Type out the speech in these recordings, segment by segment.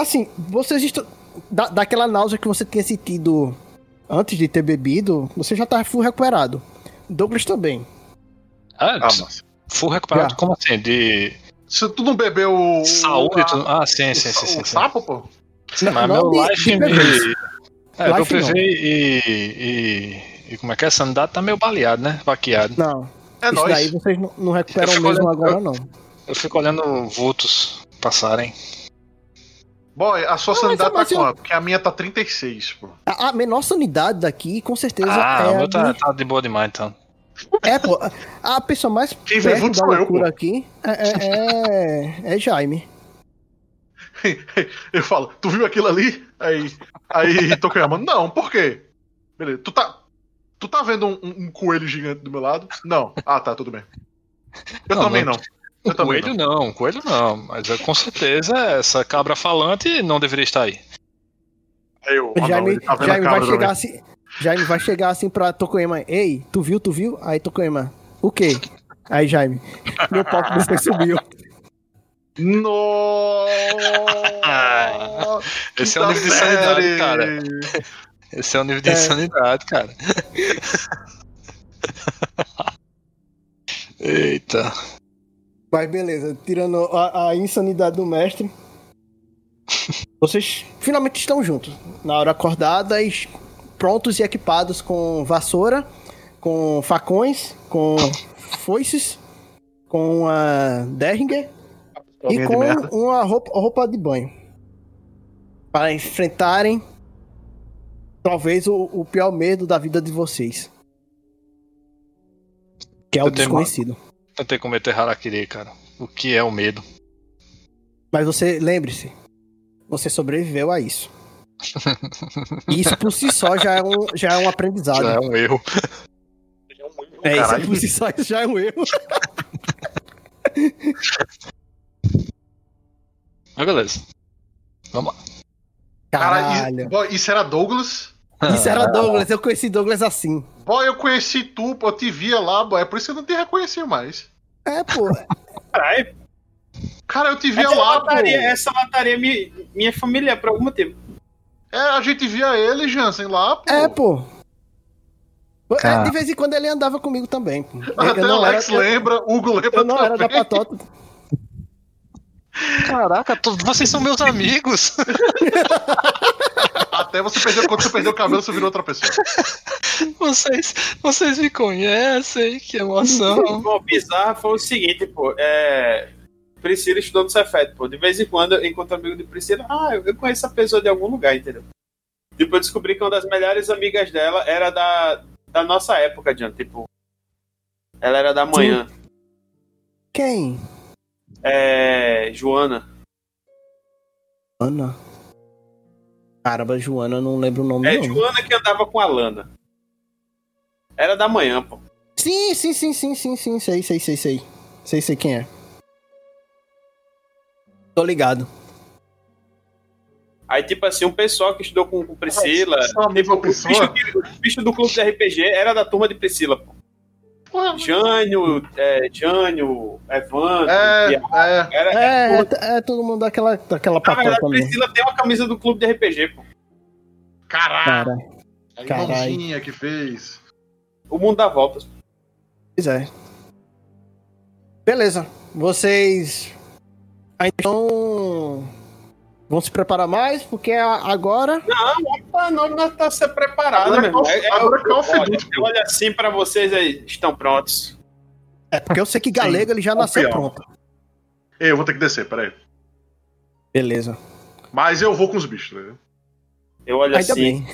Assim, vocês estão. Da, daquela náusea que você tinha sentido antes de ter bebido, você já tá full recuperado. Douglas também. Ah, Ah, mas. full recuperado, Já. como assim? De Se tu não bebeu o. saúde? a- tu- Ah, sim, sim, sim. sim, sim. sapo, pô? Não, Mas não meu de- life de. É, meu Life e, e, e. Como é que é? Sanidade tá meio baleado, né? Vaqueado. Não. É isso nóis. daí vocês não, não recuperam Eu fico mesmo olhando- agora, não. Eu fico olhando vultos passarem. Boy, a sua Não, sanidade mas tá eu- quanto? Porque a minha tá 36, pô. A, a menor sanidade daqui, com certeza, Ah, é o a meu tá, de- tá de boa demais, então. É, pô. A pessoa mais Quem vê perto da eu, loucura pô. aqui é, é, é, é Jaime. Eu falo, tu viu aquilo ali? Aí, aí Tokuyama, não, por quê? Beleza, tu tá, tu tá vendo um, um- um coelho gigante do meu lado? Não. Ah, tá, tudo bem. Eu Não, também não. Não. Coelho não, coelho não. Mas com certeza essa cabra falante não deveria estar aí. Aí eu, ah, não, Jaime, ele tá Jaime vai chegar também. assim. Jaime vai chegar assim pra Tokoema. Ei, tu viu, tu viu? Aí Tokoema, o quê? Aí Jaime, meu pau que você subiu. Nossa! Esse é o nível de sanidade, cara. Esse é o nível de É. insanidade, cara. Eita. Mas beleza, tirando a, a insanidade do mestre. Vocês finalmente estão juntos. Na hora acordadas, prontos e equipados com vassoura, com facões, com foices, com a Derringer e com merda. uma roupa, roupa de banho. Para enfrentarem talvez o, o pior medo da vida de vocês. Que é o desconhecido. Tentei cometer harakiri, cara. O que é o medo? Mas você, lembre-se, você sobreviveu a isso. Isso por si só já é um, já é um aprendizado. Já é um erro. É, isso Caralho. por si só já é um erro. Mas beleza. Vamos lá. Cara, Caralho. boy, isso era Douglas? Isso era Douglas, eu conheci Douglas assim. Boy, eu conheci tu, pô, eu te via lá, boy. É por isso que eu não te reconheci mais. É, pô. Caralho, Cara, eu te via essa lá, pô. lataria, essa lataria me, minha família por algum motivo. É, a gente via ele, Jansen, lá, pô. É, pô. É, de vez em quando ele andava comigo também. Pô. Até eu não era, Alex eu, lembra, Hugo lembra eu não era da também. patota. Caraca, vocês são meus amigos. Até você perdeu, quando você perdeu o cabelo, você virou outra pessoa. Vocês, vocês me conhecem, que emoção. O bizarro foi o seguinte, pô. É... Priscila estudou no Cefet, pô. De vez em quando eu encontro amigo de Priscila. Ah, eu conheço a pessoa de algum lugar, entendeu? Depois eu descobri que uma das melhores amigas dela era da, da nossa época, John. Tipo, ela era da manhã. Quem? É. Joana. Ana. Caramba, Joana, eu não lembro o nome É não. Joana que andava com a Lana. Era da manhã, pô. Sim, sim, sim, sim, sim, sim, sei, sei, sei, sei. Sei, sei quem é. Tô ligado. Aí, tipo assim, um pessoal que estudou com, com Priscila. Só a mesma tipo, o, bicho, bicho do clube de RPG era da turma de Priscila, pô. Jânio, é, Jânio, Evandro, É, Thiago, é. era, É, é, é todo mundo daquela, daquela Na verdade, patota mesmo. Priscila tem uma camisa do clube de RPG, pô. Caralho. Cara, A Caralho. irmãozinha que fez. O mundo dá voltas. pois é. Beleza. Vocês. Aí, Então. Vão se preparar mais, porque a- agora. Não, tá, não, não tá se preparado, Agora meu. Call- É, é, agora eu- olha, Duty, eu olho assim pra vocês aí, estão prontos. É porque eu sei que Galego ele já nasceu pronto. Eu vou ter que descer, peraí. Beleza. Mas eu vou com os bichos, né? Eu olho Ainda assim.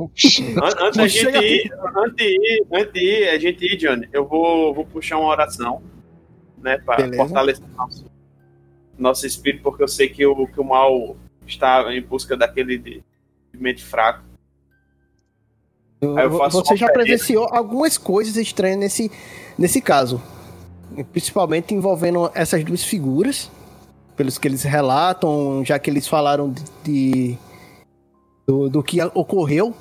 Antes da gente ir, antes de ir, antes de ir, a gente ir, Johnny, eu vou, vou puxar uma oração, né, pra Beleza. fortalecer nosso, nosso espírito, porque eu sei que o, que o mal está em busca daquele de, de mente fraco. Você já presenciou algumas coisas estranhas nesse, nesse caso. Principalmente envolvendo essas duas figuras. Pelos que eles relatam, já que eles falaram de, de- do, do que ocorreu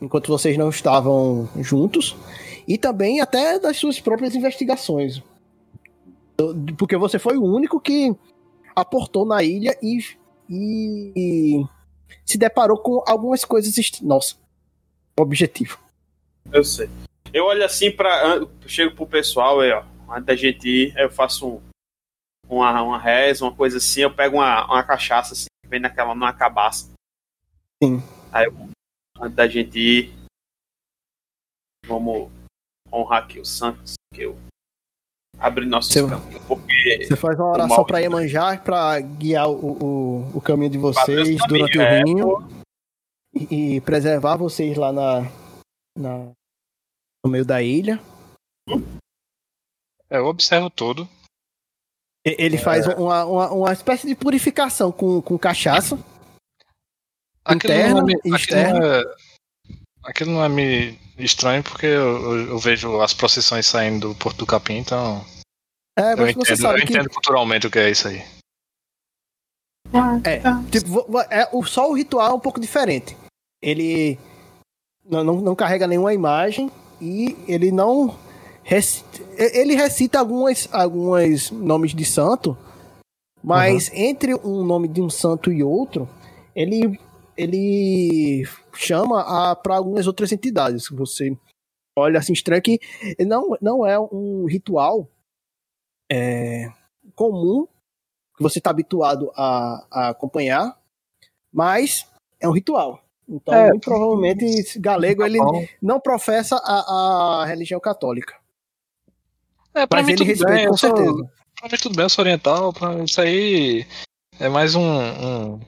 enquanto vocês não estavam juntos. E também até das suas próprias investigações. Porque você foi o único que aportou na ilha e, e, se deparou com algumas coisas. Nossa, objetivo. Eu sei. Eu olho assim an- Chego pro pessoal aí, ó. Antes da gente ir, eu faço um, uma, uma reza, uma coisa assim. Eu pego uma, uma cachaça, assim, que vem naquela, numa cabaça. Sim. Aí eu, antes da gente ir, vamos honrar aqui os santos, que eu abri nossos Seu- caminhos. Porque Você faz uma oração pra Iemanjá pra guiar o, o, o caminho de vocês durante o é, rio e, e preservar vocês lá na, na- no meio da ilha. É, eu observo tudo. Ele faz uma, uma, uma espécie de purificação com, com cachaça. Aquilo Interno não é e aquilo externo. não é- Aquilo não é me estranho porque eu, eu- vejo as procissões saindo do Porto do Capim, então É, eu mas você entendo, sabe eu que entendo culturalmente o que é isso aí. É, tipo, vo- vo- é, o, só o ritual é um pouco diferente. Ele não, não, não carrega nenhuma imagem e ele não. rec- ele recita algumas, algumas nomes de santo, mas entre um nome de um santo e outro, ele, ele chama para algumas outras entidades. Você olha assim estranho que não, não é um ritual é, comum que você está habituado a, a acompanhar, mas é um ritual. Então, É. muito provavelmente, esse galego ele Bom, não professa a, a religião católica. É, pra Mas mim ele tudo respeita bem, com eu sou- certeza. Pra mim tudo bem, eu sou oriental, pra isso aí é mais um, um,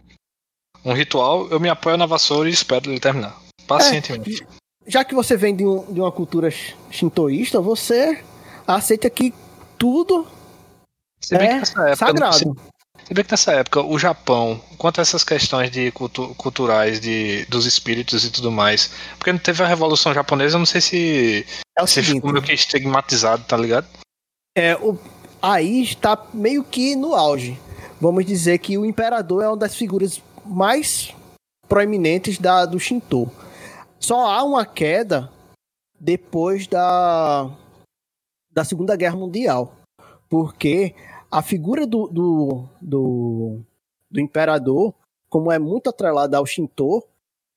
um ritual. Eu me apoio na vassoura e espero ele terminar. Pacientemente. Já que você vem de, um- de uma cultura shintoísta, você aceita que tudo Se bem que é nessa época, sagrado. Se, se bem que nessa época, o Japão, quanto a essas questões de cultu- culturais, de, dos espíritos e tudo mais, porque não teve a Revolução Japonesa, eu não sei se É o se seguinte, ficou meio que estigmatizado, tá ligado? é, o, aí está meio que no auge. Vamos dizer que o imperador é uma das figuras mais proeminentes da, do Shinto. Só há uma queda depois da, da Segunda Guerra Mundial. Porque a figura do, do, do, do imperador, como é muito atrelada ao Shinto,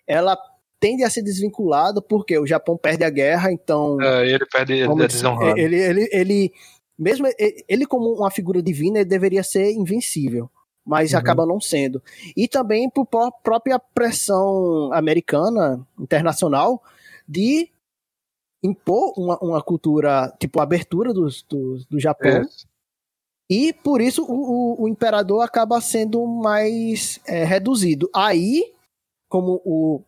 ela tende a ser desvinculada porque o Japão perde a guerra, então É, ele perde, ele é desonrado. Ele, ele, ele, mesmo ele, ele como uma figura divina, ele deveria ser invencível, mas Uhum. acaba não sendo. E também por pró- própria pressão americana, internacional, de impor uma, uma cultura, tipo, abertura dos, dos- do Japão. É. E por isso o, o- o imperador acaba sendo mais é, reduzido. Aí, como o,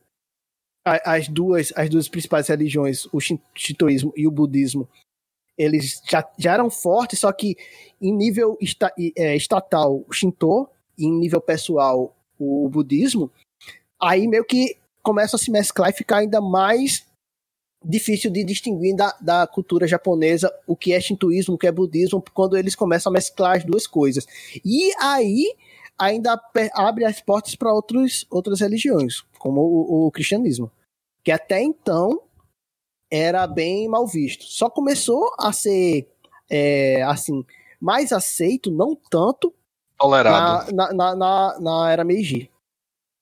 a- as, duas, as duas principais religiões, o shin- shintoísmo e o budismo, eles já, já eram fortes, só que em nível esta- é, estatal o Shinto e em nível pessoal o budismo, aí meio que começa a se mesclar e ficar ainda mais difícil de distinguir da, da cultura japonesa o que é shintoísmo, o que é budismo, quando eles começam a mesclar as duas coisas. E aí ainda abre as portas para outras religiões, como o, o cristianismo, que até então era bem mal visto. Só começou a ser é, assim mais aceito, não tanto Tolerado. na, na, na, na, era Meiji,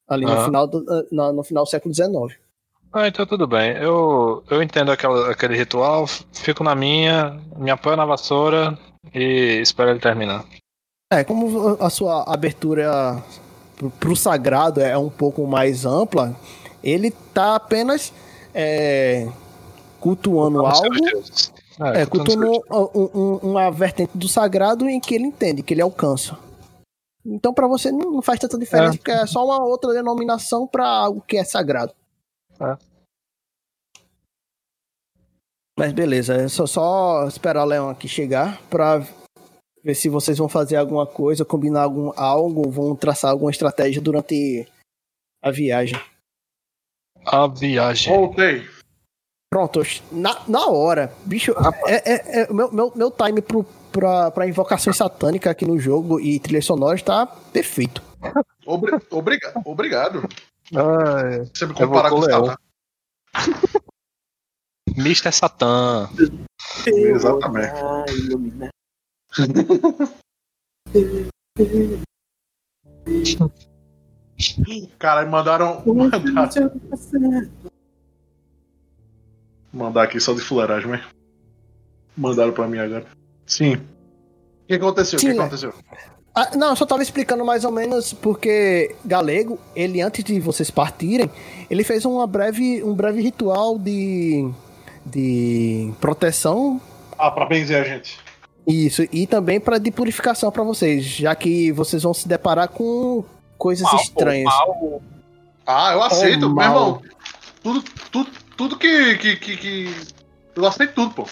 ali no final do, na- no final do século XIX. Ah, então tudo bem. Eu, eu entendo aquela, aquele ritual, fico na minha, me apoio na vassoura e espero ele terminar. É, como a sua abertura pro, pro sagrado é um pouco mais ampla, ele tá apenas é, cultuando Vamos algo, deuses. é, cultuando um- um- uma vertente do sagrado em que ele entende, que ele alcança. Então, pra você não, não faz tanta diferença, É. porque é só uma outra denominação pra algo que é sagrado. É. Mas beleza, é só, só esperar o Leão aqui chegar pra ver se vocês vão fazer alguma coisa, combinar algum, algo, vão traçar alguma estratégia durante a viagem. A viagem. Voltei. Pronto, na, na hora, bicho, é, é, é- meu, meu, meu time pro, pra, pra invocação satânica aqui no jogo e trilhas sonoras tá perfeito. Obri obriga obrigado. Ah, Você me comparar com o. Satã. Mr. Satã. Exatamente. Cara, mandaram. Mandaram, mandar aqui só de fuleiragem, mas. Mandaram pra mim agora. Sim. O que aconteceu? O que né? aconteceu? Ah, não, eu só tava explicando mais ou menos porque Galego, ele antes de vocês partirem, ele fez uma breve, um breve ritual de, de proteção Ah, pra benzer a gente. Isso, e também para de purificação para vocês, já que vocês vão se deparar com coisas Mal, pô, estranhas. mal. Ah, eu aceito, meu irmão. Tudo, tudo, tudo que, que, que, que- Eu aceito tudo, pô.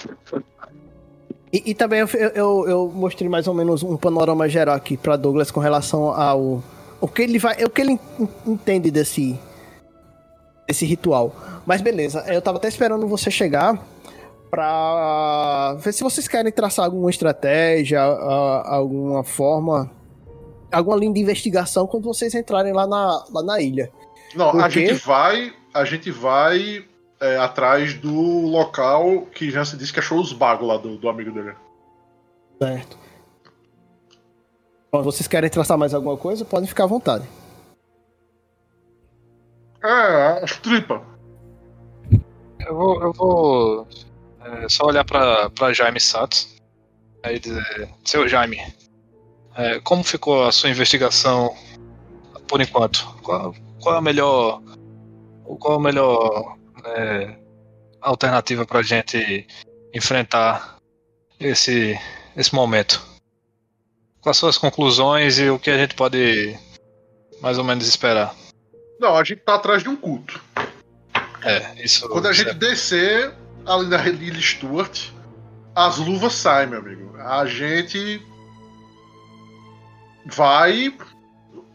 E, e também eu, eu, eu mostrei mais ou menos um panorama geral aqui para Douglas com relação ao o que ele vai, o que ele en- entende desse desse ritual. Mas beleza, eu tava até esperando você chegar pra ver se vocês querem traçar alguma estratégia, alguma forma, alguma linha de investigação quando vocês entrarem lá na, lá na ilha. Não, Por a gente vai. A gente vai é, atrás do local que já se disse que achou os bagos lá do, do amigo dele. Certo. Bom, vocês querem traçar mais alguma coisa? Podem ficar à vontade. É, as tripas. Eu vou, eu vou é, só olhar pra, pra Jaime Satos. Aí dizer, seu Jaime, é, como ficou a sua investigação por enquanto? Qual, qual é a melhor. Qual é a melhor é, alternativa pra gente enfrentar esse, esse momento? São as conclusões e o que a gente pode mais ou menos esperar? Não, a gente tá atrás de um culto. É, isso. Quando a gente descer ali da Lily Stewart, as luvas saem, meu amigo. A gente vai.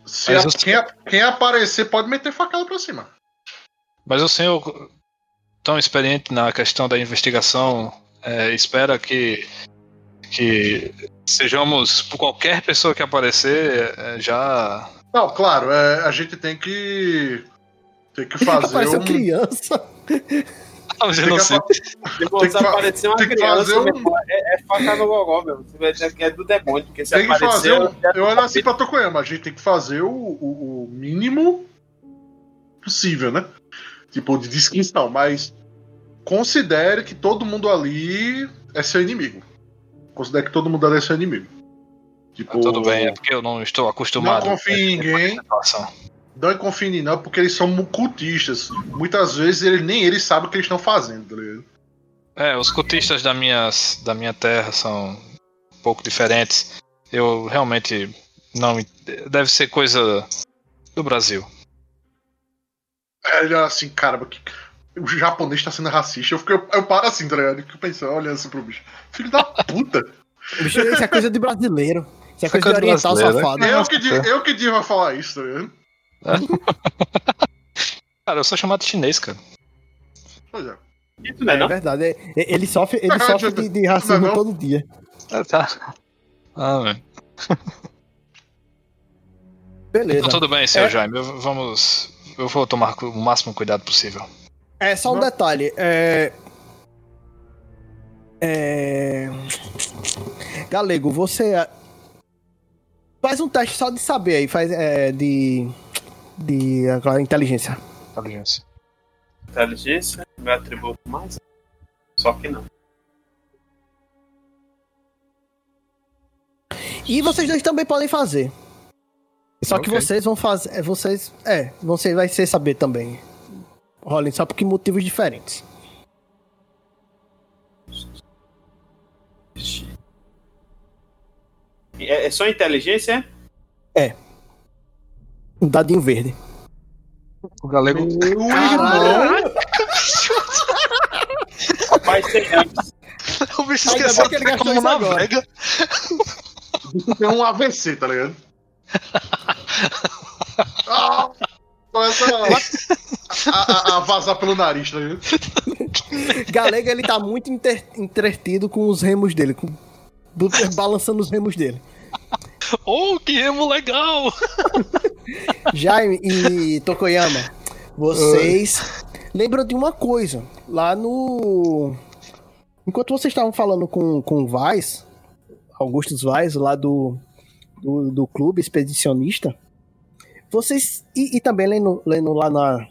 Se a- quem, a- quem aparecer pode meter facada pra cima. Mas o senhor, tão experiente na questão da investigação, é, espera que, que sejamos, por qualquer pessoa que aparecer, é, já. Não, claro, é, a gente tem que. Tem que fazer Apareceu um. criança. Eu Tem não que sei. fa- Se aparecer uma tem criança, um- é, é faca no gogó, meu. É do demônio, porque se Tem que fazer. aparecer. Um, eu olho assim pra Tokoyama, a gente tem que fazer o, o, o mínimo possível, né? Tipo, de descrição, mas considere que todo mundo ali é seu inimigo. Considere que todo mundo ali é seu inimigo. Tipo, Tudo bem, é porque eu não estou acostumado. Não confie em ninguém. essa situação. Não confie em ninguém, não, porque eles são cultistas. Muitas vezes ele, nem eles sabem o que eles estão fazendo, tá ligado? É, os cultistas da minha, da minha terra são um pouco diferentes. Eu realmente não. Deve ser coisa do Brasil. Aí ele olha assim, caramba, que... o japonês tá sendo racista. Eu, fico, eu, eu paro assim, tá ligado? Eu fico pensando, olhando assim pro bicho. Filho da puta! Bicho, Isso é coisa de brasileiro. Isso é é coisa de coisa oriental brasileira, né? safado. eu, que, eu que devia falar isso, tá ligado? Cara, eu sou chamado de chinês, cara. Pois é. Isso não é, É não? verdade. é- Ele sofre, ele sofre de, de racismo Não, não. todo dia. Ah, tá. Ah, velho. Beleza. Então, tudo bem, senhor É. Jaime. vamos. Eu vou tomar o máximo cuidado possível. É só um Não. detalhe. É... é... Galego, você é, faz um teste só de saber aí, faz é, de de agora, inteligência. Inteligência. Inteligência, meu atributo mais. Só que não. E vocês dois também podem fazer. Só que Ok. vocês vão fazer, é, vocês, é, você vai ser saber também. Rolem só porque motivos diferentes. É, é só inteligência? Um dadinho verde. O galego. Caralho! Vai ser antes. o bicho esqueceu que ele gastou como navega. Tem um AVC, tá ligado? Ah, começa a, a- a vazar pelo nariz, tá ligado? Galega, ele tá muito inter- entretido com os remos dele, com, do- balançando os remos dele. Oh, que remo legal! Jaime e Tokoyama, vocês lembram de uma coisa. Lá no. Enquanto vocês estavam falando com, com o Vaz, Augustus Vaz, lá do. do, do clube expedicionista, vocês. E, e também lendo, lendo lá na,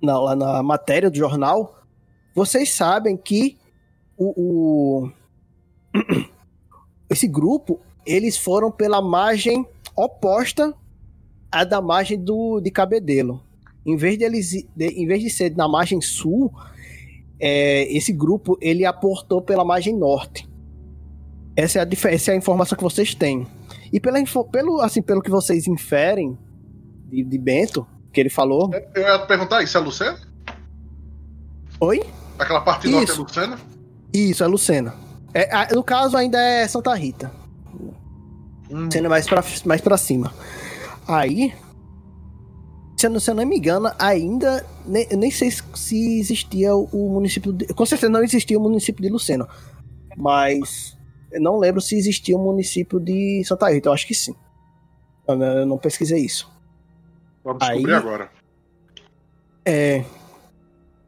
na, lá na matéria do jornal, vocês sabem que o, o esse grupo eles foram pela margem oposta à da margem do, de Cabedelo. Em vez de, eles, de, em vez de ser na margem sul, é, esse grupo ele aportou pela margem norte. Essa é a, essa é a informação que vocês têm. E pela, pelo, assim, pelo que vocês inferem de, de Bento, que ele falou. Eu ia perguntar, isso é Lucena? Oi? Aquela parte isso. norte é Lucena? Isso, é Lucena. É, no caso, ainda é Santa Rita. Hum. Sendo mais pra, mais pra cima. Aí. Se eu, se eu não me engano, ainda. Nem, nem sei se existia o município. De, com certeza não existia o município de Lucena. Mas. Eu não lembro se existia o município de Santa Rita. Eu acho que sim. Eu não, eu não pesquisei isso. Vamos descobrir aí, agora. É.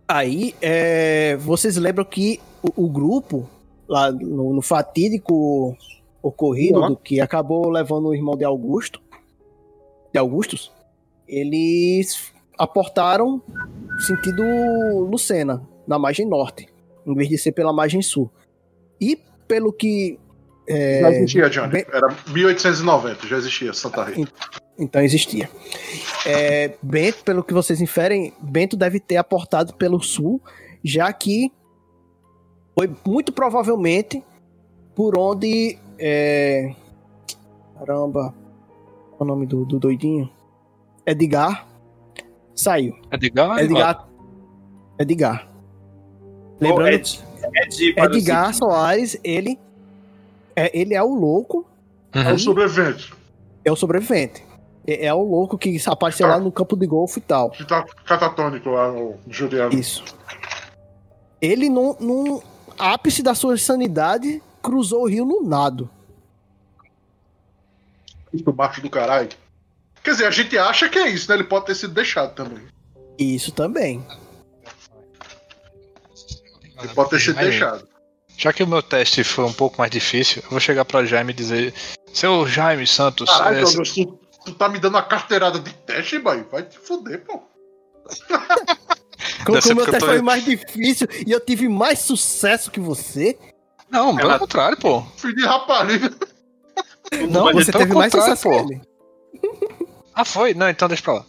Aí, é, vocês lembram que o, o grupo, lá no, no fatídico ocorrido, uhum. que acabou levando o irmão de Augusto, de Augustus, eles aportaram sentido Lucena, na margem norte, em vez de ser pela margem sul. E pelo que. É, já existia, Johnny. Bem, Era 1890, já existia Santa Rita. Então existia. É, Bento, pelo que vocês inferem, Bento deve ter aportado pelo sul, já que foi muito provavelmente por onde. É, caramba. Qual é o nome do, do doidinho? Edgar saiu. Edgar? Edgar. Edgar. Lembrando, Ed, Ed, Edgar Soares, ele é, ele é o louco. Uhum. É o sobrevivente. É o sobrevivente. É, é o louco que apareceu tá. lá no campo de golfe e tal. Que tá catatônico lá no Juliano. Isso. Ele, no, no ápice da sua sanidade, cruzou o rio no nado. Isso baixo do caralho. Quer dizer, a gente acha que é isso, né? Ele pode ter sido deixado também. Isso também. Ele pode ter sido deixado. Já que o meu teste foi um pouco mais difícil, eu vou chegar pra Jaime e dizer: Seu Jaime Santos. Caralho, é... tu, tu tá me dando uma carteirada de teste, boy? Vai te foder, pô. Como o meu teste tô... foi mais difícil e eu tive mais sucesso que você? Não, pelo Ela... contrário, pô. Filho de rapariga. Não, você teve mais sucesso pô. que ele. Ah, foi? Não, então deixa pra lá.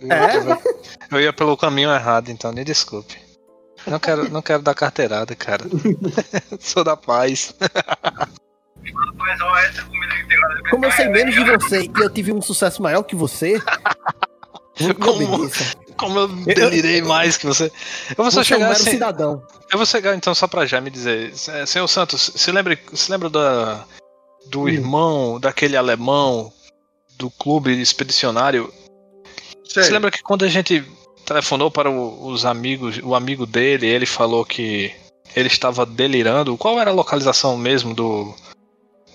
Eu, é? eu ia pelo caminho errado, então me desculpe. Não quero, não quero dar carteirada, cara. Sou da paz. Como eu sei menos de você e eu tive um sucesso maior que você. como, como eu delirei mais que você. Eu vou só chegar. assim, cidadão. Eu vou chegar então só pra já me dizer. Senhor Santos, se lembra, se lembra da, do hum. irmão daquele alemão do clube expedicionário? Sei. Você lembra que quando a gente telefonou para o, os amigos, o amigo dele, ele falou que ele estava delirando. Qual era a localização mesmo do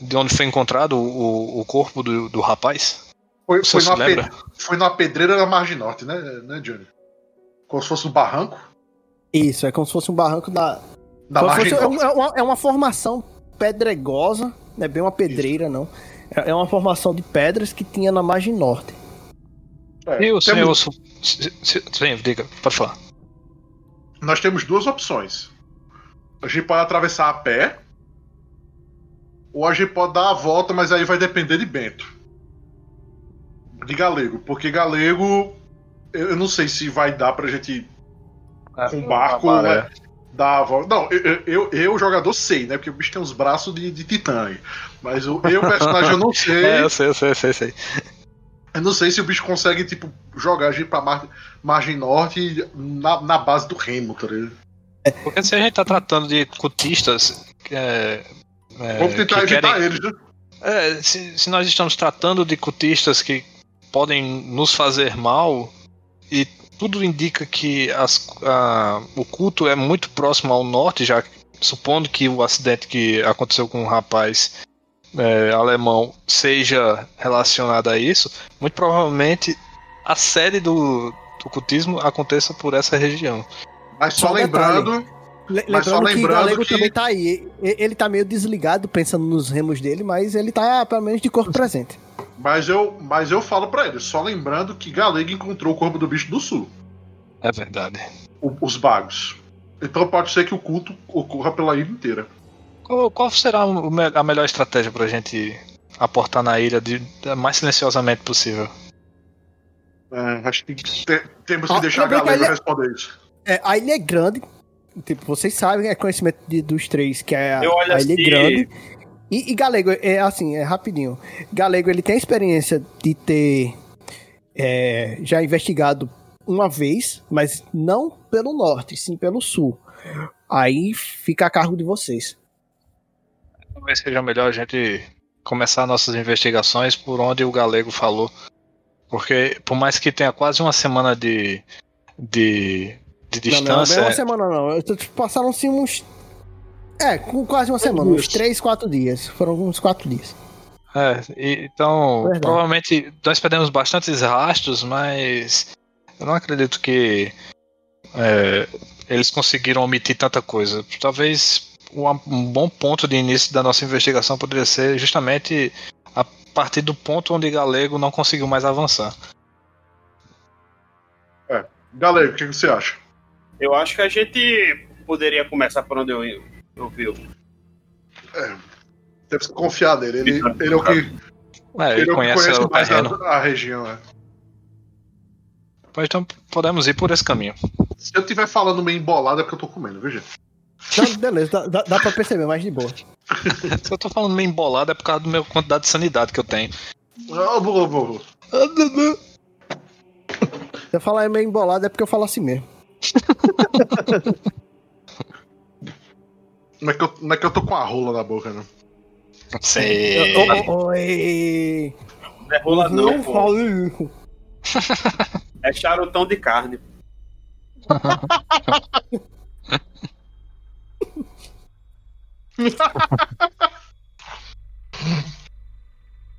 de onde foi encontrado o, o corpo do, do rapaz? Foi, foi, numa pe, foi numa pedreira da margem norte, né, né, Johnny? Como se fosse um barranco? Isso, é como se fosse um barranco da. da margem fosse, norte. É, uma, é uma formação pedregosa, não é bem uma pedreira, Isso. não. É, é uma formação de pedras que tinha na margem norte. É, e o senhor. Sim, diga, pode falar. Nós temos duas opções. A gente pode atravessar a pé, ou a gente pode dar a volta, mas aí vai depender de Bento. De Galego, porque Galego, eu não sei se vai dar pra gente é, com barco né, dar a volta. Não, eu, eu, eu, jogador, sei, né? Porque o bicho tem uns braços de, de titã aí. Mas eu, eu personagem, eu não sei. É, eu sei, eu sei, eu sei, eu sei. Eu não sei se o bicho consegue, tipo, jogar a gente pra mar, margem norte na, na base do remo, tá ligado? Porque se a gente tá tratando de cutistas. É, é, Vamos tentar evitar querem, eles, né? É, se, se nós estamos tratando de cutistas que podem nos fazer mal, e tudo indica que as, a, o culto é muito próximo ao norte, já supondo que o acidente que aconteceu com o um rapaz é, alemão seja relacionada a isso, muito provavelmente a sede do, do cultismo aconteça por essa região. Mas só, só lembrando, Le- Mas só lembrando que o lembrando Galego que- também tá aí. Ele tá meio desligado pensando nos remos dele, mas ele tá pelo menos de corpo presente. Mas eu, mas eu falo pra ele, só lembrando que Galego encontrou o corpo do bicho do sul, É verdade. o- os bagos. Então pode ser que o culto ocorra pela ilha inteira. Qual, qual será a melhor estratégia pra gente aportar na ilha de, da mais silenciosamente possível? É, acho que te- temos que Ah, deixar que Galego responder isso. É, a ilha é grande. Tipo, vocês sabem, é conhecimento de- dos três, que é a, Eu olho a ilha assim- grande. E, e Galego, é assim, é rapidinho. Galego, ele tem a experiência de ter é, já investigado uma vez, mas não pelo norte, sim pelo sul. Aí fica a cargo de vocês. Talvez seja melhor a gente começar nossas investigações por onde o Galego falou. Porque, por mais que tenha quase uma semana de, de, de Não, não, distância, não é uma semana, não. Eu tô- Passaram-se uns. É, com quase uma semana, uns três, quatro dias. Foram uns quatro dias. É, e- então, Verdade. provavelmente nós perdemos bastantes rastros, mas eu não acredito que é, eles conseguiram omitir tanta coisa. Talvez um, um bom ponto de início da nossa investigação poderia ser justamente a partir do ponto onde Galego não conseguiu mais avançar. Galego, o que você acha? Eu acho que a gente poderia começar por onde eu, eu vi. Temos que confiar nele. Ele, ele é o que, ele É, é ele o que conhece, conhece o mais a, terreno. a região. É. Pois Então podemos ir por esse caminho. Se eu estiver falando meio embolado é porque eu tô comendo, viu, gente? Não, beleza, dá, dá, dá pra perceber, mais de boa. Se eu tô falando meio embolado é por causa da minha quantidade de sanidade que eu tenho. Vou, vou. Se eu falar meio embolado é porque eu falo assim mesmo. Não é, que eu, não é que eu tô com a rola na boca, não. Sei. Oi! Não é rola não, Não pô. É charutão de carne.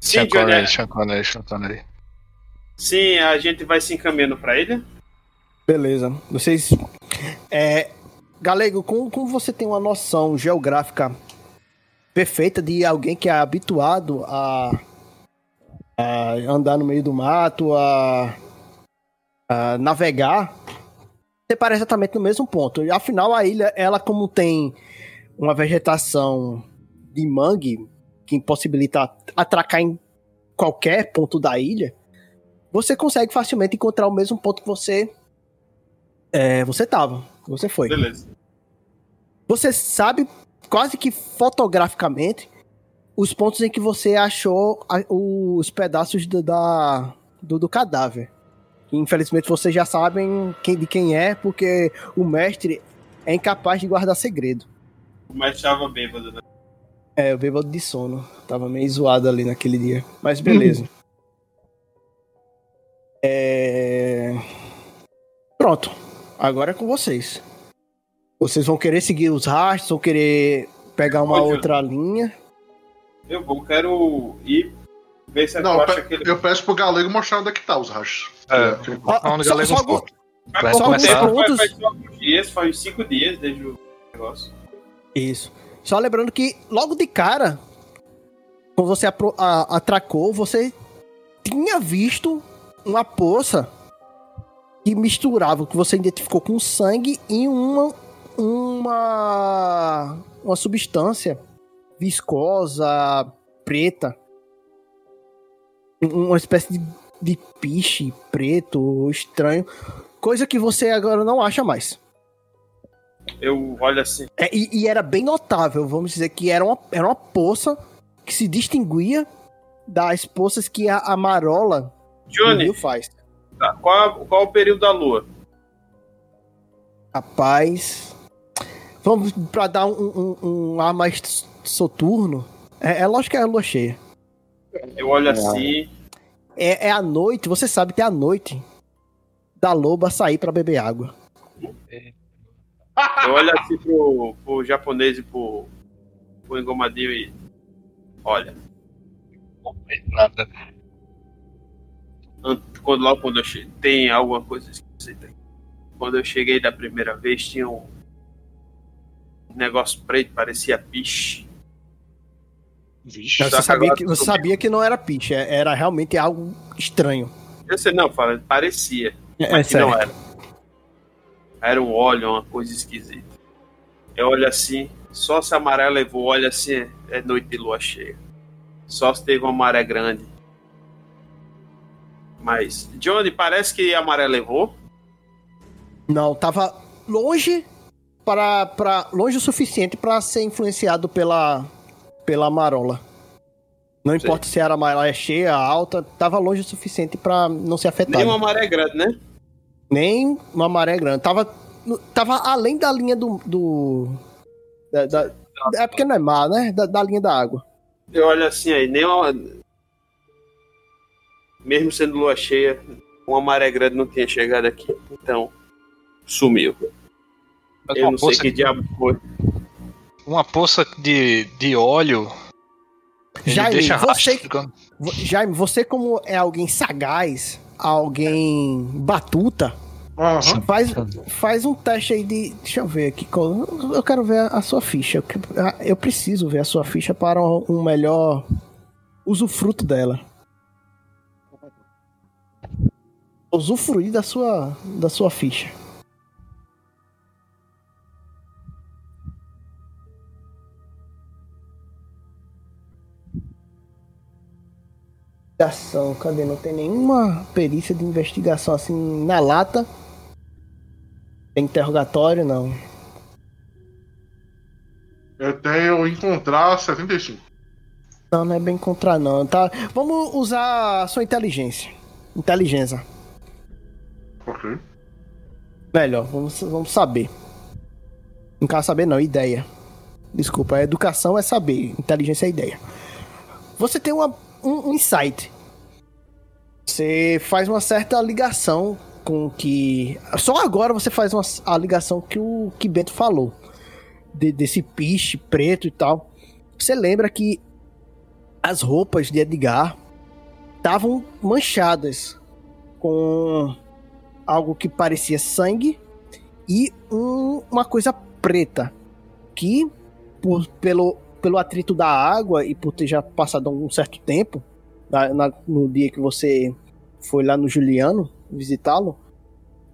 Sim, Sean Johnny, Connery, Sean Connery, Sean Connery. sim, a gente vai se encaminhando pra ele. Beleza. Vocês. É, Galego, como, como você tem uma noção geográfica perfeita de alguém que é habituado a, a andar no meio do mato, a, a navegar, você para exatamente no mesmo ponto. E, afinal, a ilha, ela como tem uma vegetação de mangue que impossibilita atracar em qualquer ponto da ilha, você consegue facilmente encontrar o mesmo ponto que você é, você tava, você foi. Beleza. Você sabe quase que fotograficamente os pontos em que você achou a- os pedaços do, da, do, do cadáver. Infelizmente vocês já sabem quem, de quem é, porque o mestre é incapaz de guardar segredo. Mas estava bêbado, né? É, o bêbado de sono. Tava meio zoado ali naquele dia. Mas beleza. É... Pronto. Agora é com vocês. Vocês vão querer seguir os rastros, vão querer pegar uma Pode. outra linha. Eu vou, quero ir ver se Não, eu pe- que ele eu peço pro Galego mostrar onde é que tá os rachos. É. Ah, Onde só- Galego só Faz pouco começar- tempo, faz, Pontos- faz só alguns dias, faz cinco dias desde o negócio. Isso. Só lembrando que logo de cara, quando você atracou, você tinha visto uma poça que misturava o que você identificou com sangue em uma uma uma substância viscosa, preta. Um- Uma espécie de, de piche preto, estranho. Coisa que você agora não acha mais. Eu olho assim. É, e, e era bem notável, vamos dizer que era uma, era uma poça que se distinguia das poças que a, a marola Johnny, faz. Tá, qual, qual o período da lua? Rapaz, vamos pra dar um, um, um ar mais soturno. É, é lógico que é a lua cheia. Eu olho assim. É, é a noite, você sabe que é a noite da loba sair pra beber água. Eu olho assim pro, pro japonês e pro, pro engomadinho e. Olha, Nada. an- quando, logo quando eu cheguei, tem alguma coisa esquisita. Quando eu cheguei da primeira vez, tinha um, negócio preto, parecia piche. Vixe. Você, sabia que, você sabia que não era piche, é- era realmente algo estranho. Eu sei, não, fala, parecia, É, mas que sério. não era. Era um óleo, uma coisa esquisita. Eu olho assim, só se a maré levou, olha assim, é- é noite de lua cheia. Só se teve uma maré grande. Mas, Johnny, parece que a maré levou. Não, tava longe para, para longe o suficiente para ser influenciado pela pela marola. Não Sim. importa se era maré cheia, alta, tava longe o suficiente para não ser afetado. Nem uma maré grande, né? Nem uma maré grande. Tava, tava além da linha do. do da, da- é porque não é mar, né? Da, da linha da água. Eu olho assim aí, nem uma... Mesmo sendo lua cheia, uma maré grande não tinha chegado aqui. Então, sumiu. Mas Eu uma não sei poça, que diabo foi. uma poça de, de óleo. Jaime, deixa você, Jaime, você como é alguém sagaz, alguém batuta, Aham. faz, faz um teste aí de. Deixa eu ver aqui. Eu quero ver a sua ficha. Eu preciso ver a sua ficha para um melhor usufruto dela. Usufruir da sua, da sua ficha. Investigação, cadê? Não tem nenhuma perícia de investigação assim na lata. Tem interrogatório, não. Eu tenho encontrar 75. Não, não é bem contra não, tá? Vamos usar a sua inteligência. Inteligência. Ok. Melhor, vamos, vamos saber. Não quero saber não, ideia. Desculpa, educação é saber, inteligência é ideia. Você tem uma, um, insight. Você faz uma certa ligação com que. Só agora você faz uma, a ligação que o que Bento falou. De- desse piche preto e tal. Você lembra que as roupas de Edgar estavam manchadas com algo que parecia sangue e um- uma coisa preta que por- pelo, pelo atrito da água e por ter já passado um certo tempo na- na- no dia que você foi lá no Juliano visitá-lo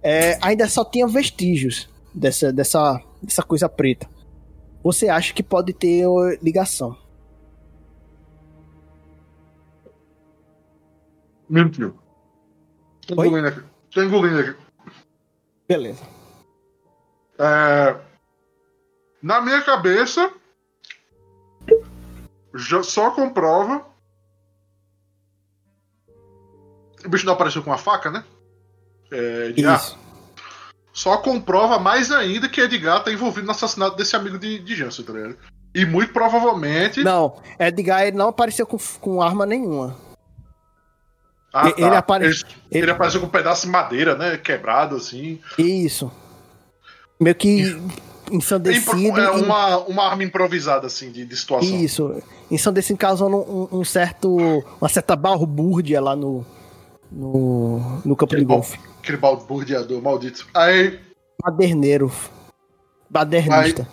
é, ainda só tinha vestígios dessa, dessa, dessa coisa preta você acha que pode ter ligação Mentiu. Engolindo aqui. Tô engolindo aqui. beleza É, Na minha cabeça, já só comprova. O bicho não apareceu com uma faca, né? É, Edgar. isso Só comprova mais ainda que Edgar tá envolvido no assassinato desse amigo de, de Jansen, tá ligado? E muito provavelmente. não Edgar ele não apareceu com, com arma nenhuma Ah, ele- ele apare- ele, ele- ele apareceu com um pedaço de madeira, né? Quebrado, assim. Isso. Meio que ensandecido. é uma, uma arma improvisada, assim, de, de situação. Isso. Ensandecido causando um, um certo. Uma certa balbúrdia lá no. No, no campo de Aquele golfe. Aquele balburdeador maldito. Aí. Baderneiro. Badernista.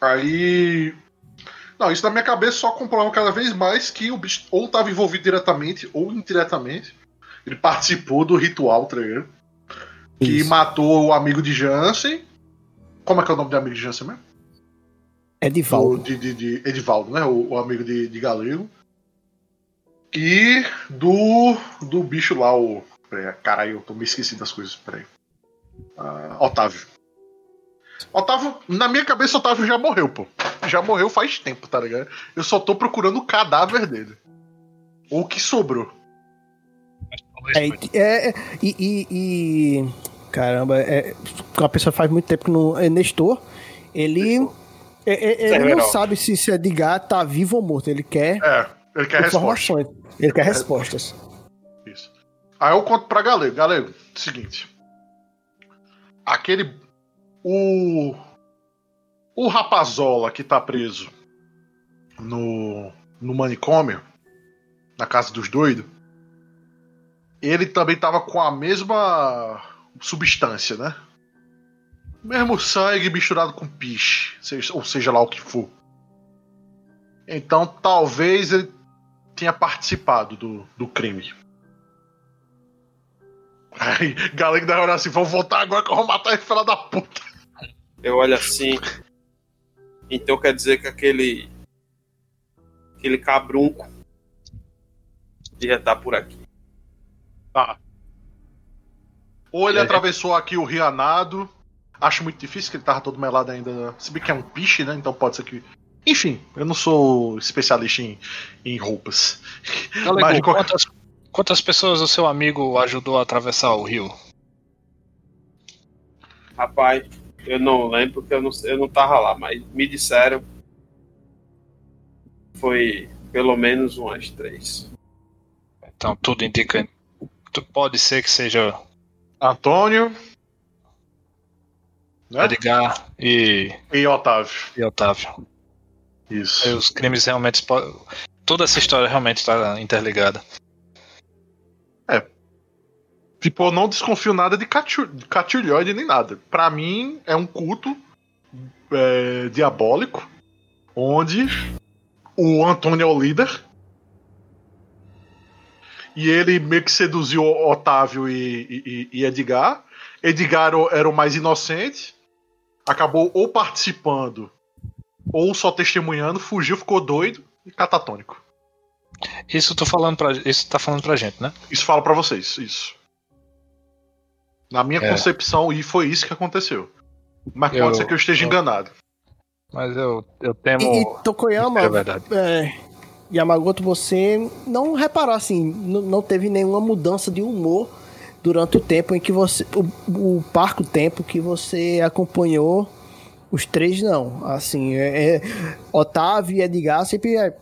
Aí. Não, isso na minha cabeça só comprova cada vez mais que o bicho ou estava envolvido diretamente ou indiretamente. Ele participou do ritual, tá ligado? Que Isso. matou o amigo de Jansen. Como é que é o nome do amigo de Jansen mesmo? O Edivaldo. de, de, de Edivaldo, né? O, o amigo de, de Galego. E do. do bicho lá, o. Peraí, caralho, eu tô me esqueci das coisas, peraí. Ah, Otávio. Otávio, na minha cabeça, Otávio já morreu, pô. Já morreu faz tempo, tá ligado? Eu só tô procurando o cadáver dele. Ou o que sobrou. É, é, é, e, e- e- Caramba, é, uma pessoa faz muito tempo que não. É Nestor. Ele. é- é- ele não sabe se, se Edgar tá vivo ou morto. Ele quer É, ele quer resposta. informações. Ele quer respostas. Isso. Aí eu conto pra Galego. Galego, seguinte. Aquele. O. O rapazola que tá preso no. no manicômio, na casa dos doidos, ele também tava com a mesma substância, né? Mesmo sangue misturado com piche, ou seja lá o que for. Então talvez ele tenha participado do, do crime. Aí, galera da hora assim, vamos voltar agora que eu vou matar esse filho da puta. Eu olho assim. Então quer dizer que aquele. Aquele cabrunco. Devia estar por aqui. Tá. Ou ele aí? atravessou aqui o Rianado. Acho muito difícil que ele tava todo melado ainda. Se bem que é um piche, né? Então pode ser que. Enfim, eu não sou especialista em, em roupas. Galego, Mas qualquer- quantas, quantas pessoas o seu amigo ajudou a atravessar o rio? Rapaz, eu não lembro porque eu não, eu não tava lá, mas me disseram. Foi pelo menos umas três. Então tudo indica. tu- Pode ser que seja Antônio né? Edgar e, e Otávio. e Otávio. Isso. E os crimes realmente. Toda essa história realmente está interligada. Tipo, eu não desconfio nada de catilhoide nem nada. Pra mim, é um culto é, diabólico, onde o Antônio é o líder. E ele meio que seduziu Otávio e, e- e Edgar. Edgar era o- mais inocente. Acabou ou participando ou só testemunhando, fugiu, ficou doido e catatônico. Isso tô falando pra, isso tá falando pra gente, né? Isso fala pra vocês, isso. Na minha É. concepção, e foi isso que aconteceu. Mas pode Eu- ser que eu esteja eu- enganado. Mas eu, eu temo. E, e Tokoyama, É verdade. é, Yamagoto, você não reparou assim, não teve nenhuma mudança de humor durante o tempo em que você. O, o parco tempo que você acompanhou os três, não. Assim, é, é, Otávio e Edgar sempre é,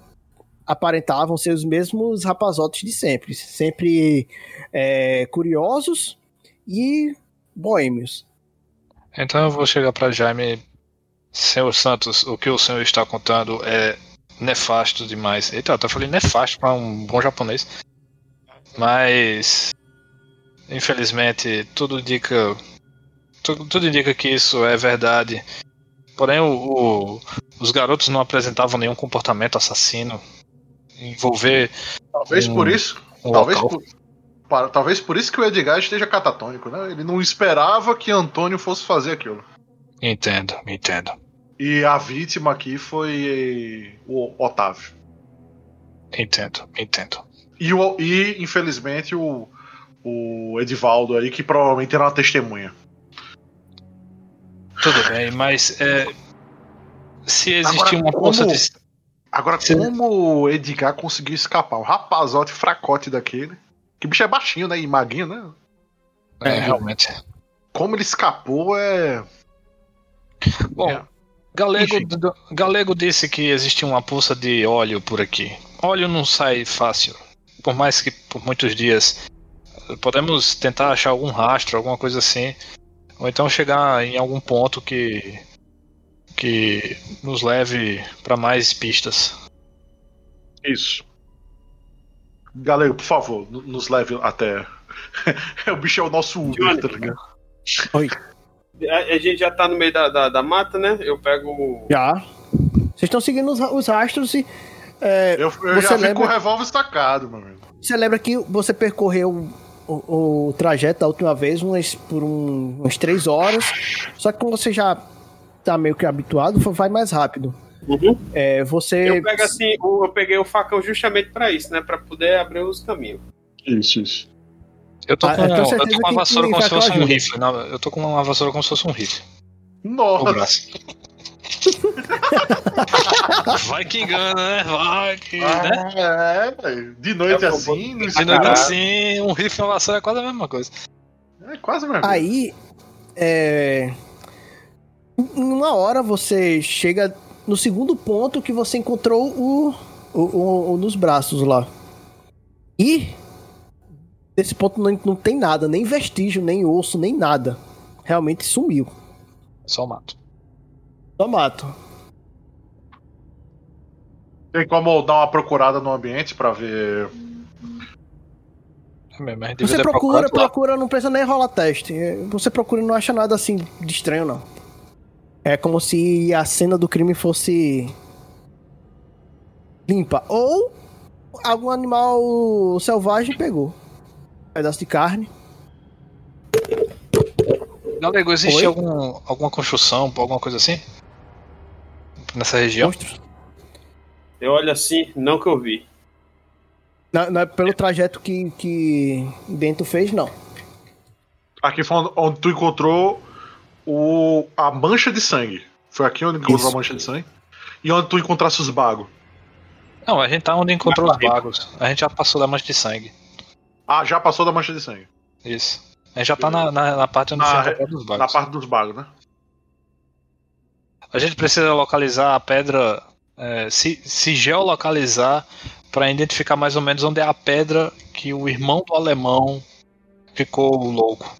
aparentavam ser os mesmos rapazotes de sempre. Sempre é, curiosos e boêmios. Então eu vou chegar pra Jaime. Senhor Santos, o que o senhor está contando é nefasto demais. Eita, eu até falei nefasto pra um bom japonês. Mas. Infelizmente, tudo indica. Tudo, tudo indica que isso é verdade. Porém, o- o- os garotos não apresentavam nenhum comportamento assassino. Envolver Talvez um- por isso. um talvez, local. por, para- talvez por isso que o Edgar esteja catatônico, né? Ele não esperava que Antônio fosse fazer aquilo. Entendo, entendo. E a vítima aqui foi o Otávio. Entendo, entendo. E, o, e infelizmente, o, o Edivaldo aí, que provavelmente era uma testemunha. Tudo bem, mas é, se existir uma como- de. Agora, como o Edgar conseguiu escapar? Um rapazote fracote daquele. Que bicho é baixinho, né? E maguinho, né? É, realmente. Como ele escapou é. Bom, É. Galego, Galego disse que existe uma poça de óleo por aqui. Óleo não sai fácil. Por mais que por muitos dias. Podemos tentar achar algum rastro, alguma coisa assim. Ou então chegar em algum ponto que. que nos leve para mais pistas. Isso. Galego, por favor, nos leve até. o bicho é o nosso Uber, Johnny. tá ligado? A, a gente já tá no meio da, da, da mata, né? Eu pego. o- Já. Vocês estão seguindo os, os rastros e. é, Eu, eu Você já lembra- com o revólver estacado, meu amigo. Você lembra que você percorreu o, o trajeto da última vez umas, por um- umas três horas, só que como você já tá meio que habituado, vai mais rápido. Uhum. É, você. Eu pego assim, eu peguei o facão justamente pra isso, né? Pra poder abrir os caminhos. Isso, isso. Eu tô Ah, com, eu tô com uma vassoura como se fosse um rifle. não, Eu tô com uma vassoura como se fosse um rifle. O Nossa, braço. Vai que engana, né? Vai que. né? Ah, é, velho. De noite vou- assim, no Se não é Caralho. assim, um rifle e uma vassoura é quase a mesma coisa. É quase a mesma coisa. Aí. É. Hora você chega no segundo ponto que você encontrou o, o, o- o nos braços lá. E nesse ponto não, não tem nada, nem vestígio, nem osso, nem nada. Realmente sumiu. Só mato. Só mato. Tem como dar uma procurada no ambiente pra ver. devia Você procura, lá. procura, não precisa nem rolar teste. Você procura e não acha nada assim de estranho, não. É como se a cena do crime fosse limpa. Ou algum animal selvagem pegou. Um pedaço de carne. Galego, existe Oi? algum, alguma construção, alguma coisa assim? Nessa região? Monstros. Eu olho assim, não que eu vi. Não, não é pelo trajeto que, que Bento fez, não. Aqui foi onde- onde tu encontrou o, a mancha de sangue. Foi aqui onde encontrou Isso. a mancha de sangue. E onde tu encontrasse os bagos. Não, a gente tá onde encontrou os bagos. A gente já passou da mancha de sangue. Ah, já passou da mancha de sangue. Isso. A gente já tá na, na, na parte onde Na foi re- encontrado os Na bagos. parte dos bagos, né? A gente precisa localizar a pedra, é, se, se geolocalizar para identificar mais ou menos onde é a pedra que o irmão do alemão ficou louco.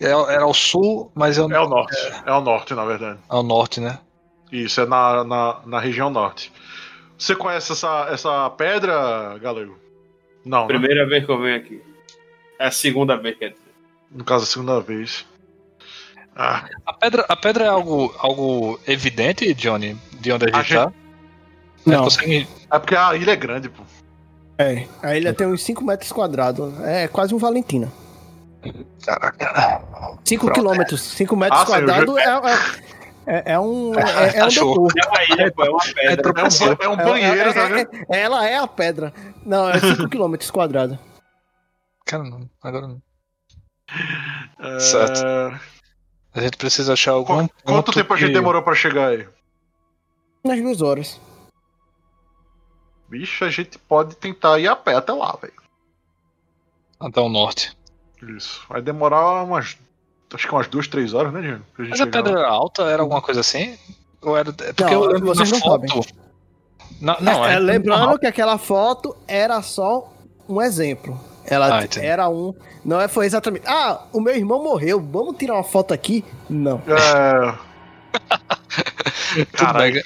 É- Era ao sul, mas é ao, É o norte. É o norte, na verdade. ao norte, né? Isso, é na, na, na região norte. Você conhece essa, essa pedra, Galego? Não, né? Primeira vez que eu venho aqui. É a segunda vez que eu no caso, a segunda vez. Ah, A pedra, a pedra é algo, algo evidente, Johnny, de onde a A gente tá? Não. Consegue... é porque a ilha é grande, pô. É. A ilha tem uns 5 metros quadrados. É quase um Valentina. Caraca. 5 Pronto. quilômetros. 5 metros Ah, quadrados é, é, é, é um. É, é um detor. É uma ilha, pô, é uma pedra. É um, ba- é um banheiro, é- tá vendo? Ela é a pedra. Não, é 5 quilômetros quadrados. Cara, não, agora não. É, Certo. A gente precisa achar algum. Qu- Quanto tempo a gente que- demorou pra chegar aí? Umas duas horas. Bicho, a gente pode tentar ir a pé até lá, velho. Até o norte. Isso. Vai demorar umas. Acho que umas duas, três horas, né, Diego? Mas a pedra lá. era alta? Era alguma coisa assim? Ou era. é Porque Não, eu lembro vocês não foto. sabem. Não, não É, é. lembrando que aquela foto era só um exemplo. Ela Ah, era um. Não é, foi exatamente. Ah, o meu irmão morreu. Vamos tirar uma foto aqui? Não. É.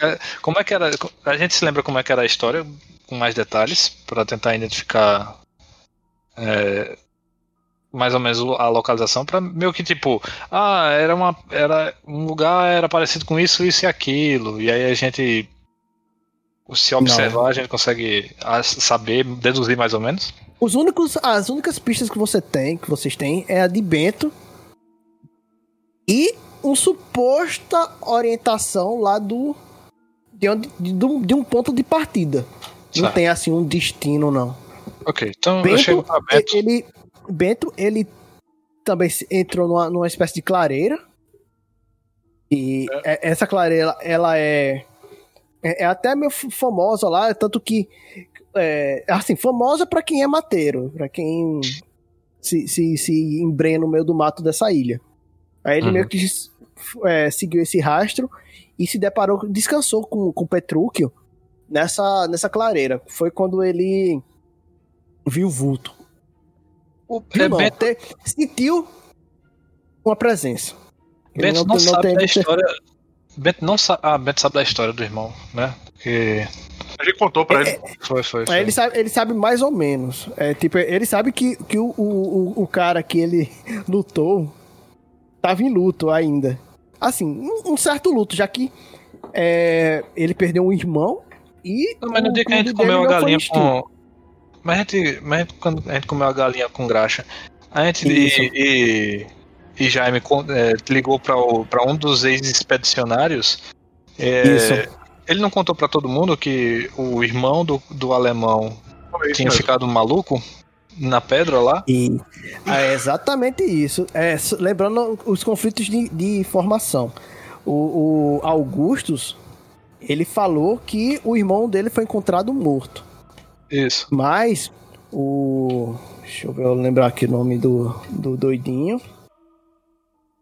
É, Como é que era? A gente se lembra como é que era a história, com mais detalhes, para tentar identificar é, mais ou menos a localização, para meio que tipo, ah, era uma, era um lugar era parecido com isso, isso e aquilo, e aí a gente se observar, a gente consegue ah, saber, deduzir mais ou menos. Os únicos, as únicas pistas que você tem, que vocês têm, é a de Bento e uma suposta orientação lá do de, onde, de, um- de um ponto de partida. Não tem assim um destino não. Ok, então eu Bento, chego pra Beto. ele Bento ele também entrou numa, numa espécie de clareira e é- essa clareira ela é é, é até meio famosa lá, tanto que é, assim famosa pra quem é mateiro, pra quem se, se, se embrenha no meio do mato dessa ilha. Aí ele Uhum. meio que é, seguiu esse rastro e se deparou, descansou com, com Petrúquio nessa, nessa clareira. Foi quando ele viu o vulto. O Viu é, não, te- sentiu uma presença. Ele Bento não, sabe tem da história. Bento não sabe. Ah, Bento sabe da história do irmão, né? A gente contou pra ele. foi, foi, foi. Aí ele sabe, ele sabe mais ou menos. É, tipo, ele sabe que, que o, o, o- cara que ele lutou tava em luto ainda. Assim, um, um certo luto, já que é, ele perdeu um irmão e. Não, mas no dia que a gente comeu a não foi galinha com. Mas a gente, mas a gente- quando a gente comeu a galinha com graxa, a gente e, e, e Jaime é, ligou pra um dos ex-expedicionários. é, Isso. Ele não contou pra todo mundo que o irmão do, do alemão isso tinha mesmo. ficado maluco na pedra lá. E é exatamente isso. É, lembrando os conflitos de, de informação. O, o Augustus, ele falou que o irmão dele foi encontrado morto. Isso. Mas o. Deixa eu ver, eu lembrar aqui o nome do, do doidinho.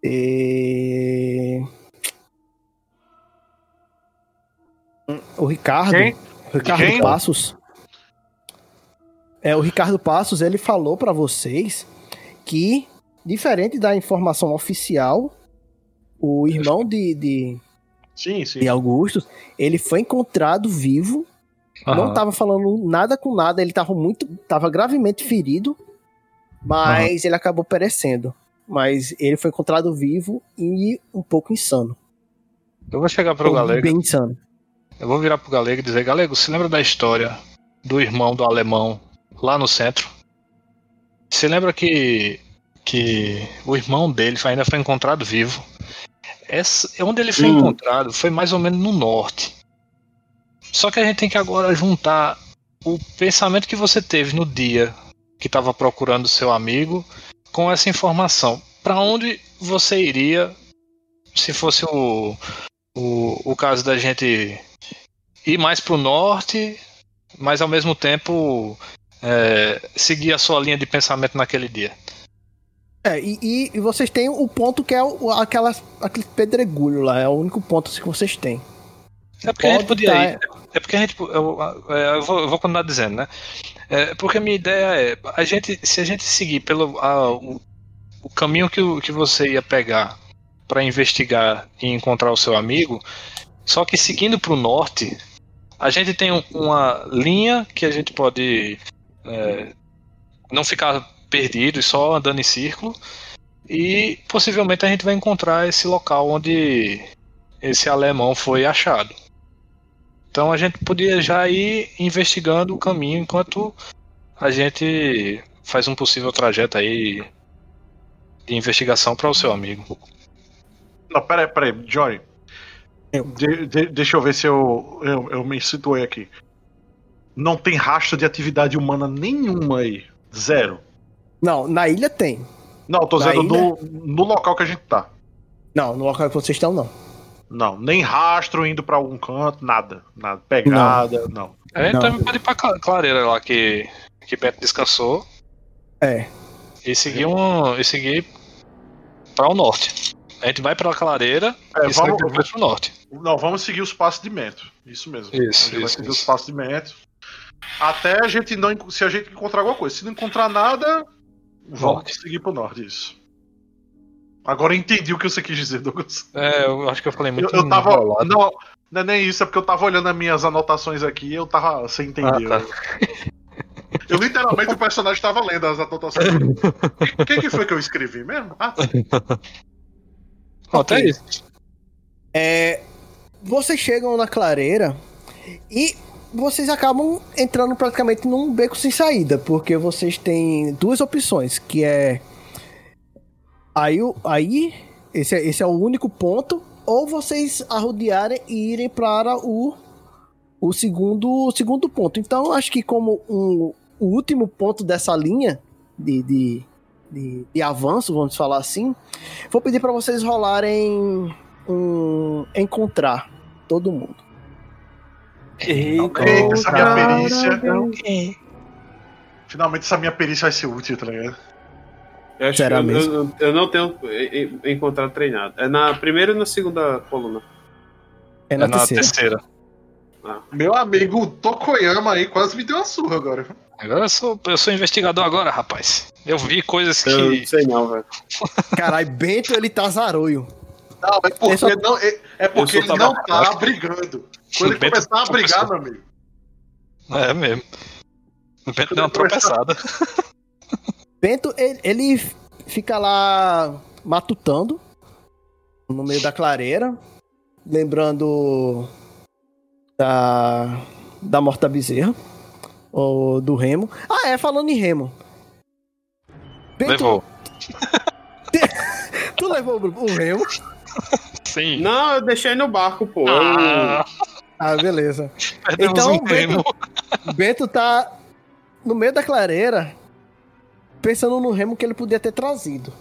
E... O Ricardo. Quem? O Ricardo Quem? Passos. É, o Ricardo Passos, ele falou pra vocês que, diferente da informação oficial, o irmão de, de, Sim, sim. de Augustus, ele foi encontrado vivo Não Aham. tava falando nada com nada, ele tava muito. tava gravemente ferido, mas ele acabou perecendo. Mas ele foi encontrado vivo e um pouco insano. Eu vou chegar pro Ou Galego. Bem insano. Eu vou virar pro Galego e dizer, Galego, se lembra da história do irmão do alemão lá no centro? Você lembra que, que o irmão dele ainda foi encontrado vivo? Essa, onde ele foi Hum. encontrado foi mais ou menos no norte. Só que a gente tem que agora juntar o pensamento que você teve no dia que estava procurando seu amigo com essa informação. Para onde você iria se fosse o, o, o caso da gente ir mais para o norte, mas ao mesmo tempo é, seguir a sua linha de pensamento naquele dia? É, e, e- vocês têm o ponto que é o, aquela, aquele pedregulho lá, é o único ponto assim, que vocês têm. É porque a gente podia tá, ir. É porque a gente. Eu, é, eu vou, eu vou continuar dizendo, né? É, porque a minha ideia é. A gente, se a gente seguir pelo a- o, o caminho que, que você ia pegar para investigar e encontrar o seu amigo, só que seguindo para o norte, a gente tem um- uma linha que a gente pode é, não ficar perdido e só andando em círculo. E possivelmente a gente vai encontrar esse local onde esse alemão foi achado. Então a gente podia já ir investigando o caminho enquanto a gente faz um possível trajeto aí de investigação para o seu amigo. Não, peraí, peraí, Johnny. Eu. De- de- deixa eu ver se eu, eu, eu me situei aqui. Não tem rastro de atividade humana nenhuma aí. Zero. Não, na ilha tem. Não, tô Na dizendo ilha? no, no local que a gente tá. Não, no local que vocês estão, não. Não, nem rastro indo pra algum canto, nada. Nada. Pegada, não. A gente Não. também pode ir pra Cla- clareira lá que, que Beto descansou É. e seguir um. e seguir para o norte. A gente vai pra clareira É, e vamos, depois pro norte. não, vamos seguir os passos de Mento. Isso mesmo. Isso, a gente vai isso, seguir isso. os passos de Mento. Até a gente não. Se a gente encontrar alguma coisa. Se não encontrar nada, vamos Norte. seguir pro norte. Isso. Agora eu entendi o que você quis dizer, Douglas. É, eu acho que eu falei Eu, muito eu tava. enrolado. Não, não é nem isso, é porque eu tava olhando as minhas anotações aqui e eu tava sem entender. Ah, tá. Eu literalmente o personagem tava lendo as anotações. O que, que foi que eu escrevi mesmo? Ah, tá. Pronto, é Ok. isso. É, vocês chegam na clareira e vocês acabam entrando praticamente num beco sem saída, porque vocês têm duas opções, que é aí, aí esse, é- esse é o único ponto, ou vocês arrodearem e irem para o, o segundo, segundo ponto. Então, acho que como um, o último ponto dessa linha de, de, de, de avanço, vamos falar assim, vou pedir para vocês rolarem um encontrar todo mundo. Ok, essa minha perícia. Finalmente essa minha perícia vai ser útil, tá ligado? Eu, acho Será que eu, mesmo? eu, eu não tenho encontrado treinado. É na primeira e na segunda coluna. É É na, na terceira. terceira. Meu amigo Tokoyama aí quase me deu uma surra agora. Agora eu sou, eu sou investigador agora, rapaz. Eu vi coisas Eu que. não sei não, velho. Caralho, Bento ele tá zaroio. Não, é porque, Eu só- não, é, é porque Eu ele não tá brigando. Quando ele Bento começar a brigar, meu amigo. É mesmo. O Bento deu uma tropeçada. Bento ele, ele fica lá matutando no meio da clareira, lembrando da da morta bezerra ou do Remo. Ah, é, falando em Remo. Bento, Levou. tu levou o o Remo? Sim. Não, eu deixei no barco, pô. Ah, Ah, beleza. perdemos Então, um termo. Bento tá no meio da clareira, pensando no remo que ele podia ter trazido.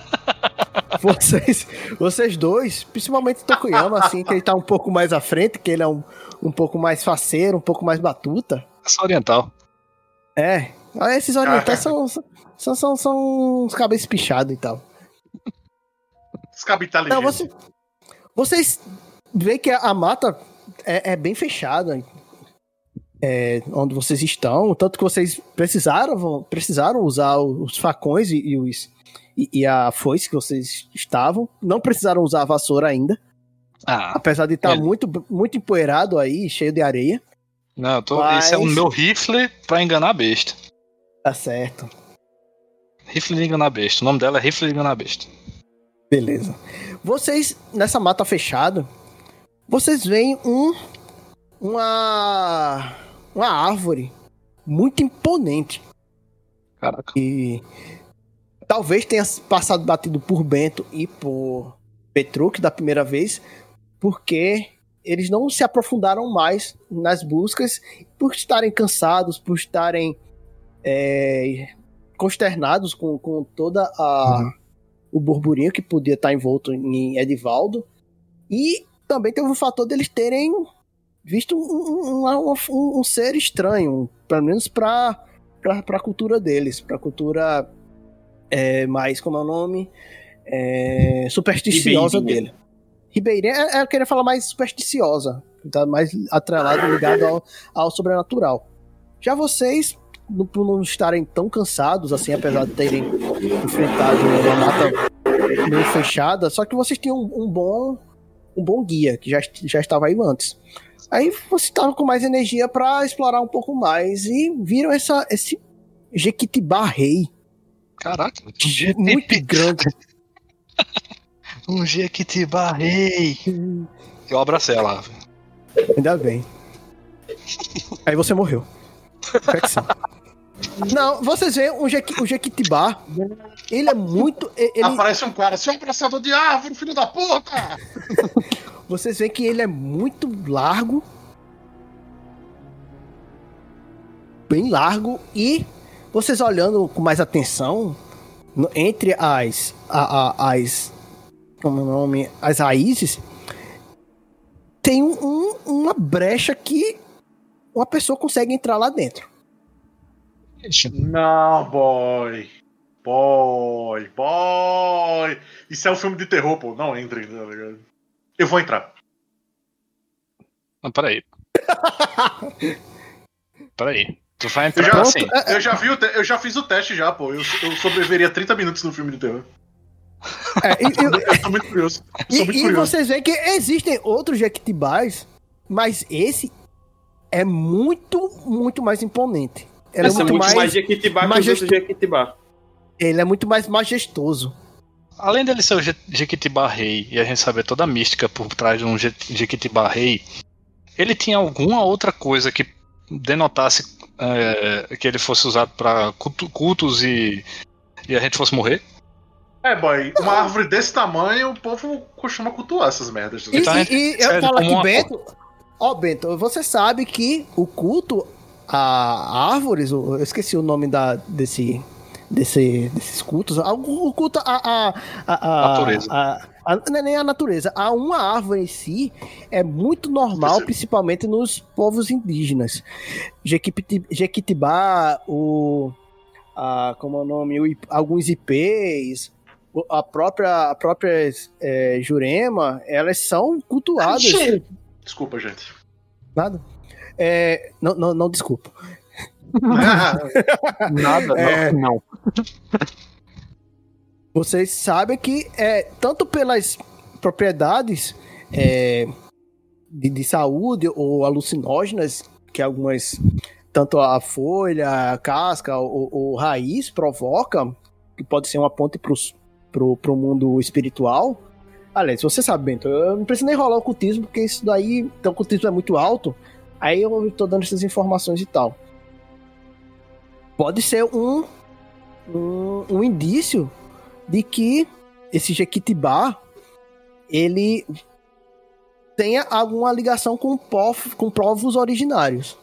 vocês, vocês dois, principalmente Tokuyama, assim, que ele tá um pouco mais à frente, que ele é um, um pouco mais faceiro, um pouco mais batuta. Essa oriental. É, ah, esses orientais são, são, são, são uns cabeças pichados e tal. Descapitalizado. Não, você, vocês veem que a, a mata é, é bem fechada. É, onde vocês estão. Tanto que vocês precisaram, precisaram usar os facões e, e os, e, e a foice que vocês estavam. Não precisaram usar a vassoura ainda. Ah. Apesar de estar É. muito, muito empoeirado aí, cheio de areia. Não, tô, Mas- esse é o meu rifle pra enganar a besta. Tá certo. Rifle de enganar a besta. O nome dela é rifle de enganar a besta. Beleza. Vocês, nessa mata fechada, vocês veem um. Uma. Uma árvore muito imponente. Caraca. E talvez tenha passado batido por Bento e por Petruc da primeira vez, porque eles não se aprofundaram mais nas buscas por estarem cansados, por estarem é, consternados com, com toda a o burburinho que podia estar envolto em Edivaldo e também teve o fator deles terem visto um, um- um- um- ser estranho, pelo menos para a cultura deles, para a cultura é, mais, como é o nome? É, supersticiosa dele. Ribeirinha, é, é, eu queria falar mais supersticiosa, tá mais atrelado, ligado ao, ao sobrenatural. Já vocês, no- por não estarem tão cansados, assim, apesar de terem enfrentado uma mata meio fechada, só que vocês tinham um, um bom um bom guia, que já, já estava aí antes. Aí vocês estavam com mais energia para explorar um pouco mais e viram essa, esse Jequitibá Rei, Caraca. muito grande. Um te barrei. Eu abracei ela. Ainda bem. Aí você morreu. Infecção. Não, vocês veem o, Jequi, o Jequitibá, ele é muito. Ele, Aparece um cara, seu abraçador de árvore, filho da puta! vocês veem que ele é muito largo. Bem largo. E vocês olhando com mais atenção, entre as. a- a- as. Como é o nome? As raízes. Tem um- um- uma brecha que uma pessoa consegue entrar lá dentro. Não, boy. Boy, boy. Isso é um filme de terror, pô. Não entre, tá ligado? Eu vou entrar. Não, peraí. peraí. Tu vai Eu entrar já, assim. eu já, vi o te- eu já fiz o teste já, pô. Eu, eu sobreviveria 30 minutos no filme de terror. É, e- e- Eu tô muito curioso. Eu E, muito e curioso. vocês veem que existem outros Jequitibás, mas esse é muito, muito mais imponente. Ele é Essa é muito, muito mais, mais, Jequitibá que os majesto- outros Jequitibá. ele é muito mais majestoso. Além dele ser o Je- Jequitibá Rei e a gente saber toda a mística por trás de um Je- Jequitibá Rei, ele tinha alguma outra coisa que denotasse é, que ele fosse usado pra cultu- cultos e, e a gente fosse morrer? É, boy, uma árvore desse tamanho, o povo costuma cultuar essas merdas. tá E? Então, e- e eu falo aqui, uma- Bento. Ó, Bento, você sabe que o culto a árvores, o- eu esqueci o nome da, desse, desse, desses cultos, a- o culto a. a, a, a Natureza. não é nem a natureza, a uma árvore em si é muito normal, principalmente nos povos indígenas. Jequitibá, o. A, como é o nome? O alguns ipês, a própria, a própria é, Jurema, elas são cultuadas. Desculpa, gente. Nada. É, não, não, não, desculpa. Nada, É. não. Vocês sabem que é tanto pelas propriedades é, de, de saúde ou alucinógenas que algumas tanto a folha, a casca ou, ou raiz provoca, que pode ser uma ponte pros, pro, pro mundo espiritual. Aliás, você sabe, Bento, eu não preciso nem rolar o ocultismo, porque isso daí, então, o ocultismo é muito alto, aí eu tô dando essas informações e tal. Pode ser um, um, um indício de que esse Jequitibá ele tenha alguma ligação com, povo, com povos originários.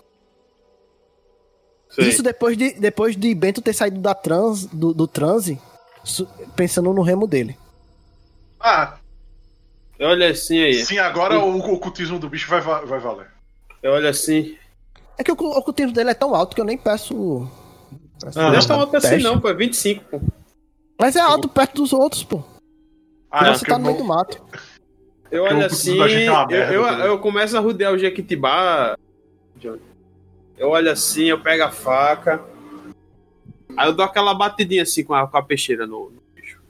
Sei. Isso depois de, depois de Bento ter saído da trans, do, do transe, pensando no remo dele. Ah, Olha assim aí. sim, agora o ocultismo do bicho vai, va- vai valer. Olha assim. É que o, o ocultismo dele é tão alto que eu nem peço. Peço Não é tão alto assim não, pô. É 25, pô. Mas é alto perto dos outros, pô. Ah, você porque tá no meio não- do mato. Eu olho o assim, é eu, merda, eu, tá começo a rodear o Jequitibá. Johnny. Eu olho assim, eu pego a faca. Aí eu dou aquela batidinha assim com a, com a peixeira no, no bicho.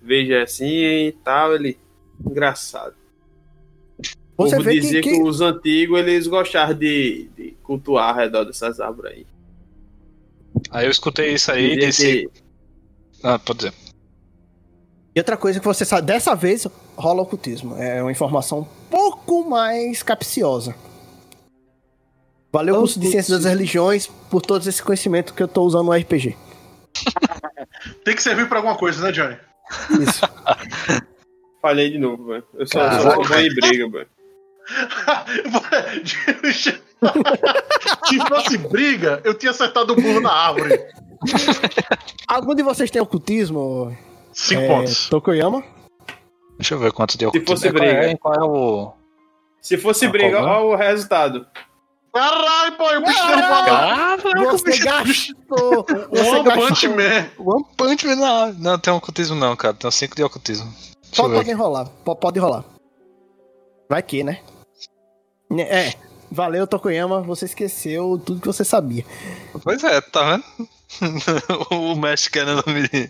Veja assim e tal, ele. Engraçado. O Você povo vê dizia que, que, que- os antigos eles gostavam de, de cultuar ao redor dessas árvores aí. Aí eu escutei isso aí e que Ah, pode dizer. E outra coisa que você sabe, dessa vez rola ocultismo. É uma informação um pouco mais capciosa. Valeu, curso de Ciências das Religiões, por todo esse conhecimento que eu tô usando no RPG. Tem que servir pra alguma coisa, né, Johnny? Isso. falhei de novo, velho. Eu só, Caraca. só sou bom em briga, velho. Se fosse briga, eu tinha acertado o burro na árvore. Algum de vocês tem ocultismo? Cinco É, pontos. Tokoyama? Deixa eu ver quanto deu. fosse qual é, briga. qual é o. Se fosse Ah, briga, qual, né? olha o resultado. Caralho, pô, o bicho Caralho! Você gastou! One Punch. Man. One Punch Man não. Não, tem ocultismo não, cara. Tem 5 de ocultismo. Deixa Pode, enrolar. Pode, pode rolar. Vai que, né? É. Valeu, Tokoyama. Você esqueceu tudo que você sabia. Pois é, tá vendo? o mestre querendo me,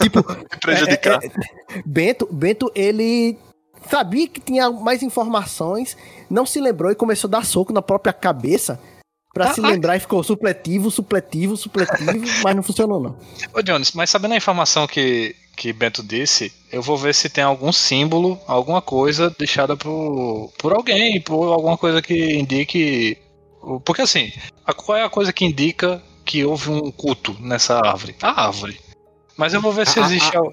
Tipo, me prejudicar. É, é, é, Bento, Bento, ele sabia que tinha mais informações, não se lembrou e começou a dar soco na própria cabeça pra se Ah, ah. lembrar e ficou supletivo, supletivo, supletivo, mas não funcionou não. Ô, Jones, mas sabendo a informação que, que Bento disse, eu vou ver se tem algum símbolo, alguma coisa deixada por, por alguém, por alguma coisa que indique. Porque assim, a- qual é a coisa que indica que houve um culto nessa árvore? A árvore. Mas eu vou ver se Ah, existe. al-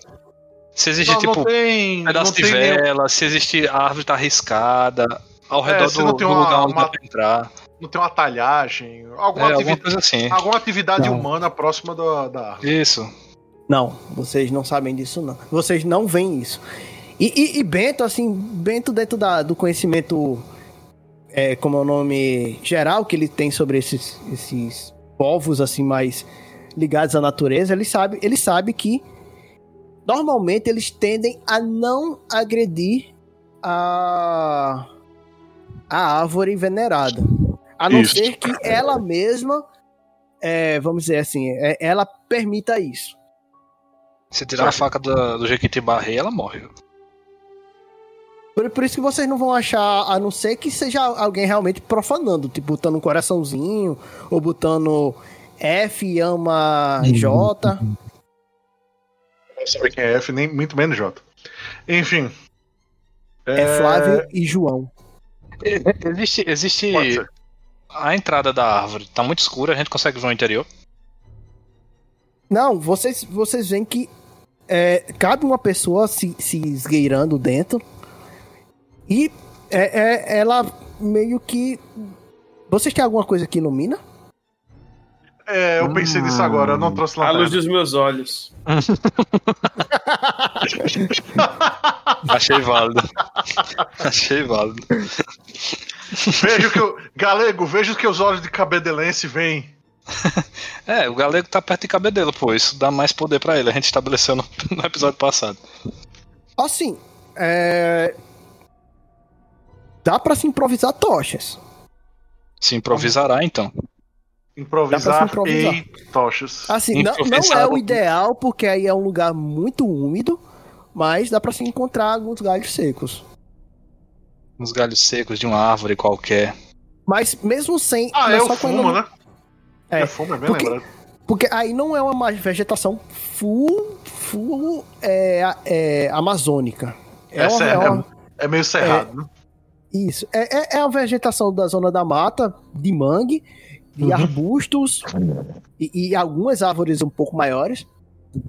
Se existe, Não, tipo, não tem. pedaço não de tem nenhum- vela, se existe. A árvore tá arriscada, ao É, redor do, não tem do uma- lugar onde uma- dá pra entrar. não tem uma talhagem. É, Alguma, alguma atividade, coisa assim. alguma atividade humana próxima da, da árvore. Isso. Não, vocês não sabem disso não. Vocês não veem isso. E, e- e Bento, assim, Bento dentro da- do conhecimento, é, como é o nome geral que ele tem sobre esses, esses povos, assim, mais ligados à natureza, ele sabe, ele sabe que normalmente eles tendem a não agredir a, a árvore venerada. A não Isso. ser que ela mesma, é, vamos dizer assim, é, ela permita isso. Se tirar a faca do, do Jequitibá Rei, ela morre. Por, por isso que vocês não vão achar, a não ser que seja alguém realmente profanando, tipo, botando um coraçãozinho, ou botando F ama J. Não sabe quem é F, nem muito menos J. Enfim. É Flávio e João. Existe, existe a entrada da árvore. Tá muito escura, a gente consegue ver o interior. Não, vocês, vocês veem que é, cabe uma pessoa se, se esgueirando dentro e é, é- ela meio que. Vocês têm alguma coisa que ilumina? É, eu pensei nisso agora, eu não trouxe A luz lanterna. dos meus olhos. Achei válido. Achei válido. Vejo que eu. Galego, vejo que os olhos de cabedelense vêm. É, o galego tá perto de cabedelo, pô. Isso dá mais poder pra ele. A gente estabeleceu no, no episódio passado. Assim, é. Dá pra se improvisar tochas. Se improvisará, então. Improvisar, improvisar. e tochas. Assim, não, não é o ideal, porque aí é um lugar muito úmido, mas dá pra se encontrar alguns galhos secos. Uns galhos secos de uma árvore qualquer. Mas mesmo sem. Ah, é o fumo, né? É, É fumo, é bem porque- lembrado. Porque aí não é uma vegetação full, full é, é, amazônica. É, É uma, é uma- É meio cerrado, né? Isso. É, é, é a vegetação da zona da mata, de mangue, de Uhum. arbustos e, e algumas árvores um pouco maiores.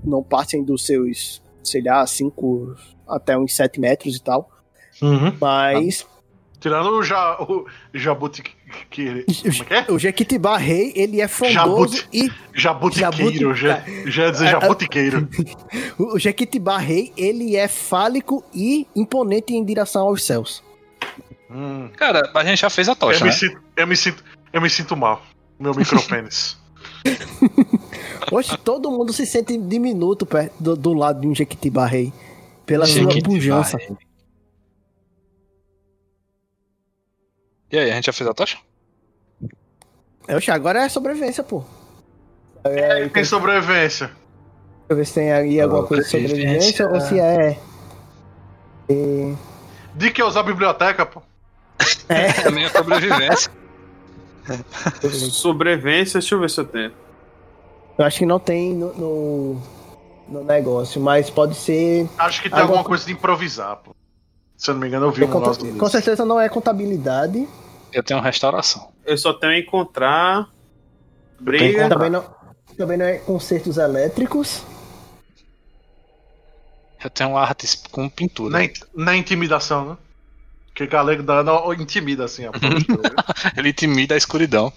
Não passem dos seus, sei lá, 5 até uns 7 metros e tal. Uhum. Mas Tirando o, ja, o jabuti. Que, é que é? o Jequitibá Rei, ele é frondoso Jabuti. e Jabutiqueiro. Jabuti- Já, já ia dizer jabutiqueiro. o Jequitibá Rei, ele é fálico e imponente em direção aos céus. Hum. Cara, a gente já fez a tocha, Eu, me né? sinto, eu, me sinto, eu me sinto mal. Meu micropênis. Hoje todo mundo se sente diminuto perto do, do lado de um Jequitibá Rei. Pela sua pujança. Rei. E aí, a gente já fez a tocha? Oxe, agora é sobrevivência, pô. Tem sobrevivência. Deixa eu ver se tem aí alguma coisa de sobrevivência ou se é. De que usar a biblioteca, pô? É, É a minha sobrevivência. Sobrevivência, deixa eu ver se eu tenho. eu acho que não tem no, no, no negócio, mas pode ser. Acho que tem Alguma alguma coisa de improvisar, pô. Se eu não me engano, eu vi um com, negócio desse. com certeza não é contabilidade. Eu tenho restauração. Eu só tenho encontrar. Briga. Também não, também não é concertos elétricos. Eu tenho artes com pintura. Na, na intimidação, né? Que galego dá não, intimida assim a. Ele intimida a escuridão.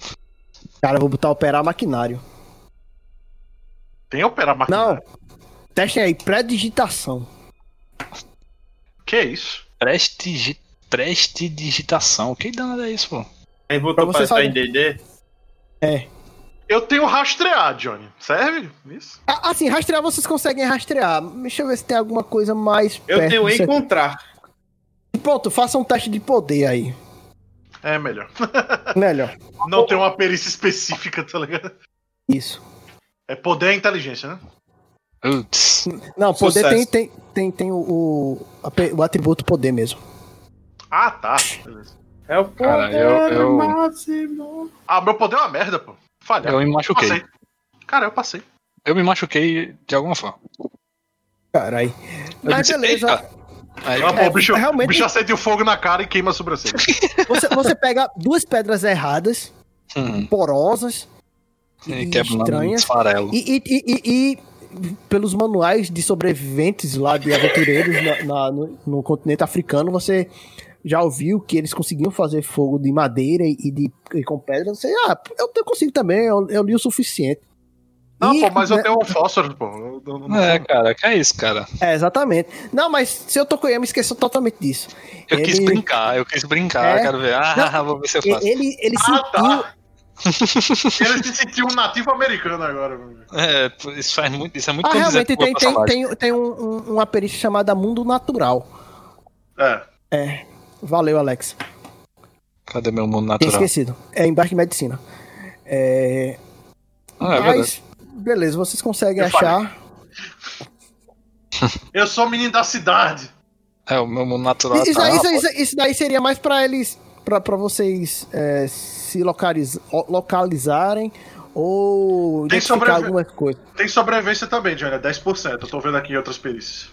Cara, eu vou botar operar maquinário. Tem operar maquinário. Não. Testem aí, pré-digitação. Que é isso? Prestigi... Prestidigitação. Que danado é isso, pô? Aí voltou Pra pra, você pra saber. DD. É. Eu tenho rastrear, Johnny. Serve? Isso? Ah, Assim, rastrear vocês conseguem rastrear. Deixa eu ver se tem alguma coisa mais Eu perto. tenho disso aqui. encontrar. Pronto, faça um teste de poder aí. É melhor. Melhor. Não tem uma perícia específica, tá ligado? Isso. É poder e inteligência, né? Não, poder Sucesso. tem, tem, tem, tem o, o, atributo poder mesmo. Ah, tá. Beleza. É o poder Cara, eu- eu- máximo. Ah, meu poder é uma merda, pô. Falhar. Eu me machuquei. Passei. Cara, eu passei. Eu me machuquei de alguma forma. Caralho. Eu Mas disse, beleza. "Eita". Aí, Ah, pô, É, o, bicho, realmente- o bicho acende o fogo na cara e queima a sobrancelha. Você, você pega duas pedras erradas, hum, porosas e e quebra estranhas. E, e, e, e- e pelos manuais de sobreviventes lá de aventureiros na- na- no, no continente africano, você já ouviu que eles conseguiam fazer fogo de madeira e, de, e com pedra. Você, ah, eu, eu consigo também, eu, eu li o suficiente. Não, E, pô, mas eu né, tenho um fósforo, pô. Eu- eu não- É, cara, que é isso, cara. É, exatamente. Não, mas se eu Tokoyama esqueceu totalmente disso. Eu quis Ele- brincar, eu quis brincar, É. quero ver. Ah, vou ver se eu faço. Ele, ele Ah, sentiu. tá. Ele se sentiu um nativo americano agora. meu. É, isso faz muito, isso é muito Ah, realmente o tem, tem, tem, tem um- um- uma perícia chamada Mundo Natural. É. É. Valeu, Alex. Cadê meu mundo Tinha natural? esquecido. É embaixo de medicina. É, Ah, é verdade. mas, beleza, vocês conseguem Eu achar. Eu sou menino da cidade. É, o meu mundo natural Isso, tá... daí- isso, isso- isso daí seria mais pra eles. Pra, pra vocês é, se localiz, localizarem ou Tem identificar sobrevi- algumas coisas. Tem sobrevivência também, Johnny. É 10%. Eu tô vendo aqui em outras perícias.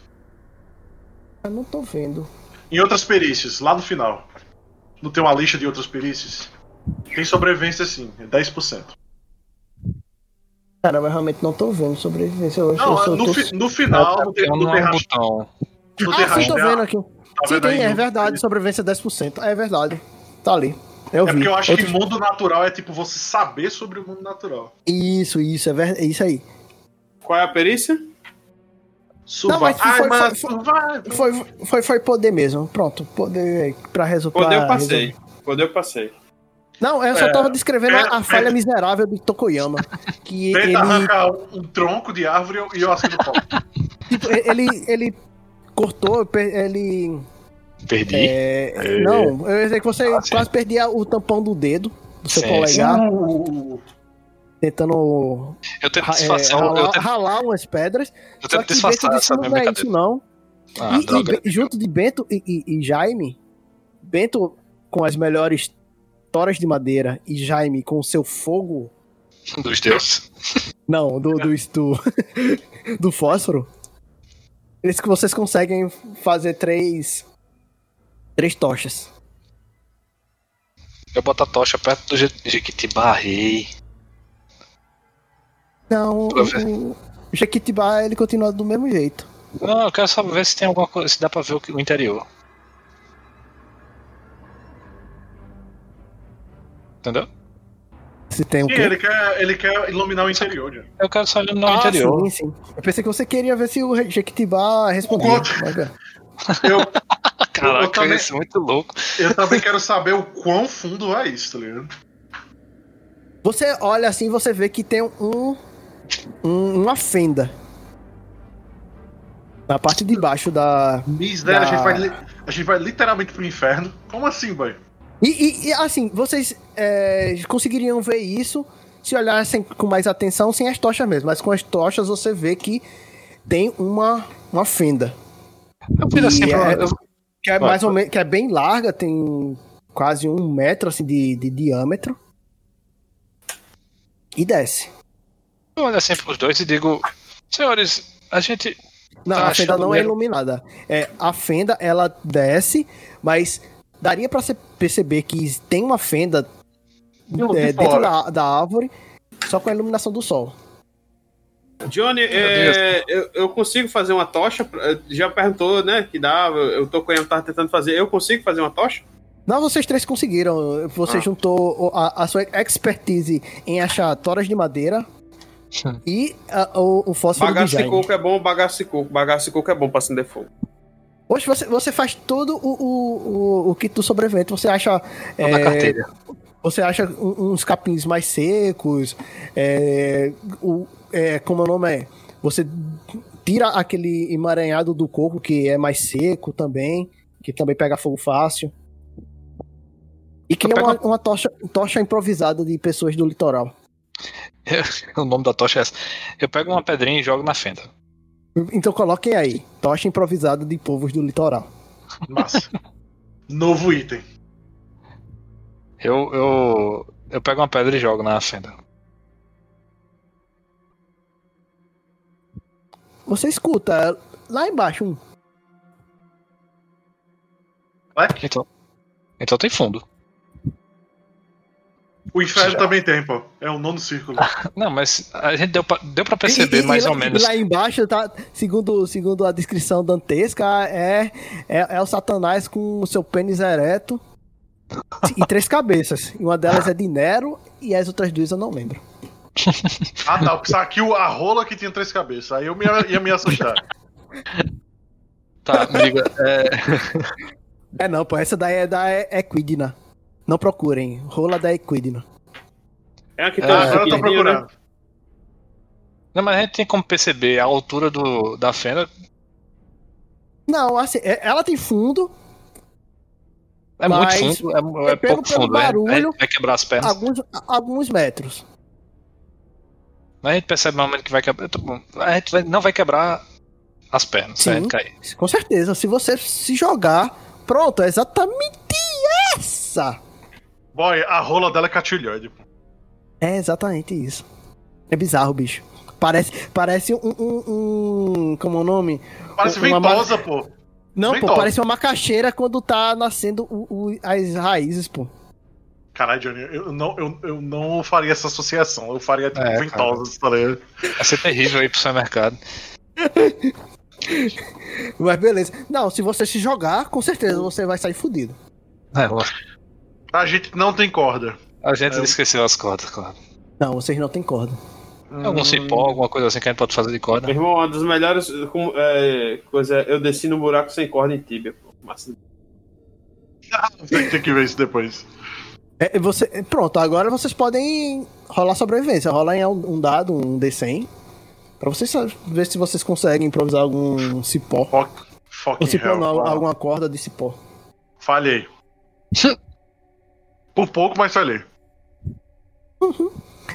Eu não tô vendo. Em outras perícias, lá no final. Não tem uma lista de outras perícias? Tem sobrevivência sim, é 10%. Cara, mas realmente não tô vendo sobrevivência. Eu, Não, eu só no, tô- fi- no final Eu é um rast- botão. Ah, sim, tô rastrear. vendo aqui. Tá sim, tem, aí? é verdade. Sobrevivência 10%. É verdade. Tá ali. Eu É vi. porque eu acho Outro- que mundo natural é tipo você saber sobre o mundo natural. Isso, isso, é, ver... é isso aí. Qual é a perícia? Survival. mas foi- Ai, foi- mas foi-. Foi, foi, foi poder mesmo. Pronto, poder pra resolver. Poder eu passei. Poder eu passei. Não, eu só É, tava descrevendo a, a é, falha é. miserável de Tokoyama. Que Tenta ele, arrancar um, um tronco de árvore e eu assino o pau. tipo, ele, ele cortou, ele. Perdi. é, É. Não, eu sei que você Ah, quase perdia o tampão do dedo do seu Sim, polegar, tentando Eu tento é, disfarçar, eu ralar, tento, ralar umas pedras. eu tento disfarçar Bento essa não é isso não. Ah, e, e junto de Bento e, e- e Jaime, Bento com as melhores toras de madeira e Jaime com o seu fogo. Dos deuses. Não, do, do, do, do fósforo. Eles que vocês conseguem fazer três. Três tochas. Eu boto a tocha perto do Je- Jequitibá, rei. Não, o, o Jequitibá ele continua do mesmo jeito. Não, eu quero só ver se tem alguma coisa, se dá pra ver o, o interior. Entendeu? Se tem o quê? ele quer, ele quer iluminar o interior, Johnny. Eu quero só iluminar o Ah, interior. sim, sim. Eu pensei que você queria ver se o Jequitibá respondia. Mas, é. Eu, Caraca, eu também- isso é muito louco. eu também quero saber o quão fundo é isso, tá ligado? Você olha assim, você vê que tem um, um- uma fenda na parte de baixo da. Miséria, a, Da- gente vai, a gente vai literalmente pro inferno. Como assim, boy? E, e- e, assim, vocês é, conseguiriam ver isso se olhassem com mais atenção sem as tochas mesmo. Mas com as tochas você vê que tem uma, uma fenda. Eu fiz assim, pra- é- eu- Que é mais ou menos. Que é bem larga, tem quase um metro assim, de, de diâmetro. E desce. Eu olho assim pros dois e digo, senhores, a gente. Não, Tá a fenda não é iluminada. É, a fenda, ela desce, mas daria pra você perceber que tem uma fenda de é, dentro da, da árvore, só com a iluminação do sol. Johnny, é, eu, eu consigo fazer uma tocha? Já perguntou, né? Que dá, eu tô com tava tentando fazer. Eu consigo fazer uma tocha? Não, vocês três conseguiram. Você Ah. juntou a, a sua expertise em achar toras de madeira e a- o, o fósforo Bagaço de Jaime. coco é bom, bagaço de coco. Bagaço de coco é bom pra acender fogo. Hoje você, você faz todo o, o, o, o kit do sobrevivente. Você acha. Toda a é, carteira. Você acha uns capins mais secos. É, o, é, como o nome é? Você tira aquele emaranhado do coco que é mais seco também. Que também pega fogo fácil. E cria pego uma, uma tocha, tocha improvisada de pessoas do litoral. o nome da tocha é essa. Eu pego uma pedrinha e jogo na fenda. Então coloquem aí. Tocha improvisada de povos do litoral. Massa. Novo item. Eu, eu, eu pego uma pedra e jogo na fenda. Você escuta lá embaixo um. Então, então tem fundo. O inferno Já. também tem, pô. É um nono círculo. Não, mas a gente deu pra, deu pra perceber E- e- mais e lá, ou menos. Lá embaixo, tá, segundo, segundo a descrição dantesca, é, é, é o Satanás com o seu pênis ereto e três cabeças. E uma delas é de Nero e as outras duas eu não lembro. Ah, tá. Eu pensava que o- a rola que tinha três cabeças. Aí eu me, ia me assustar. Tá, me diga. É, É não, pô, essa daí é da Equidna. Não procurem, rola da Equidna. É aqui É, tem um Ah, agora eu tô chiquinho, né? procurando. Não, mas a gente tem como perceber a altura do, da fenda. Não, assim, é- ela tem fundo, É muito fundo, é, é pelo- pouco fundo. né? A barulho- gente vai quebrar as pernas. alguns, alguns metros. A gente percebe no momento que vai quebrar. bom. A gente vai- não vai quebrar as pernas Sim. gente cair. Com certeza, se você se jogar, pronto, é exatamente essa. Boy, a rola dela é catilhoide. pô. É exatamente isso. É bizarro, bicho. Parece, parece um, um, um- Como é o nome? Parece Uma ventosa, pô. Não, pô, Ventosa. parece uma macaxeira quando tá nascendo o- o- as raízes, pô. Caralho, Johnny, eu não, eu, eu não faria essa associação. Eu faria tipo É, ventosas, tá ligado? Vai ser terrível aí pro supermercado. Mas beleza. Não, se você se jogar, com certeza você vai sair fudido. É, lógico. A gente não tem corda. a gente É, eu- esqueceu as cordas, claro. Não, vocês não têm corda. Algum cipó, alguma coisa assim que a gente pode fazer de corda. Meu irmão, uma das melhores é, coisa eu desci no buraco sem corda em tíbia. Pô. Tem, tem que ver isso depois. É, você, pronto, agora vocês podem rolar sobrevivência. Rola em um dado, um D100. Pra vocês ver se vocês conseguem improvisar algum cipó. Fuck, Ou fucking cipó hell. não, alguma corda de cipó. Falhei. Por pouco, mas falhei.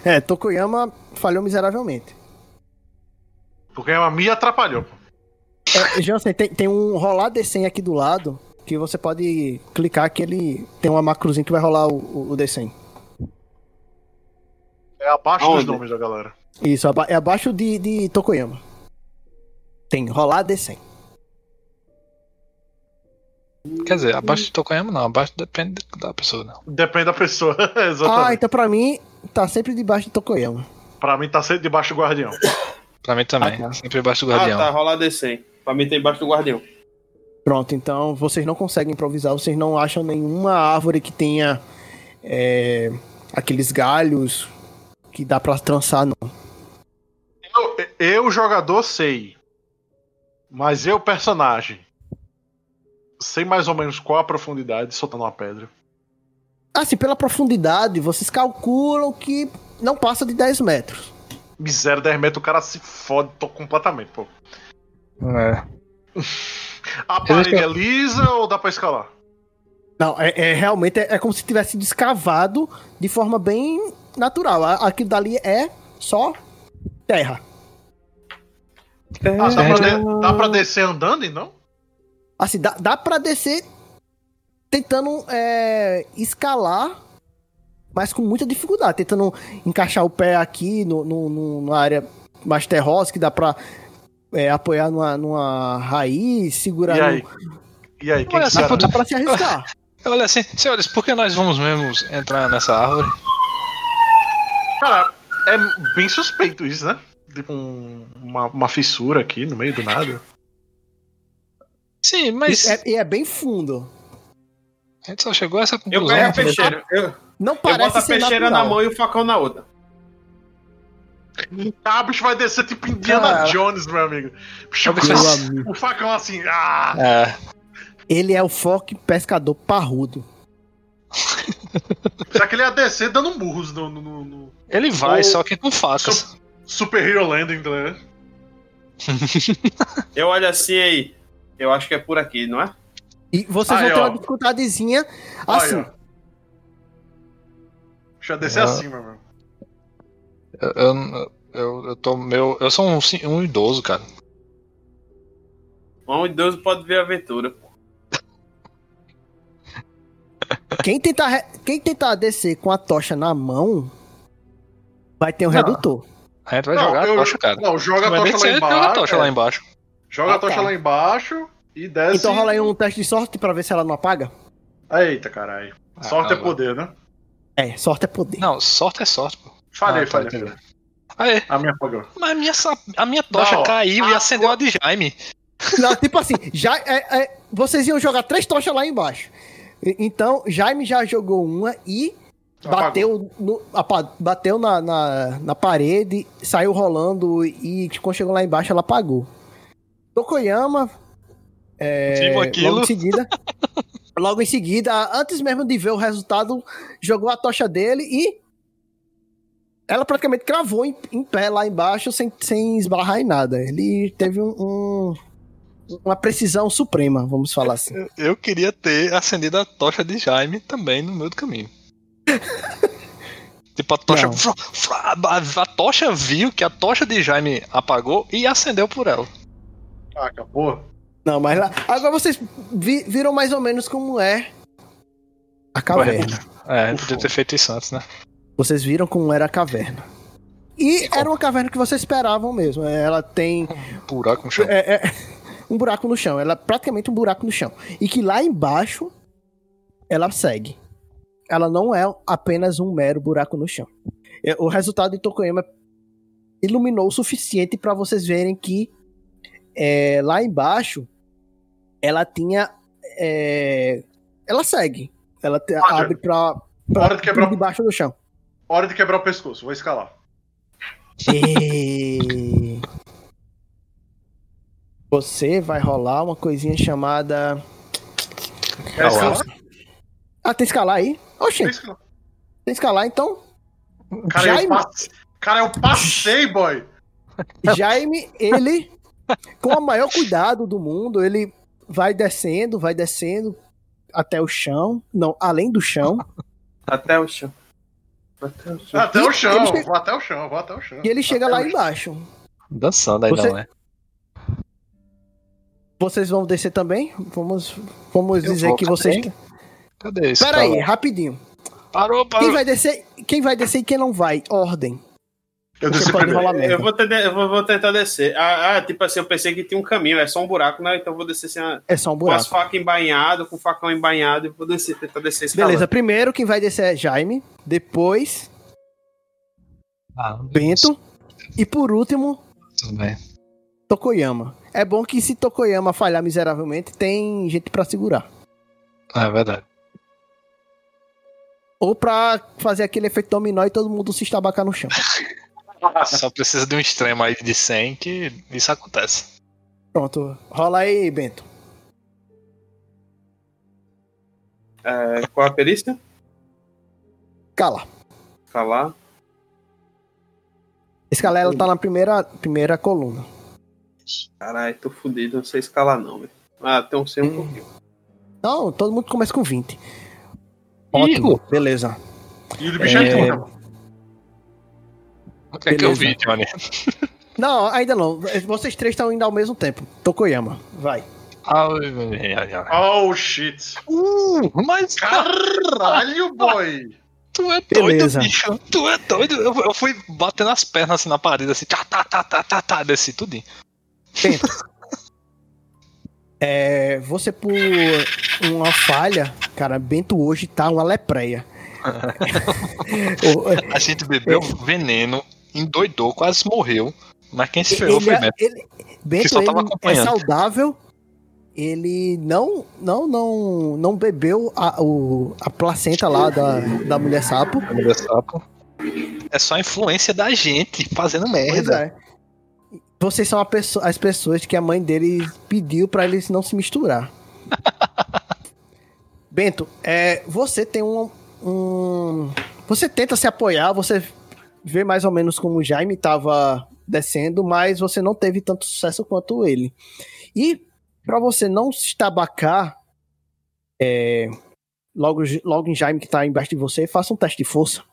É, Tokoyama falhou miseravelmente. Porque a me atrapalhou. É, Jansen, tem, tem um rolar D100 aqui do lado que você pode clicar que ele tem uma macrozinha que vai rolar o, o, o D100. É abaixo Aonde? dos nomes da galera. Isso, aba- é abaixo de, de Tokoyama. Tem rolar D100. Quer dizer, abaixo de Tokoyama não, abaixo depende da pessoa, não. Depende da pessoa, Ah, exatamente. então pra mim tá sempre debaixo de Tokoyama. Pra mim tá sempre debaixo do guardião. Pra mim também, Ah, tá. sempre abaixo do Ah, guardião. tá, rolar D100. Pra mim tem embaixo do guardião. Pronto, então vocês não conseguem improvisar, vocês não acham nenhuma árvore que tenha é, aqueles galhos que dá pra trançar, não. Eu, eu, jogador, sei. Mas eu, personagem. Sei mais ou menos qual a profundidade soltando uma pedra. Assim, pela profundidade, vocês calculam que não passa de 10 metros. Miséria, 10 metros, o cara se fode tô completamente, pô. É. A parede é lisa ou dá pra escalar? Não, é, é realmente é, é como se tivesse sido escavado de forma bem natural. Aquilo dali é só terra. Ah, dá, pra de- dá pra descer andando, então? Assim, dá, dá pra descer tentando é, escalar, mas com muita dificuldade, tentando encaixar o pé aqui no, no, no na área mais terrosa, que dá pra é, apoiar numa, numa raiz, segurar E aí? no... E aí, quem Olha que será? puta- pra se arriscar. Olha assim, senhores, por que nós vamos mesmo entrar nessa árvore? Cara, é bem suspeito isso, né? Tipo um- uma, uma fissura aqui no meio do nada. Sim, mas E é, e é bem fundo. a gente só chegou a essa Eu conclusão. pego a peixeira. Eu, Não eu parece boto a peixeira natural. na mão e o facão na outra. Ah, o bicho vai descer tipo Indiana Cara. Jones, meu amigo. O bicho Meu vai- amigo. o facão assim. Ah! É, Ele é o foque pescador parrudo. Já que ele ia descer dando murros no, no- no- no ele vai, Ou- só que com facas. Super Hero Landing, tá ligado? Eu olho assim aí. Eu acho que é por aqui, não é? E vocês Aí, vão ter ó. uma dificuldadezinha Aí, assim. ó. Deixa eu descer Ah. assim, meu irmão. Eu, eu, eu, eu tô meu. Eu sou um, um idoso, cara. Um idoso pode ver a aventura. pô. Quem tentar, quem tentar descer com a tocha na mão vai ter um Não. redutor. A gente vai Não, jogar eu- a tocha, cara. Não, joga a tocha lá ser jogar a embaixo. tocha é. lá embaixo. Joga Ah, a tocha tá. lá embaixo e desce. Então rola aí um teste de sorte pra ver se ela não apaga. Eita, caralho. Ah, Sorte é não, poder, né? É, sorte é poder. Não, sorte é sorte, pô. Falhei, Ah, tá, falhei. entendi. Aí, A minha apagou. mas a minha, a minha tocha Não, caiu e a- acendeu a de Jaime. Não, tipo assim, já é- é, vocês iam jogar três tochas lá embaixo. Então, Jaime já jogou uma e Apagou. bateu, no, apa- bateu na, na, na parede, saiu rolando e quando chegou lá embaixo ela apagou. Tokoyama, é, logo em seguida, logo em seguida, antes mesmo de ver o resultado, jogou a tocha dele e ela praticamente cravou em, em pé lá embaixo sem, sem esbarrar em nada. Ele teve um- um, uma precisão suprema, vamos falar assim. Eu, eu queria ter acendido a tocha de Jaime também no meio do caminho. tipo, a tocha. A, a tocha viu que a tocha de Jaime apagou e acendeu por ela. Ah, acabou. Não, mas lá. Agora vocês vi- viram mais ou menos como é a caverna. É, podia ter feito isso antes, né? Vocês viram como era a caverna. E era uma caverna que vocês esperavam mesmo. Ela tem Buraco no chão. é, é, um buraco no chão. Ela é praticamente um buraco no chão. E que lá embaixo ela segue. Ela não é apenas um mero buraco no chão. É, O resultado de Tokoyama iluminou o suficiente para vocês verem que é, lá embaixo ela tinha. é, ela segue. Ela te- abre pra, pra Hora de quebrar- debaixo do chão. Hora de quebrar o pescoço, vou escalar. E... Você vai rolar uma coisinha chamada. Quer escalar? Ah, tem escalar aí? Oxê, Quer escalar? tem escalar então? Cara, eu Jaime. passei, cara, eu passei, boy. Jaime, ele, com o maior cuidado do mundo, ele vai descendo, vai descendo até o chão. Não, além do chão. Até o chão. Até o chão. Até o chão, chega- vou até o chão, vou até o chão. E ele chega Até lá embaixo. Dançando aí, Você- não, né? Vocês vão descer também? Vamos, vamos Eu dizer que vocês. também. Cadê isso? Pera aí, rapidinho. Parou, parou. Quem vai descer? Quem vai descer e quem não vai? Ordem. Eu desci. Eu vou, ter- eu vou- vou tentar descer. Ah, ah, tipo assim, eu pensei que tinha um caminho, é só um buraco, né? Então eu vou descer assim, ah, É só um com as buraco. facas embainhadas, com o facão embainhado, e vou descer, tentar descer esse Beleza, primeiro quem vai descer é Jaime, depois Ah, Bento e por último Tudo bem. Tokoyama. É bom que se Tokoyama falhar miseravelmente, tem gente pra segurar. É verdade. Ou pra fazer aquele efeito dominó e todo mundo se estabacar no chão. Só precisa de um extremo aí de 100 que isso acontece. Pronto, rola aí, Bento. É, qual a perícia? Cala. Calar. Esse galera tá na primeira, primeira coluna. Caralho, tô fudido, não sei escalar não, velho. Ah, tem um 100 um pouquinho. Não, todo mundo começa com 20. Ótimo, beleza. E o bicho é, É. é... O que é que eu vi, Johnny? Não, ainda não. Vocês três estão indo ao mesmo tempo. Tokoyama, vai. Ai, ai, ai. Oh, shit. Uh, mas Caralho, boy. tu é doido, Beleza. bicho. Tu é doido. Eu, eu fui batendo as pernas assim na parede, assim, tá, tá, tá, tá, tá, tá, desci tudinho. É, você por uma falha, cara, Bento hoje tá uma lepreia. A gente bebeu veneno, endoidou, quase morreu. Mas quem se ferrou foi é- Beto. ele, Bento só tava ele é acompanhando. saudável. Ele não, não, não, não bebeu a, o, a placenta lá da, da mulher sapo. Mulher sapo. É só a influência da gente fazendo merda. é. Vocês são a as pessoas que a mãe dele pediu pra eles não se misturar. Bento, é, você tem um, um- Você tenta se apoiar, você vê mais ou menos como o Jaime tava descendo, mas você não teve tanto sucesso quanto ele. E pra você não se estabacar, é, logo, logo em Jaime que tá embaixo de você, faça um teste de força.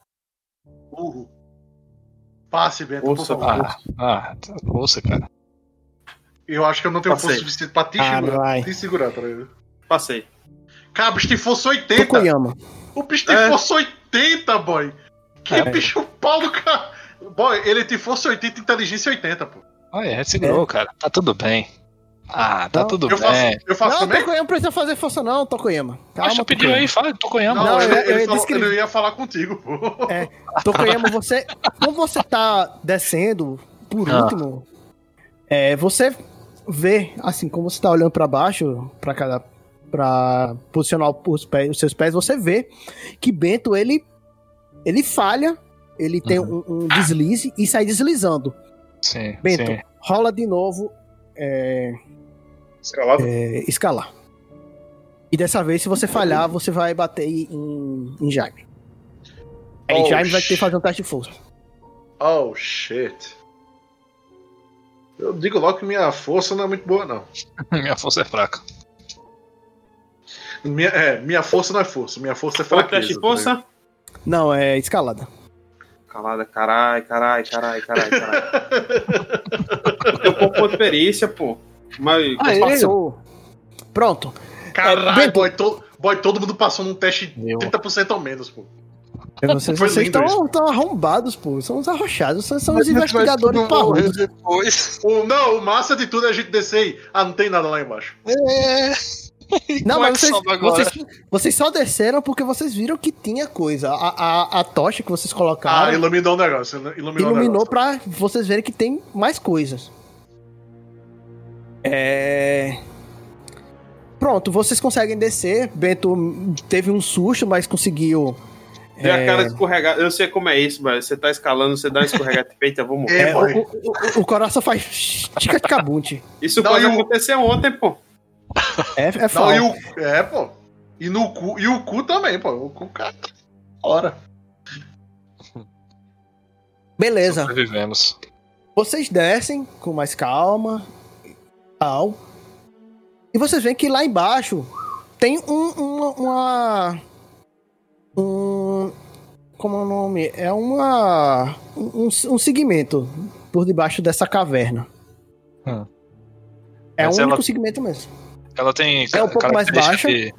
Burro. Passe, Beto, por Força, favor. Ah, ah, tá- força, cara. Eu acho que eu não tenho Passei. força suficiente pra te Caralho. segurar. Te segurar, tá ligado? Passei. Cara, o bicho tem força 80. Tokoyama. O bicho tem É. força 80, boy. Que É. bicho pau do cara. Boy, ele tem força 80 e inteligência 80, pô. Olha, gente segurou, cara. Tá tudo bem. Ah, tá Não, tudo Eu faço, bem. eu faço Não, também? Tokoyama não precisa fazer força não, Tokoyama. Calma, tu pediu Tokoyama. aí, fala, conhando. Não, Não, ele, eu- eu falou- descrevi. ele ia falar contigo, pô. Tokoyama, você. Como você tá descendo, por Ah. último, é, você vê, assim, como você tá olhando pra baixo, pra cada. pra posicionar os, pés, os seus pés, você vê que Bento, ele. Ele falha, ele tem um, um deslize e sai deslizando. Sim, Bento, sim. rola de novo é, Escalado. é, escalar. E dessa vez, se você falhar, você vai bater em, em Jaime. Aí Oh, Jaime vai ter que fazer um teste de força. Oh, shit. Eu digo logo que minha força não é muito boa, não. Minha força é fraca. Minha, é, minha força não é força, minha força é fraqueza. teste de tá força? Não, é escalada. Calada, carai, carai, carai, carai, carai. Eu tô com ponto de perícia, pô. Mas. Aê. Passou. Pronto. Caralho, Bento. boy, to- boy, todo mundo passou num teste Meu. 30% ao menos, pô. Vocês, vocês estão, estão arrombados, pô. São os arrochados. São, são os investigadores parrudos. depois. O, não, o massa de tudo é a gente descer e. Ah, não tem nada lá embaixo. É. Não, é mas vocês, vocês, vocês só desceram porque vocês viram que tinha coisa. A, a, a tocha que vocês Ah, colocaram iluminou o negócio. Iluminou, iluminou negócio. pra vocês verem que tem mais coisas. É. Pronto, vocês conseguem descer. Bento teve um susto, mas conseguiu. Vê a é, cara escorregada. Eu sei como é isso, mas você tá escalando, você dá uma escorregada. Eita, eu vou morrer. É, o, o, o coração faz tica-tica-bunte. Isso Não, pode e o- acontecer ontem, pô. É, é Não, foda. e o. É, pô. E no cu. E o cu também, pô. O cu, cara. Ora. Beleza. Vivemos. Vocês descem com mais calma e tal. E vocês veem que lá embaixo tem um, uma, uma- Um. Como é o nome? É uma. Um, um segmento por debaixo dessa caverna. Hum. É Mas o único ela- segmento mesmo. Ela tem É um pouco mais característica de-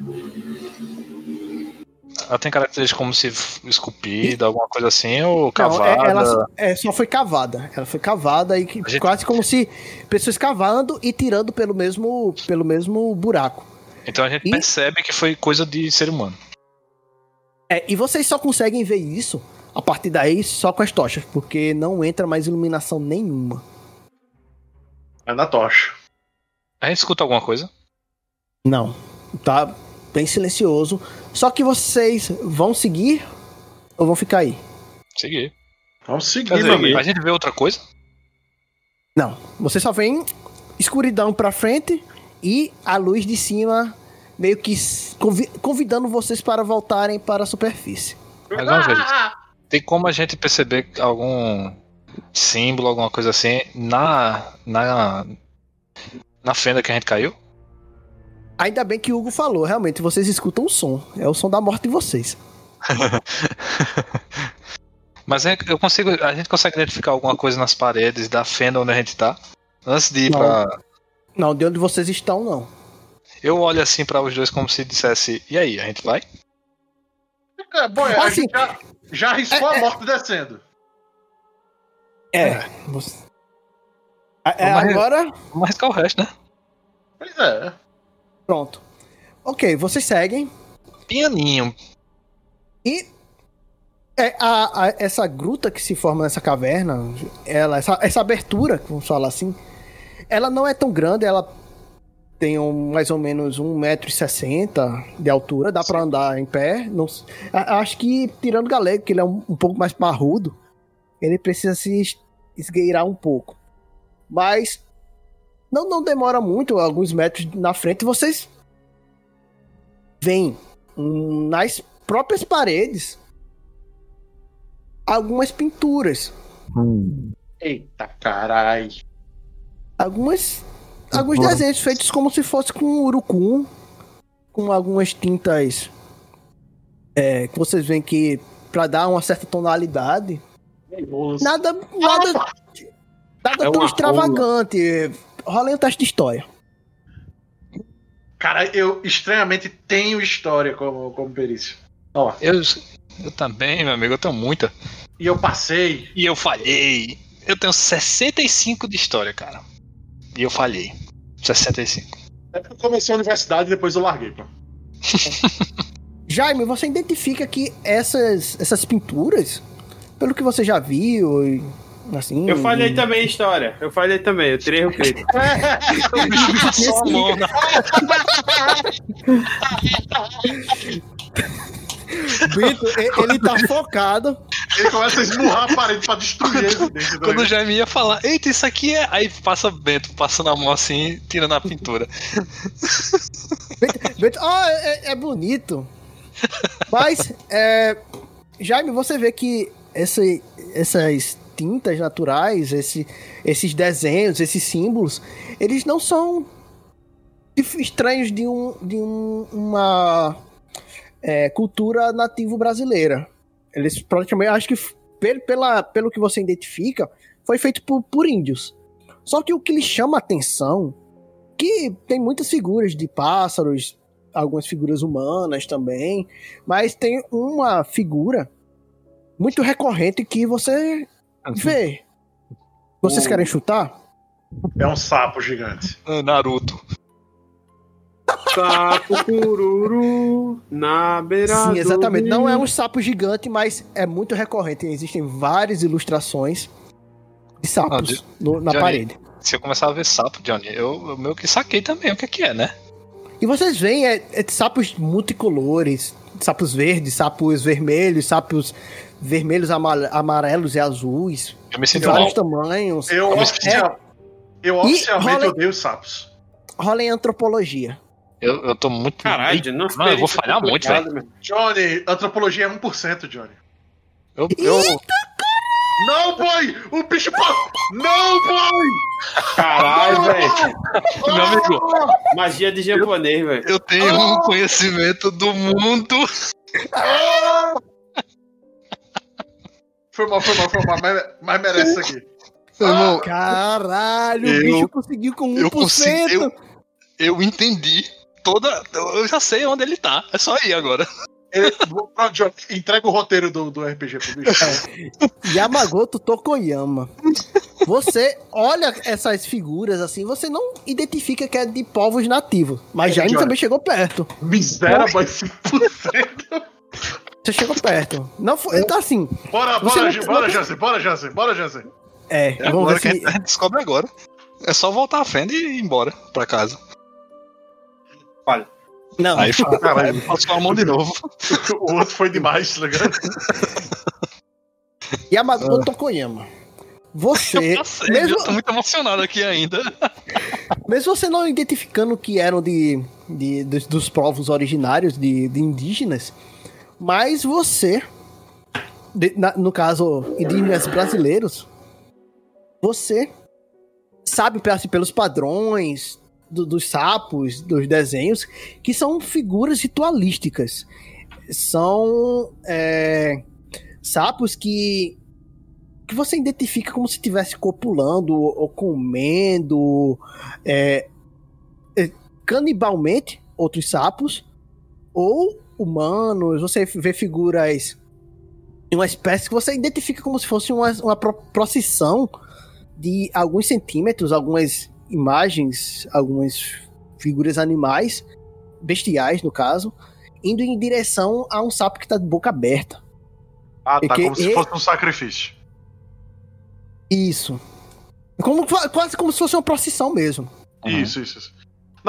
Ela tem características como se esculpida, alguma coisa assim, ou Não, cavada. é, ela é, só foi cavada. Ela foi cavada e gente- quase como se pessoas cavando e tirando pelo mesmo, pelo mesmo buraco. Então a gente E- percebe que foi coisa de ser humano. É, e vocês só conseguem ver isso a partir daí só com as tochas, porque não entra mais iluminação nenhuma. É na tocha. A gente escuta alguma coisa? Não. Tá bem silencioso. Só que vocês vão seguir ou vão ficar aí? Seguir. Vamos seguir, dizer, meu amigo. a gente vê outra coisa? Não. Vocês só veem escuridão pra frente e a luz de cima meio que convidando vocês para voltarem para a superfície. Mas vamos ver. Tem como a gente perceber algum símbolo, alguma coisa assim, na. na. na fenda que a gente caiu? Ainda bem que o Hugo falou, realmente, vocês escutam o som. É o som da morte de vocês. Mas é- eu consigo. A gente consegue identificar alguma coisa nas paredes da fenda onde a gente tá? Antes de ir Não. pra. Não, de onde vocês estão, não. Eu olho assim pra os dois como se dissesse: E aí, a gente vai? É, bom, a Assim, gente já, já arriscou a morte descendo. É. Você... É, Mas- agora, Vamos arriscar o resto, né? Pois é. Pronto. Ok, vocês seguem. Pianinho. E é, a- a- essa gruta que se forma nessa caverna, ela, essa, essa abertura, vamos falar assim, ela não é tão grande, ela tem um, mais ou menos 1,60m de altura, dá pra andar em pé. Não, acho que, tirando o galego, que ele é um, um pouco mais parrudo, ele precisa se es- esgueirar um pouco. Mas não, não demora muito, alguns metros na frente, vocês veem hum, nas próprias paredes algumas pinturas, Eita caralho. algumas alguns desenhos feitos como se fosse com urucum, com algumas tintas é, que vocês veem que para dar uma certa tonalidade, nada nada nada É tão extravagante. Rola aí um teste de história. Cara, eu estranhamente tenho história como, como perícia. Ó, Eu, eu também, meu amigo, eu tenho muita. e eu passei. E eu falhei. Eu tenho 65 de história, cara. E eu falhei. 65. É porque eu comecei a universidade e depois eu larguei, pô. Jaime, você identifica que essas essas pinturas, pelo que você já viu, e, assim, Eu falhei também em história. Eu falhei também, eu tirei o crítico. O bicho passou a mão Brito, ele tá focado. Ele começa a esmurrar a parede pra destruir esse dente. Quando o Jaime ia falar, eita, isso aqui é. Aí passa Bento, passando a mão assim, tirando a pintura. Brito, Brito, ah, é, é bonito. Mas, é, Jaime, você vê que essa, essas tintas naturais, esse, esses desenhos, esses símbolos, eles não são estranhos de, um, de um- uma é, cultura nativo brasileira. Eles praticamente, acho que pela, pelo que você identifica, foi feito por, por índios. Só que o que lhe chama a atenção que tem muitas figuras de pássaros, algumas figuras humanas também, mas tem uma figura muito recorrente que você vê. Vocês O- querem chutar? É um sapo gigante. Naruto. Sapo cururu na beira Sim, exatamente. Não é um sapo gigante, mas é muito recorrente. Existem várias ilustrações de sapos Ah, de- no- na Johnny. parede. Se eu começar a ver sapo, Johnny, eu, eu meio que saquei também o que, que é, né? E vocês veem é, é de sapos multicolores, sapos verdes, sapos vermelhos, sapos vermelhos, ama- amarelos e azuis, Eu me de sinto vários mal. tamanhos. Eu, Como oficial, eu oficialmente rola- odeio sapos. Rola em antropologia. Eu, eu tô muito. Caralho, não Mano, eu vou falhar muito, velho. Johnny, antropologia é 1%, Johnny. Eu, eu, Não, boy! O bicho. pa- Não, boy! Caralho, velho. meu amigo, Magia de japonês, velho. eu tenho um conhecimento do mundo. Foi mal, foi mal, foi mal, mas, mas merece isso aqui. Irmão, Caralho, o Eu- bicho conseguiu com 1%. eu consegui. Eu, eu entendi toda. Eu já sei onde ele tá. É só ir agora. Ele- entrega o roteiro do, do RPG pro bicho. Yamagoto Tokoyama. Você olha essas figuras assim, você não identifica que é de povos nativos. Mas Jaime Johnny. também chegou perto. Miséria, boy, 5%. Você chegou perto. Não foi. Então assim. Bora, bora, não- bora, Jansen, bora, Jansen, bora, Jansen. É, É vamos agora ver que a se. gente, a gente descobre agora. É só voltar à frente e ir embora pra casa. Não, Aí fala, Caralho. passou a mão de novo. O outro foi demais, tá ligado? Yamagoto Tokoyama. Você. Eu sei, mesmo, eu tô muito emocionado aqui ainda. mesmo você não identificando que eram de, de, dos, dos povos originários de, de indígenas, mas você, de- na- no caso, indígenas brasileiros, você sabe assim, pelos padrões do- dos sapos, dos desenhos, que são figuras ritualísticas. São é, sapos que que você identifica como se estivesse copulando ou comendo. é, é, canibalmente outros sapos, ou humanos, você vê figuras em uma espécie que você identifica como se fosse uma, uma pro- procissão de alguns centímetros, algumas imagens, algumas figuras animais, bestiais no caso, indo em direção a um sapo que tá de boca aberta. Ah, tá. Como se fosse um sacrifício. Isso. Como, quase como se fosse uma procissão mesmo. Uhum. Isso, isso, isso.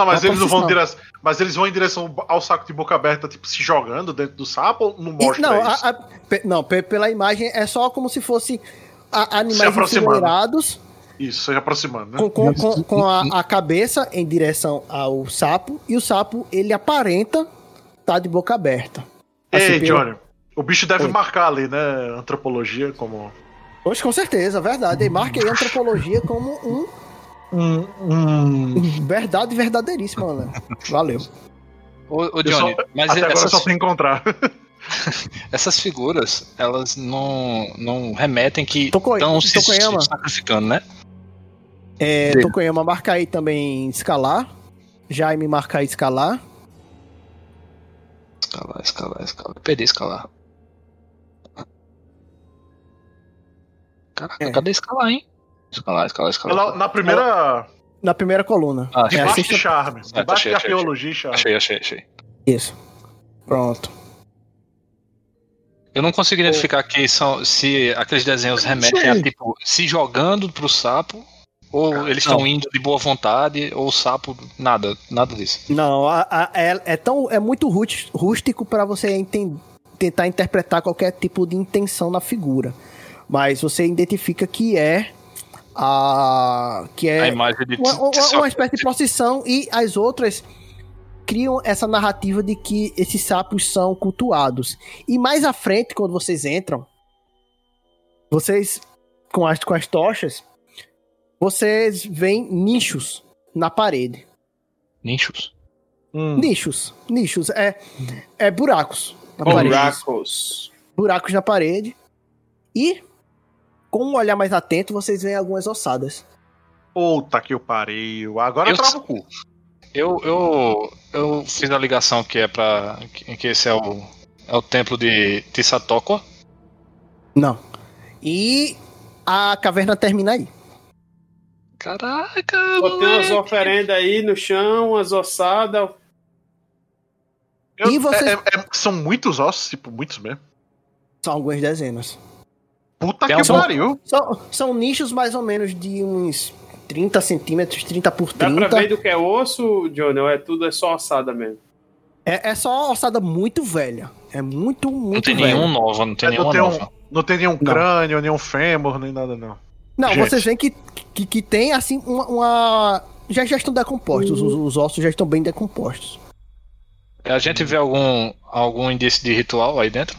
Não, mas eles não vão direção. Mas eles vão em direção ao saco de boca aberta, tipo, se jogando dentro do sapo ou não E- mostra não, isso? a- a- pe- não, pe- pela imagem é só como se fosse a- animais enfileirados Isso, se aproximando, né? com, com, com, com a, a cabeça em direção ao sapo e o sapo ele aparenta tá de boca aberta. Assim, Ei, pelo- Johnny. O bicho deve Oi. marcar ali, né? Antropologia como. Poxa, com certeza, verdade. E marca aí a antropologia como um Um. um... verdade verdadeiríssima, né? Valeu. Ô, Johnny, só- mas Até agora essas, só tem que encontrar. essas figuras, elas não, não remetem que estão se, se sacrificando, né? É, Sim. Tokoyama marca aí também escalar. Jaime marca aí escalar. Escalar, escalar, escalar. Perdi escalar. Caraca, É. cadê escalar, hein? Escalar, escalar, escalar. Na, na primeira. Na primeira coluna. Ah, É sexta- charme. tá Debaixo achei, de achei, arqueologia e charme. Achei, achei, achei. Isso. Pronto. Eu não consigo identificar que são, se aqueles desenhos remetem a, tipo, se jogando pro sapo, ou eles estão indo de boa vontade, ou o sapo, nada, nada disso. Não, a- a- é, é tão, é muito rúst- rústico para você enten- tentar interpretar qualquer tipo de intenção na figura. Mas você identifica que é a que A é imagem de, uma, uma- uma espécie de procissão e as outras criam essa narrativa de que esses sapos são cultuados. E mais à frente, quando vocês entram, vocês com as com as tochas, vocês veem nichos na parede. nichos. Hum. Nichos, nichos, é, é buracos na parede. Buracos. Buracos na parede. E, com um olhar mais atento, vocês veem algumas ossadas. Puta que eu pariu. Agora Eu trava o cu. Eu, eu, eu fiz a ligação que é pra. que, que esse é o, é o templo de Tisatokwa. Não. E a caverna termina aí. Caraca, tem umas oferendas aí no chão, umas ossadas. Eu- E vocês- é- é- são muitos ossos, tipo, muitos mesmo. São algumas dezenas. Puta que um- pariu. São, são nichos mais ou menos de uns 30 centímetros, 30 por Dá 30. pra ver do que é osso, Johnny? Ou é tudo é só ossada mesmo? É, é só ossada muito velha. É muito, muito Não tem velha. nenhum nova, não tem É, não, nenhuma tem nova. um, não tem nenhum Não. crânio, nenhum fêmur, nem nada, não. Não, Gente. vocês veem que, que, que tem assim uma. uma- Já, já estão decompostos, os, os ossos já estão bem decompostos. A gente vê algum, algum indício de ritual aí dentro?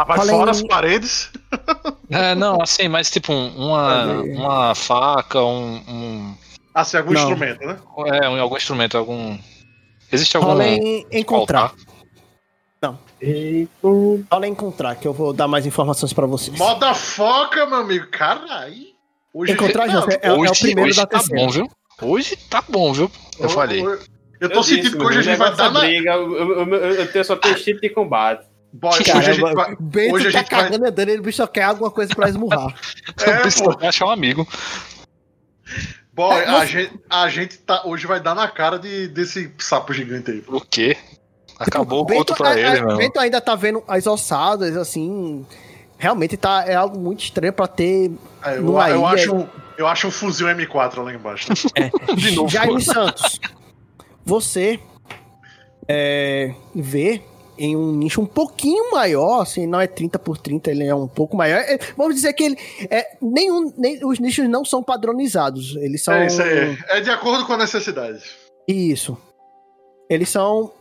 Ah, mas Falei fora em- as paredes. É, não, assim, mas tipo um- uma, Cadê? uma faca, um, um. Assim, algum Não. instrumento, né? É, um- algum instrumento, algum. Existe algum. Rola em encontrar. altar? Rola em encontrar, que eu vou dar mais informações pra vocês. Moda foca, meu amigo. Caralho. Hoje Encontrar, Não, José, é, é o hoje primeiro hoje da tá terceira. bom, viu? Hoje tá bom, viu? Eu falei. Eu, eu tô sentindo que hoje a gente vai dar na. briga. Eu, eu, eu, eu tenho só tenho instinto de combate. Boy, hoje a gente vai. Bento hoje a tá gente vai- cagando e andando, ele bicho só quer alguma coisa pra esmurrar. É, preciso pô. achar um amigo. Boy, É, a, você- gente, a gente tá. Hoje vai dar na cara de, desse sapo gigante aí. O quê? Acabou o Bento, pra a- ele, a- meu. Bento ainda tá vendo as ossadas, assim. Realmente tá, é algo muito estranho pra ter. É, eu, eu acho, um- eu acho um fuzil M4 lá embaixo. De novo. Jaime Santos, você é, vê em um nicho um pouquinho maior, assim, não é 30 por 30, ele é um pouco maior. É, vamos dizer que ele. É, nenhum, nem, os nichos não são padronizados. Eles são. É isso aí. É de acordo com a necessidade. Isso. Eles são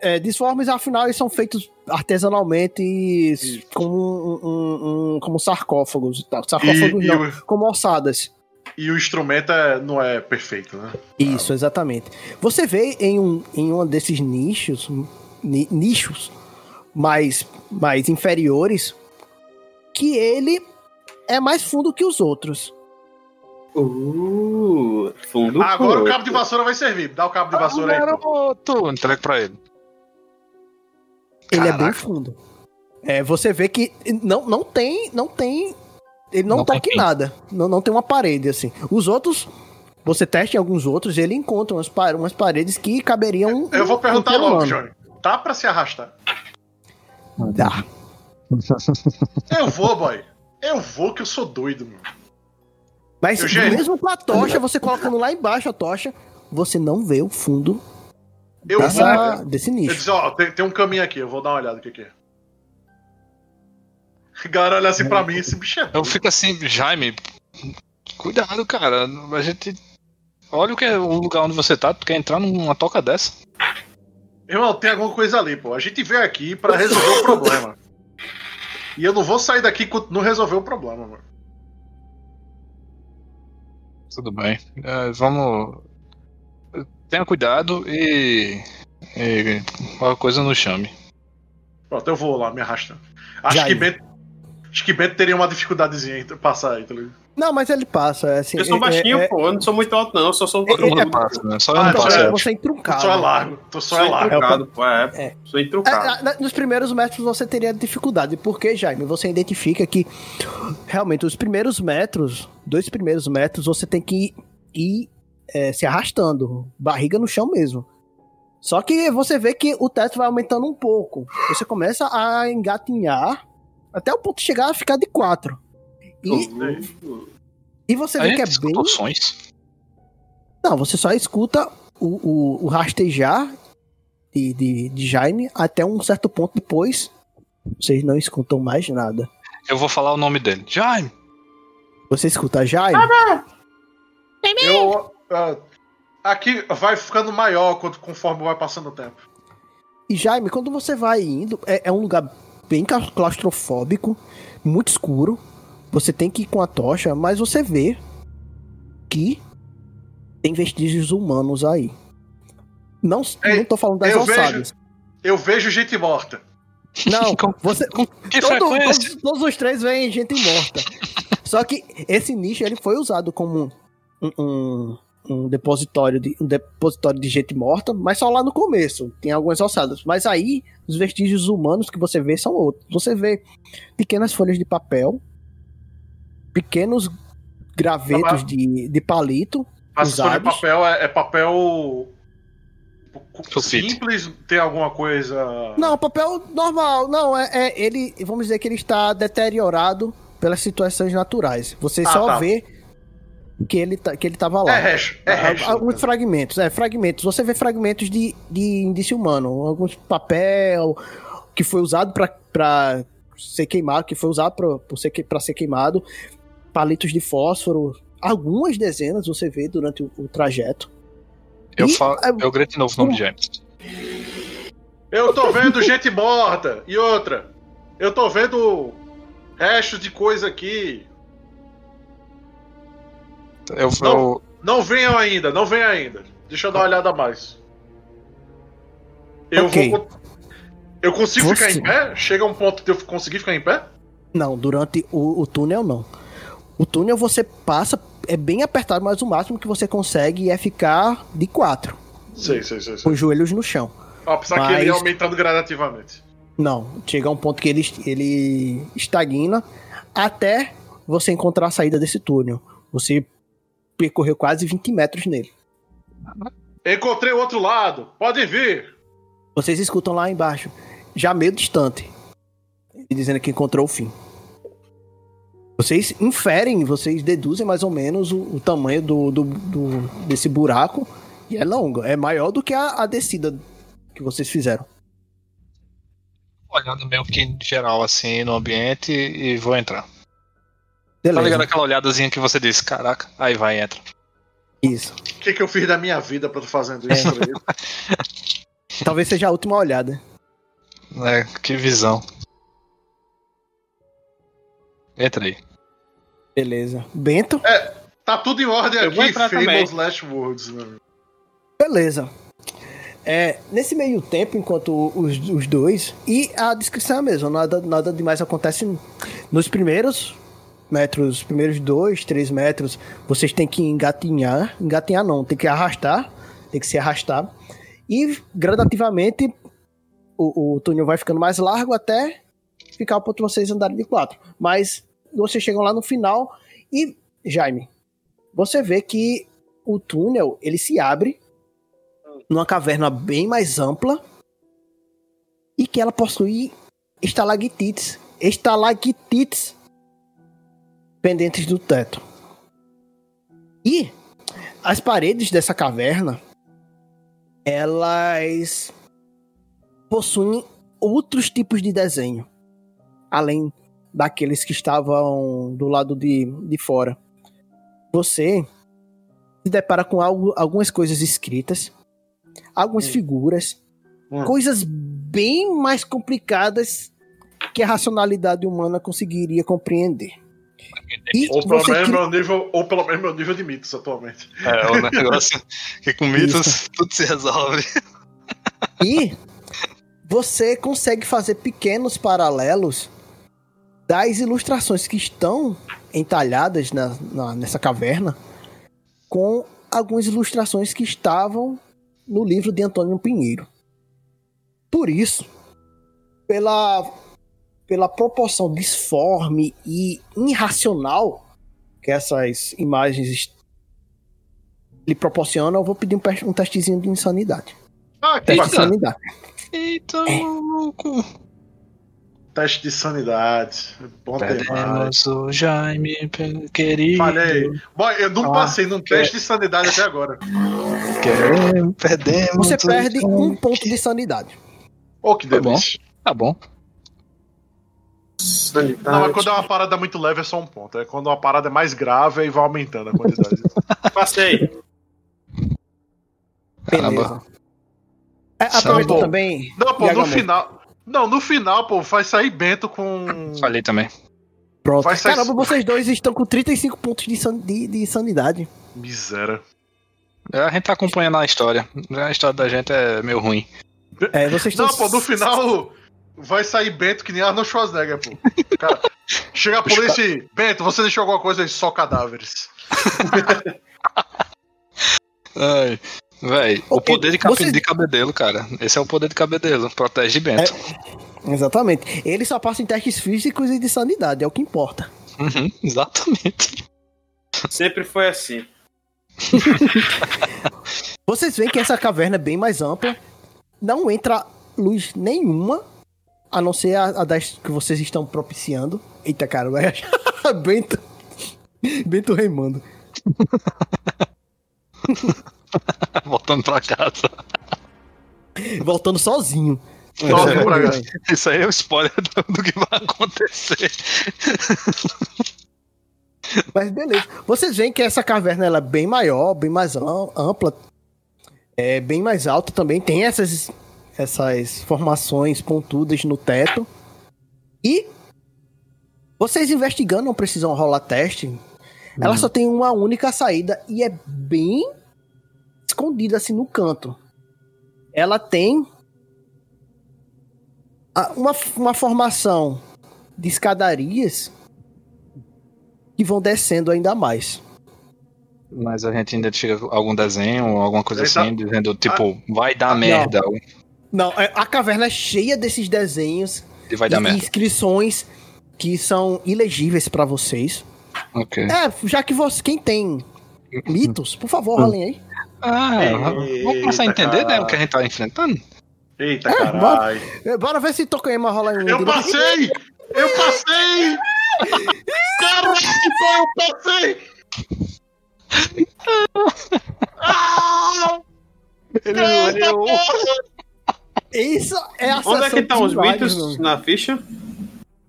é, disformes, afinal, eles são feitos artesanalmente Isso. como, um, um- um- como sarcófagos e tal. Sarcófagos E- e não, o- como ossadas. E o instrumento é- não é perfeito, né? Isso, exatamente. Você vê em um, em um desses nichos, ni- nichos mais, mais inferiores, que ele é mais fundo que os outros. Uh, Fundo. Agora o cabo de vassoura vai servir. Dá o cabo de vassoura aí. pô. Garoto! Entrega pra ele. Ele é bem Caraca. fundo. É, você vê que não, não tem. Não tem. Ele não, Não toca tem em nada. Não, não tem uma parede, assim. Os outros. Você testa em alguns outros, ele encontra umas, pa- umas paredes que caberiam. Eu vou um perguntar ser logo. Johnny. Dá pra se arrastar? Dá. Eu vou, boy. Eu vou que eu sou doido, mano. Mas Eugênio. mesmo com a tocha, você colocando lá embaixo a tocha, você não vê o fundo Eu dessa, vou. desse Eu nicho. disse, ó, tem, tem um caminho aqui, eu vou dar uma olhada no que, que é. A galera olha assim pra mim, esse bicho é Eu doido. fico assim, Jaime, cuidado, cara. A gente. Olha o que é o lugar onde você tá, tu quer entrar numa toca dessa. Irmão, tem alguma coisa ali, pô. A gente veio aqui pra resolver o problema. E eu não vou sair daqui enquanto não resolver o problema, mano. Tudo bem. É, vamos. Tenha cuidado e. e qualquer coisa nos chame. Pronto, eu vou lá me arrastando. Acho Já que. Bento. Acho que Bento teria uma dificuldadezinha em passar aí, tá ligado? Não, mas ele passa. é Assim, Eu sou é- baixinho, é- pô. Eu não sou muito alto, não. Eu só sou É- Todo mundo é- passa, né? Só eu Ah, não então passo. é. você é Tu intruncado. só é largo, tu só Sou é largo. pô. É, É. Sou É, é, na- nos primeiros metros você teria dificuldade, porque, Jaime, você identifica que realmente os primeiros metros, dois primeiros metros, você tem que ir é, se arrastando, barriga no chão mesmo. Só que você vê que o teto vai aumentando um pouco. Você começa a engatinhar até o ponto de chegar a ficar de quatro. E, e você vê que é bem. sons. Não, você só escuta o, o, o rastejar de, de, de Jaime até um certo ponto depois. Vocês não escutam mais nada. Eu vou falar o nome dele. Jaime! Você escuta Jaime? Eu. ah, aqui vai ficando maior quando- conforme vai passando o tempo. E Jaime, quando você vai indo, é, é um lugar bem claustrofóbico, muito escuro. Você tem que ir com a tocha, mas você vê que tem vestígios humanos aí. Não, Ei, não tô falando das eu ossadas. Eu vejo gente morta. Não, você, Que Todo- todos, todos os três vêm gente morta. Só que esse nicho ele foi usado como um, um, um depositório de um depositório de gente morta, mas só lá no começo. Tem algumas ossadas. Mas aí os vestígios humanos que você vê são outros. Você vê pequenas folhas de papel, pequenos gravetos de, de palito. Mas for de papel, é, é papel. Simples, tem alguma coisa. Não, papel normal. Não, é, é- ele. Vamos dizer que ele está deteriorado pelas situações naturais. Você Ah, só tá. vê que ele, tá, que ele tava lá. É resto. É Ah, resto. Alguns fragmentos, é, fragmentos. Você vê fragmentos de, de indício humano, alguns papel que foi usado pra- pra ser queimado, que foi usado pra, por ser, pra ser queimado, palitos de fósforo, algumas dezenas você vê durante o, o trajeto. Eu, E, falo, é, eu grito de novo o nome de Jaime. Eu tô vendo gente morta. E outra. Eu tô vendo restos de coisa aqui. Eu, Não. eu, Não venham ainda, não venham ainda. Deixa eu dar uma olhada a mais. Eu Ok. vou. Eu consigo ficar Você- em pé? Chega um ponto de eu conseguir ficar em pé? Não, durante o, o túnel não. O túnel você passa, é bem apertado, mas o máximo que você consegue é ficar de quatro, Sei, sei, sei. sei. com os joelhos no chão. Apesar que ele ia Mas- aumentando gradativamente. Não, chega um ponto que ele, ele estagna até você encontrar a saída desse túnel. Você percorreu quase 20 metros nele. Encontrei o outro lado. Podem vir. Vocês escutam lá embaixo, já meio distante, ele dizendo que encontrou o fim. Vocês inferem, vocês deduzem mais ou menos o, o tamanho do, do- do- desse buraco. E é longo, é maior do que a, a descida que vocês fizeram. olhando meio que em geral assim no ambiente e vou entrar. Tá Beleza. ligado aquela olhadazinha que você disse, caraca, aí vai, entra. Isso. O que, que eu fiz da minha vida pra tu fazendo isso? Fred? Talvez seja a última olhada. É, que visão. Entra aí. Beleza. Bento? tá tudo em ordem Eu aqui, também. Last Words. Né? Beleza. É, nesse meio tempo, enquanto os, os dois. E a descrição é a mesma, nada, nada demais acontece nos primeiros metros, primeiros dois, três metros, vocês têm que engatinhar. Engatinhar não, tem que arrastar. Tem que se arrastar. E gradativamente o, o túnel vai ficando mais largo até ficar o ponto de vocês andarem de quatro. Mas vocês chegam lá no final e, Jaime, você vê que o túnel ele se abre numa caverna bem mais ampla e que ela possui estalactites, estalactites pendentes do teto. E as paredes dessa caverna elas possuem outros tipos de desenho, além daqueles que estavam do lado de, de fora. Você se depara com algo, algumas coisas escritas, algumas hum. figuras, hum. coisas bem mais complicadas que a racionalidade humana conseguiria compreender. E ou, pelo menos meu nível, ou pelo menos meu nível de mitos atualmente. É, o negócio que com mitos Isso. tudo se resolve. E você consegue fazer pequenos paralelos das ilustrações que estão entalhadas na, na, nessa caverna com algumas ilustrações que estavam no livro de Antônio Pinheiro. Por isso, pela, pela proporção disforme e irracional que essas imagens lhe proporcionam, eu vou pedir um, um testezinho de insanidade. Ah, que Teste de insanidade. Eita, é. louco. Teste de sanidade. Bom Perdemos o Jaime, querido. Falei. Bom, eu não ah, passei num teste de sanidade até agora. Queremos, perdemos. Você perde um ponto de sanidade. Oh, que delícia. Tá bom. Tá bom. Sanidade. Não, mas quando é uma parada muito leve é só um ponto. É quando uma parada é mais grave e vai aumentando a quantidade. Passei. Beleza. É, aproveitou também. Não, pô, no final. Não, no final, pô, vai sair Bento com. Falei também. Pronto. Vai sair... Caramba, vocês dois estão com 35 pontos de, san... de, de sanidade. Miséria. É, a gente tá acompanhando a história. A história da gente é meio ruim. É, vocês Não, pô, no final vai sair Bento que nem Arnold Schwarzenegger, pô. Cara, chega a polícia e. Bento, você deixou alguma coisa aí? Só cadáveres. Ai. Véi, o poder de, você... de cabedelo, cara. Esse é o poder de cabedelo. Protege Bento. É, exatamente. Ele só passa em testes físicos e de sanidade, é o que importa. Uhum, exatamente. Sempre foi assim. Vocês veem que essa caverna é bem mais ampla. Não entra luz nenhuma, a não ser a, a das que vocês estão propiciando. Eita, cara, vai achar. Bento. Bento remando. Voltando pra casa. Voltando sozinho. É, Isso aí é o spoiler do, do, que vai acontecer. Mas beleza. Vocês veem que essa caverna ela é bem maior, bem mais ampla, é bem mais alta também. Tem essas, essas formações pontudas no teto. E vocês investigando não precisam rolar teste. Ela uhum. só tem uma única saída e é bem escondida assim no canto. Ela tem uma, uma formação de escadarias que vão descendo ainda mais. Mas a gente ainda chega algum desenho ou alguma coisa assim, dizendo, tipo, ah, vai dar ah, merda. Não. Não, é, a caverna é cheia desses desenhos e vai dar merda. inscrições que são ilegíveis para vocês. Ok. É, já que você, quem tem mitos, por favor, rolem aí. Ah, vamos começar a entender né, o que a gente tá enfrentando? Eita, é, caralho. Bora, é, bora ver se Tokoyama rola em um. Eu passei! Eu passei! Caralho, eu passei! ah! Ele olhou. Isso é a Onde é que estão os mitos na ficha?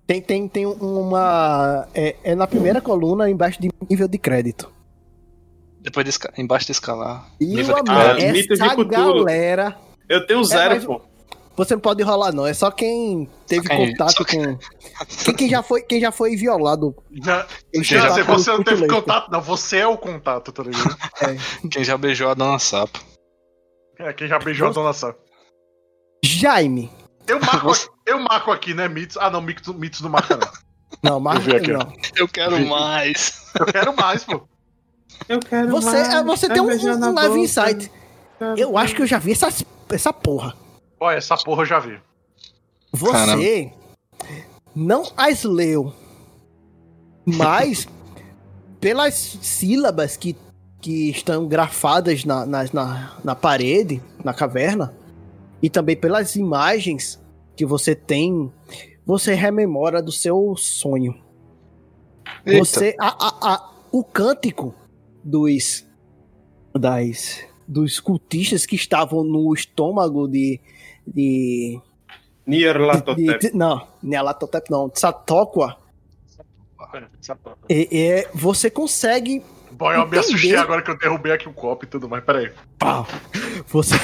Tem, tem, tem uma. É, é na primeira coluna, embaixo de nível de crédito. Depois de embaixo de escalar. E nível de ah, essa galera. Eu tenho zero, é, pô. Você não pode rolar, não. É só quem teve só quem, contato quem... com. Quem, quem, já foi, quem já foi violado. Já, já você, você não teve contato, não. Você é o contato, tá ligado? É. Quem já beijou a dona Sapo. É, quem já beijou a dona Sapo. Jaime. Eu marco, eu marco aqui, né? Mitos. Ah, não, mitos, mitos do marca não. Não, vi aqui, ó. não. Eu quero Vi. mais. Eu quero mais, pô. Eu quero Você, mais, é, você tem um, um leve boca. insight. Eu acho que eu já vi essa, essa porra. Olha, essa porra eu já vi. Você não as leu, mas pelas sílabas que, que estão grafadas na, na, na, na parede, na caverna, e também pelas imagens que você tem, você rememora do seu sonho. Eita. Você. A, a, a- o cântico dos. Das, dos cultistas que estavam no estômago de. de de- não, Nyarlathotep não, Satokwa. É, é, você consegue. Bom, eu me assustei agora que eu derrubei aqui o copo e tudo mais. Pera aí. Pau, você,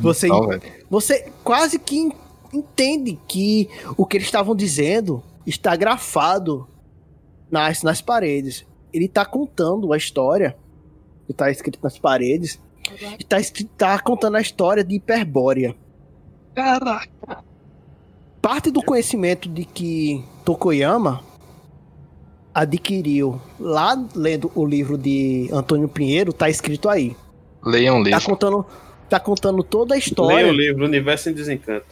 você, Não, velho. você quase que en- entende que o que eles estavam dizendo está grafado nas, nas paredes. Ele está contando a história que está escrito nas paredes. Está tá contando a história de Hiperbórea. Caraca. parte do conhecimento de que Tokoyama adquiriu lá lendo o livro de Antônio Pinheiro, tá escrito aí. Leiam um Tá livro. contando, tá contando toda a Leia o história, livro Universo em Desencanto.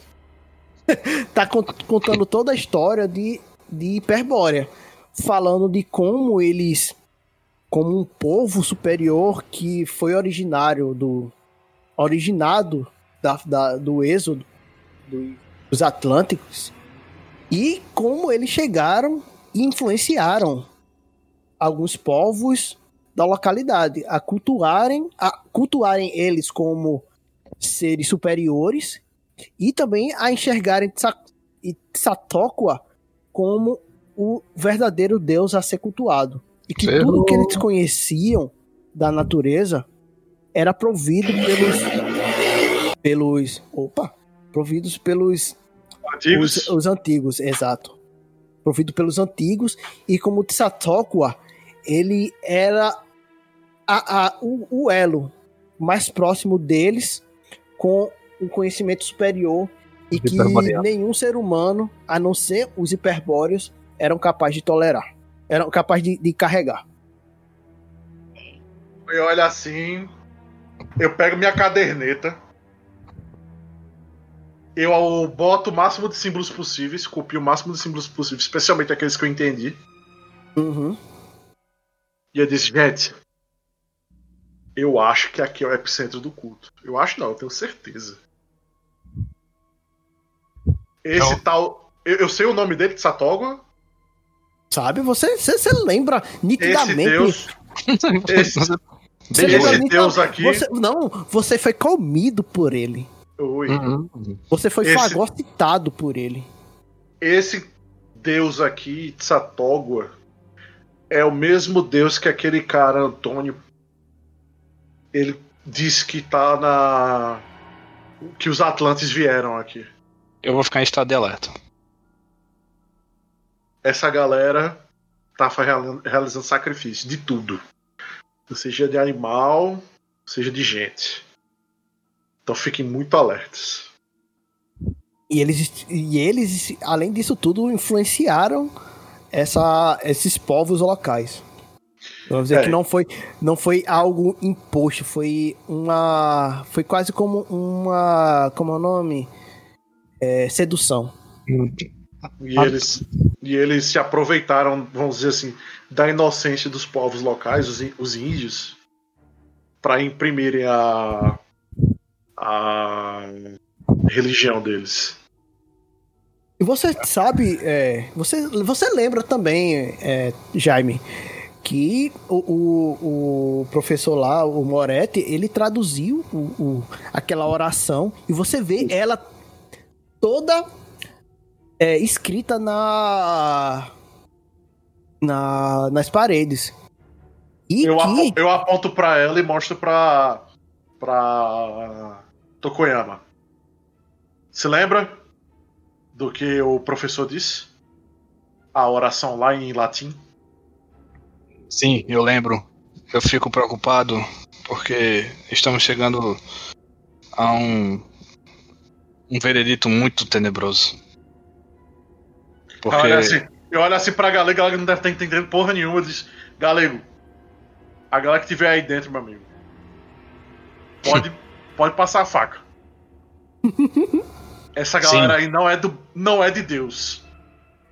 tá con- contando toda a história de, de Hiperbórea, falando de como eles, como um povo superior que foi originário do, originado da, da- do êxodo do- dos Atlânticos e como eles chegaram influenciaram alguns povos da localidade a cultuarem, a cultuarem eles como seres superiores e também a enxergarem Tsa- Tzatokwa como o verdadeiro deus a ser cultuado. E que Ferrou. tudo que eles conheciam da natureza era provido pelos pelos opa, providos pelos Antigos. os, os antigos, exato. Provido pelos antigos e como Tzatokwa, ele era a, a- o, o elo mais próximo deles com um conhecimento superior e que nenhum ser humano, a não ser os hiperbóreos, eram capazes de tolerar. Eram capazes de, de carregar. Eu olho assim, eu pego minha caderneta, eu boto o máximo de símbolos possíveis, copio o máximo de símbolos possíveis, especialmente aqueles que eu entendi, Uhum. e eu disse, gente, eu acho que aqui é o epicentro do culto. Eu acho não, eu tenho certeza. Esse Não. tal. Eu, eu sei o nome dele, Satoga. Sabe? Você, você, você lembra Esse nitidamente. Deus. Esse, você lembra esse nitidamente- Deus aqui. você- não, você foi comido por ele. Oi. Uhum. Você foi Esse- fagocitado por ele. Esse deus aqui, Tsatogwa, é o mesmo deus que aquele cara, Antônio, ele disse que tá na. que os Atlantes vieram aqui. Eu vou ficar em estado de alerta. Essa galera tá realizando sacrifício de tudo. Seja de animal, seja de gente. Então fiquem muito alertas. E eles, e eles, além disso tudo, influenciaram essa, esses povos locais. Vamos dizer É. que não foi, não foi algo imposto, foi uma. Foi quase como uma. Como é o nome? É, sedução. E eles, e eles se aproveitaram, vamos dizer assim, da inocência dos povos locais, os, os índios, para imprimirem a, a religião deles. E você sabe, é, você, você lembra também, é, Jaime, que o, o, o professor lá, o Moretti, ele traduziu o, o- aquela oração e você vê ela toda é, escrita na, na nas paredes. E Eu, que eu aponto para ela e mostro para para Tokoyama. Se lembra do que o professor disse? A oração lá em latim? Sim, eu lembro. Eu fico preocupado porque estamos chegando a um um veredito muito tenebroso. Porque Olha assim, Eu olho assim pra galera, galera não deve estar entendendo porra nenhuma. Diz, galego, a galera que tiver aí dentro, meu amigo, pode, pode passar a faca. Essa galera Sim. aí não é, do, não é de Deus.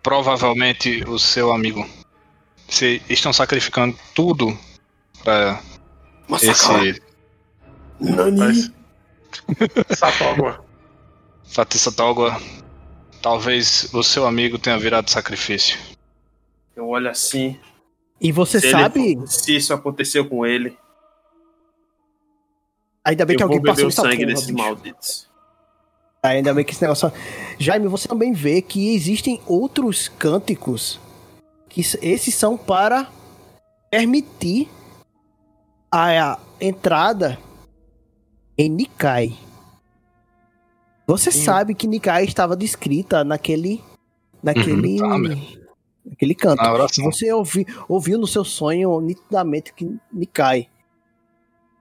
Provavelmente o seu amigo. Se estão sacrificando tudo pra esse Mas... Satógua. Fatissa Togua. Talvez o seu amigo tenha virado sacrifício. Eu olho assim. E você se sabe, ele- se isso aconteceu com ele, ainda bem que eu alguém passou o sangue porra, desses bicho. malditos. Ainda bem que esse negócio. Jaime, você também vê que existem outros cânticos que esses são para permitir a entrada em Nikai. Você sabe que Nikai estava descrita naquele naquele Uhum, naquele canto. Você ouvi, ouviu no seu sonho nitidamente que Nikai.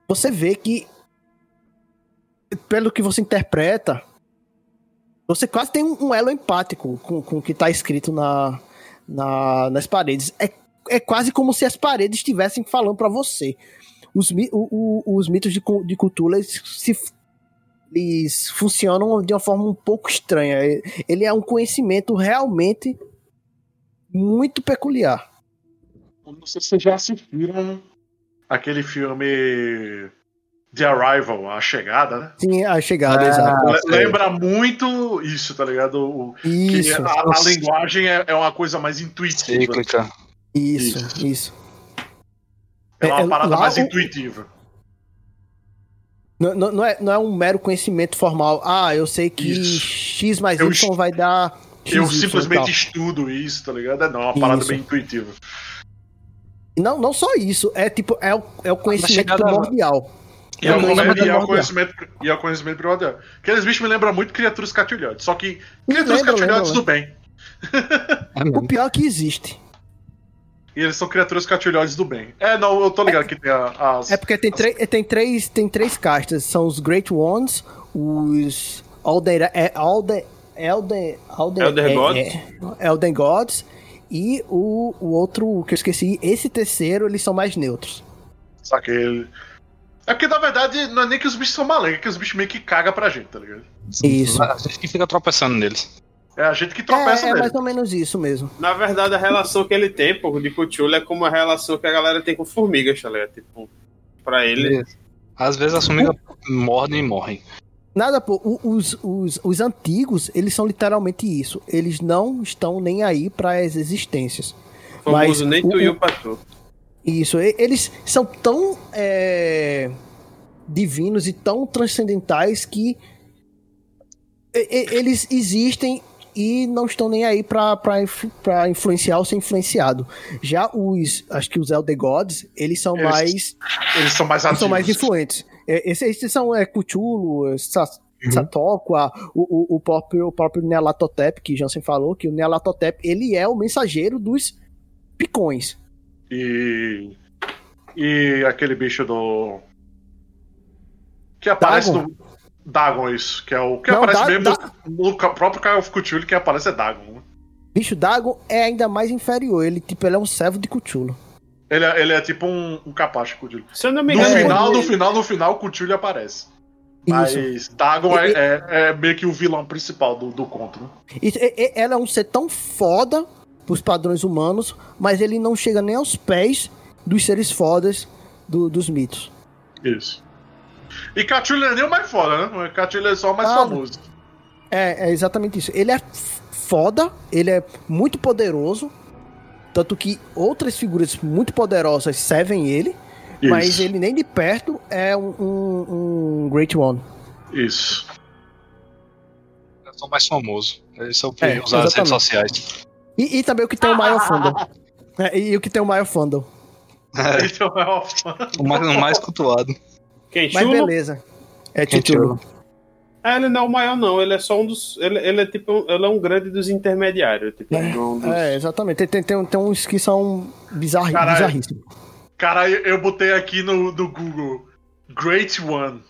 Você vê que, pelo que você interpreta, você quase tem um, elo empático com, com o que está escrito na, na- nas paredes. É, é quase como se as paredes estivessem falando para você. Os, o- o- os mitos de, de eles, se, eles funcionam de uma forma um pouco estranha. Ele é um conhecimento realmente muito peculiar. Não sei se vocês já assistiram aquele filme The Arrival, A Chegada, né? Sim, a chegada, Ah, exato. Lembra muito isso, tá ligado? O- que Isso, a, a linguagem é, é uma coisa mais intuitiva. Cíclica. isso, isso. É uma É, é, parada lá mais o- intuitiva. Não, não- não é, não é um mero conhecimento formal. Ah, eu sei que Isso. X mais Eu Y vai dar. XY Eu simplesmente tal. estudo isso, tá ligado? É não, é uma parada Isso. bem intuitiva. Não, não só isso. É tipo, é o, é o conhecimento chegada- primordial. E é, o, conhecimento e é conhecimento, e é o conhecimento primordial. Aqueles bichos me lembram muito criaturas catilhotes, só que criaturas Lembra, catilhotes do bem. É O pior é que existe. E eles são criaturas catilhotes do bem. É, não, eu tô ligado que tem a- as. É porque tem, três tem, três, tem três castas. São os Great Ones, os Elder, é, Elder, Elder, Elder, Elder é, Gods? é, Elden Gods e o, o outro que eu esqueci. Esse terceiro, eles são mais neutros. Saca ele. É porque na verdade não é nem que os bichos são malignos, é que os bichos meio que cagam pra gente, tá ligado? Isso. A gente que fica tropeçando neles. É a gente que tropeça É, é mais ou menos isso mesmo. Na verdade, a relação que ele tem, pô, de Cthulhu é como a relação que a galera tem com formigas, tá ligado? Tipo, pra ele. Às vezes as formigas mordem e morrem. Nada, pô. o- Os, os, os antigos, eles são literalmente isso. Eles não estão nem aí para as existências. Famoso Mas nem o- tu e o Patu. Isso, eles são tão é, divinos e tão transcendentais que eles existem e não estão nem aí pra influenciar ou ser influenciado. Já os, acho que os Elder Gods, eles são Eles- mais Eles são mais eles ativos. são mais influentes. É, Esses, esses são é, Cthulhu, é, Sa- Satokwa, o, o, o próprio, o próprio Nealatotep, que Jansen falou, que o Nealatotep, ele é o mensageiro dos picões. E. E aquele bicho do. Que aparece Dagon? no. Dagon, isso. Que é o que Não, aparece Da- mesmo Da- no, no próprio Call of Cthulhu, que aparece é Dagon. né? Bicho, Dagon é ainda mais inferior. Ele, tipo, ele é um servo de Cthulhu. Ele é, ele é tipo um, um capacho Cthulhu. Se eu não me No engano, final, ele- no final, no final, o Cthulhu aparece. Mas Isso. Dagon é, Ele- é- é meio que o vilão principal do, do conto, né? Ela é um ser tão foda pros padrões humanos, mas ele não chega nem aos pés dos seres fodas do- dos mitos. Isso. E Cthulhu é nem o mais foda, né? Cthulhu é só o mais Nada. famoso. É, é exatamente isso. Ele é foda, ele é muito poderoso, tanto que outras figuras muito poderosas servem ele, mas Isso. ele nem de perto é um, um- um Great One. Isso. Eles são mais famosos. Eles são É, usar as redes sociais. E, e também o que tem o maior fandom. É, e o que tem o maior. Então é o. O mais, o mais cultuado. Quem? Mas beleza. É. Ah, ele não é o maior, não. Ele é só um dos. Ele, ele é tipo. um- Ele é um grande dos intermediários. Tipo, um dos- É, exatamente. Tem, tem, tem, tem uns que são bizarri Caralho. bizarríssimos. Cara, eu eu botei aqui no, no Google Great One.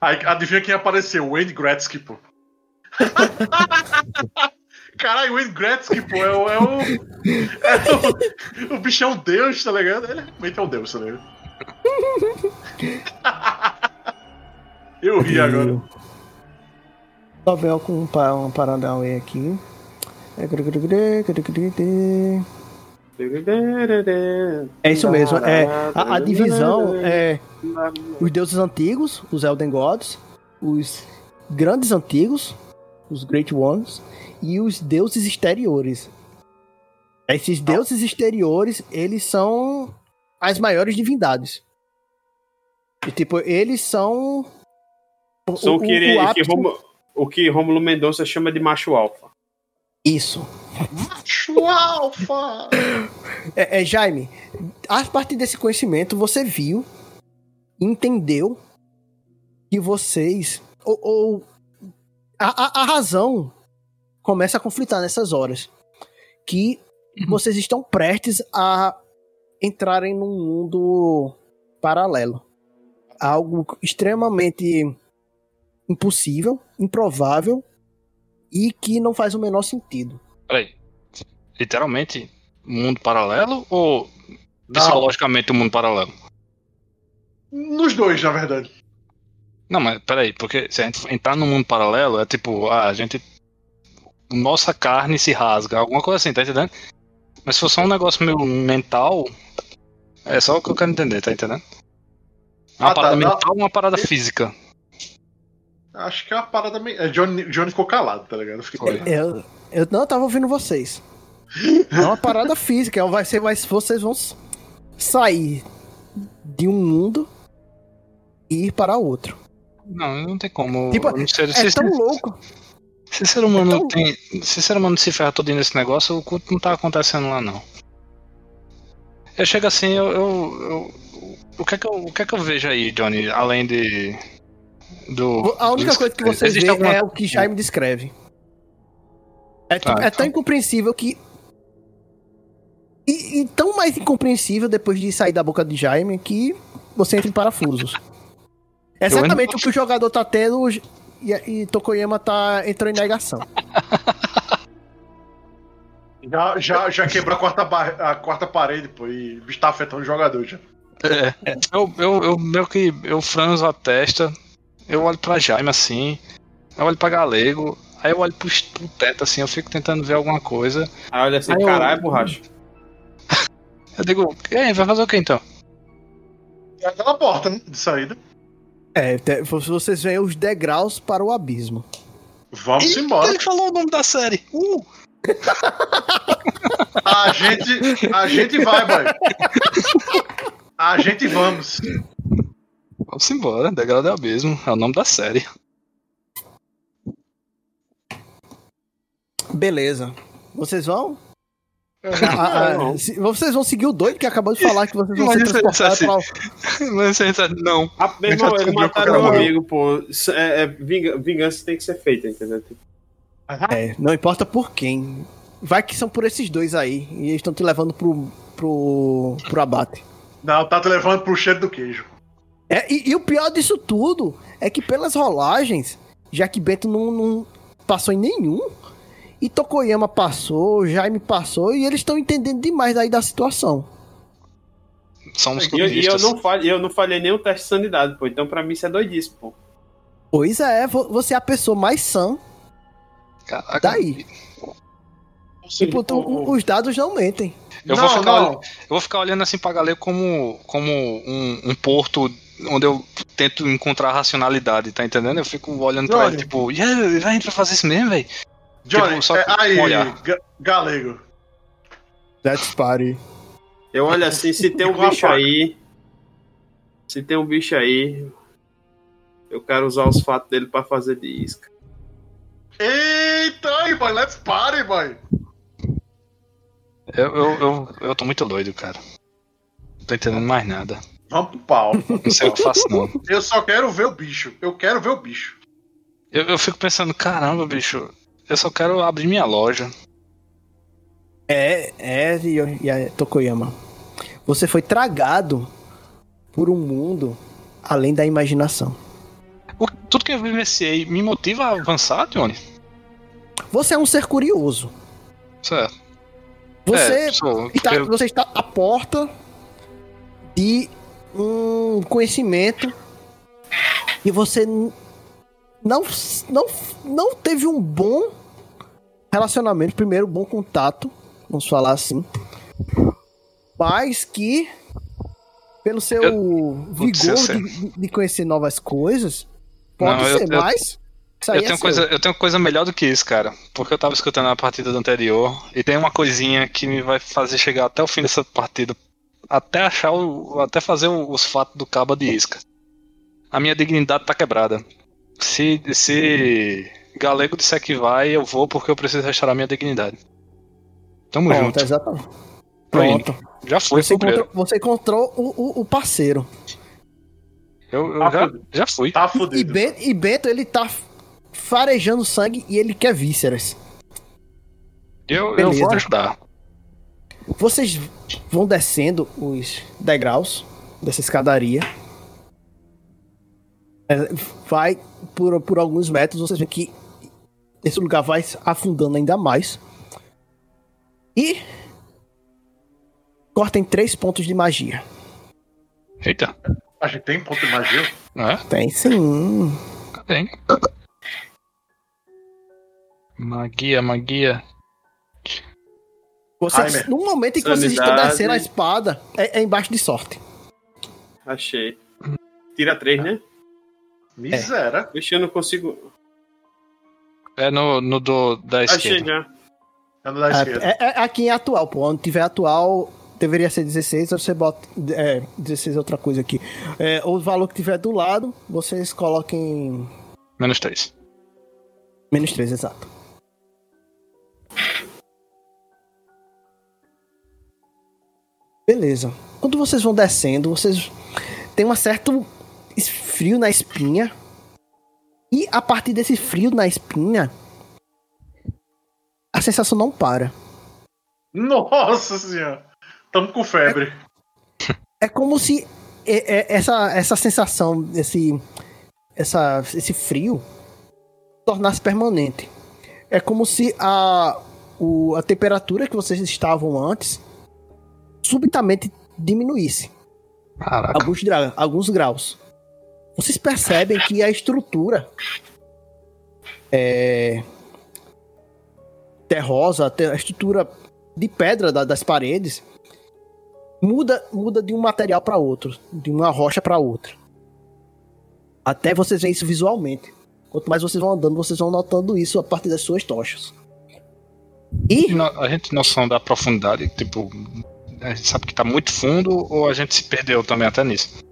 Aí adivinha quem apareceu? Wayne Gretzky, pô. Caralho, Wayne Gretzky, pô, é o. É o, é o, o bicho é um deus, tá ligado? Ele realmente é um deus, tá ligado? Eu ri agora. Ver com uma parada away aqui. É isso mesmo. É, a, a divisão é os deuses antigos, os Elden Gods, os grandes antigos, os Great Ones, e os deuses exteriores. Esses deuses exteriores, eles são as maiores divindades. E, tipo, eles são. São o, o que, ele, o, que Romulo, o que Romulo Mendonça chama de macho alfa. Isso. Macho alfa! É, é, Jaime, a partir desse conhecimento, você viu, entendeu que vocês. Ou, ou a, a, a razão começa a conflitar nessas horas. Que uhum. vocês estão prestes a entrarem num mundo paralelo. Algo extremamente impossível, improvável e que não faz o menor sentido. Peraí. Literalmente, mundo paralelo ou psicologicamente o um mundo paralelo? Nos dois, na verdade. Não, mas peraí, porque se a gente entrar no mundo paralelo, é tipo, ah, a gente. Nossa carne se rasga, alguma coisa assim, tá entendendo? Mas se for só um negócio meio mental, é só o que eu quero entender, tá entendendo? Uma ah, parada tá, mental ou uma parada física? Acho que é uma parada. Me... É, Johnny, Johnny ficou calado, tá ligado? Eu, fiquei... eu, eu não tava ouvindo vocês. É uma parada física, vai ser, mas vocês vão sair de um mundo e ir para outro. Não, não tem como. Tipo, ser, é tão louco. Se ser humano é tão... tem. Se ser humano se ferra todo nesse negócio, o culto não tá acontecendo lá não. Eu chego assim, eu, eu, eu, o, que é que eu, o que é que eu vejo aí, Johnny, além de. Do, a única coisa que você vê alguma... é o que Jaime descreve. É, ah, é tão incompreensível que. E, e, tão mais incompreensível depois de sair da boca de Jaime que você entra em parafusos. É exatamente o que o jogador tá tendo e, e Tokoyama tá entrando em negação. Já, já, já quebrou a quarta, a quarta parede, pô, e o bicho tá afetando o jogador já. É, eu, eu, eu meio que eu franzo a testa, eu olho pra Jaime assim, eu olho pra Galego, aí eu olho pro, pro teto assim, eu fico tentando ver alguma coisa. Aí olha assim, caralho, eu... borracha. eu digo, e aí, vai fazer o que então? É aquela porta, né, de saída. É, vocês veem os degraus para o abismo. Vamos Eita, embora. Ele falou o nome da série. Uh! a gente, a gente vai, boy. A gente vamos. Vamos embora, degrau do abismo. É o nome da série. Beleza. Vocês vão? Ah, ah, se, vocês vão seguir o doido que acabou de falar que vocês vão ser transportados pra... Mas você não. Ah, meu irmão, ele mataram meu amigo, pô. É, é, vingança tem que ser feita, entendeu? É, não importa por quem. Vai que são por esses dois aí. E eles estão te levando pro, pro, pro abate. Não, tá te levando pro cheiro do queijo. É, e, e, o pior disso tudo é que pelas rolagens, já que Bento não, não passou em nenhum, e Tokoyama passou, Jaime passou, e eles estão entendendo demais aí da situação. Somos e, e eu não falei, eu não falei nem o teste de sanidade, pô. Então pra mim isso é doidice, pô. Pois é, você é a pessoa mais sã. Caraca. Daí. Tipo, tu, os dados não mentem. Eu, não, vou ficar, não. eu vou ficar olhando assim pra galera como, como um, um porto onde eu tento encontrar racionalidade, tá entendendo? Eu fico olhando pra ele, tipo, e a gente vai fazer isso mesmo, velho? Johnny, tipo, só é, aí, galego. Let's party. Eu olho assim, se tem um bicho aí. Se tem um bicho aí. Eu quero usar os fatos dele pra fazer de isca. Eita, aí, boy, let's party, boy. Eu, eu, eu, eu tô muito doido, cara. Não tô entendendo mais nada. Vamos pro pau. Não sei o que faço, não. Eu só quero ver o bicho. Eu quero ver o bicho. Eu, eu fico pensando, caramba, bicho. Eu só quero abrir minha loja. É, é, Tokoyama. Você foi tragado por um mundo além da imaginação. O, tudo que eu vivenciei me motiva a avançar, Johnny? Você é um ser curioso. Certo. Você, É, sou. está, Eu- você está à porta de um conhecimento e você não, não, não teve um bom relacionamento, primeiro, bom contato, vamos falar assim, mas que pelo seu dizer vigor de, de conhecer novas coisas, pode Não, eu- ser eu- mais. Eu é tenho, coisa, eu tenho coisa melhor do que isso, cara. Porque eu tava escutando a partida do anterior e tem uma coisinha que me vai fazer chegar até o fim dessa partida. Até achar o. Até fazer o- os fatos do cabo de isca. A minha dignidade tá quebrada. Se, se Galego disser que vai, eu vou porque eu preciso restaurar minha dignidade. Tamo Pronto, junto. exatamente. Indo. Pronto. Já foi, Você encontrou, você encontrou o, o- o parceiro. Eu, eu Tá já, fudido. já fui. Tá E, fudido. Ben- e Bento, ele tá farejando sangue e ele quer vísceras. Eu, eu vou ajudar. Vocês vão descendo os degraus dessa escadaria. É, Vai por, por alguns metros, vocês veem que esse lugar vai afundando ainda mais. E cortem três pontos de magia. Eita. A gente tem ponto de magia? É? Tem sim. Tem. Magia, magia. Vocês, Timer. no momento em que vocês estão Sanidade. descendo a espada, é, é embaixo de sorte. Achei. Tira três, né? Miséria. Vixe, eu não consigo. É no, no do, da Achei esquerda. já. É no da esquerda. É, é- é aqui em atual, pô. Onde tiver atual, deveria ser 16, aí você bota. É, 16 é outra coisa aqui. É, o valor que tiver do lado, vocês coloquem Menos 3. menos 3, exato. Beleza. Quando vocês vão descendo, vocês tem um certo frio na espinha. E a partir desse frio na espinha, a sensação não para. Nossa senhora. Tamo com febre. É como se é- é- essa, essa sensação, esse, essa, esse frio, tornasse permanente. É como se a, o- a temperatura que vocês estavam antes subitamente diminuísse Caraca. alguns, alguns graus. Vocês percebem que a estrutura é, terrosa, a estrutura de pedra da- das paredes muda, muda de um material para outro, de uma rocha para outra. Até vocês veem isso visualmente. Quanto mais vocês vão andando, vocês vão notando isso a partir das suas tochas. E A gente noção da profundidade, tipo, a gente sabe que tá muito fundo ou a gente se perdeu também até nisso?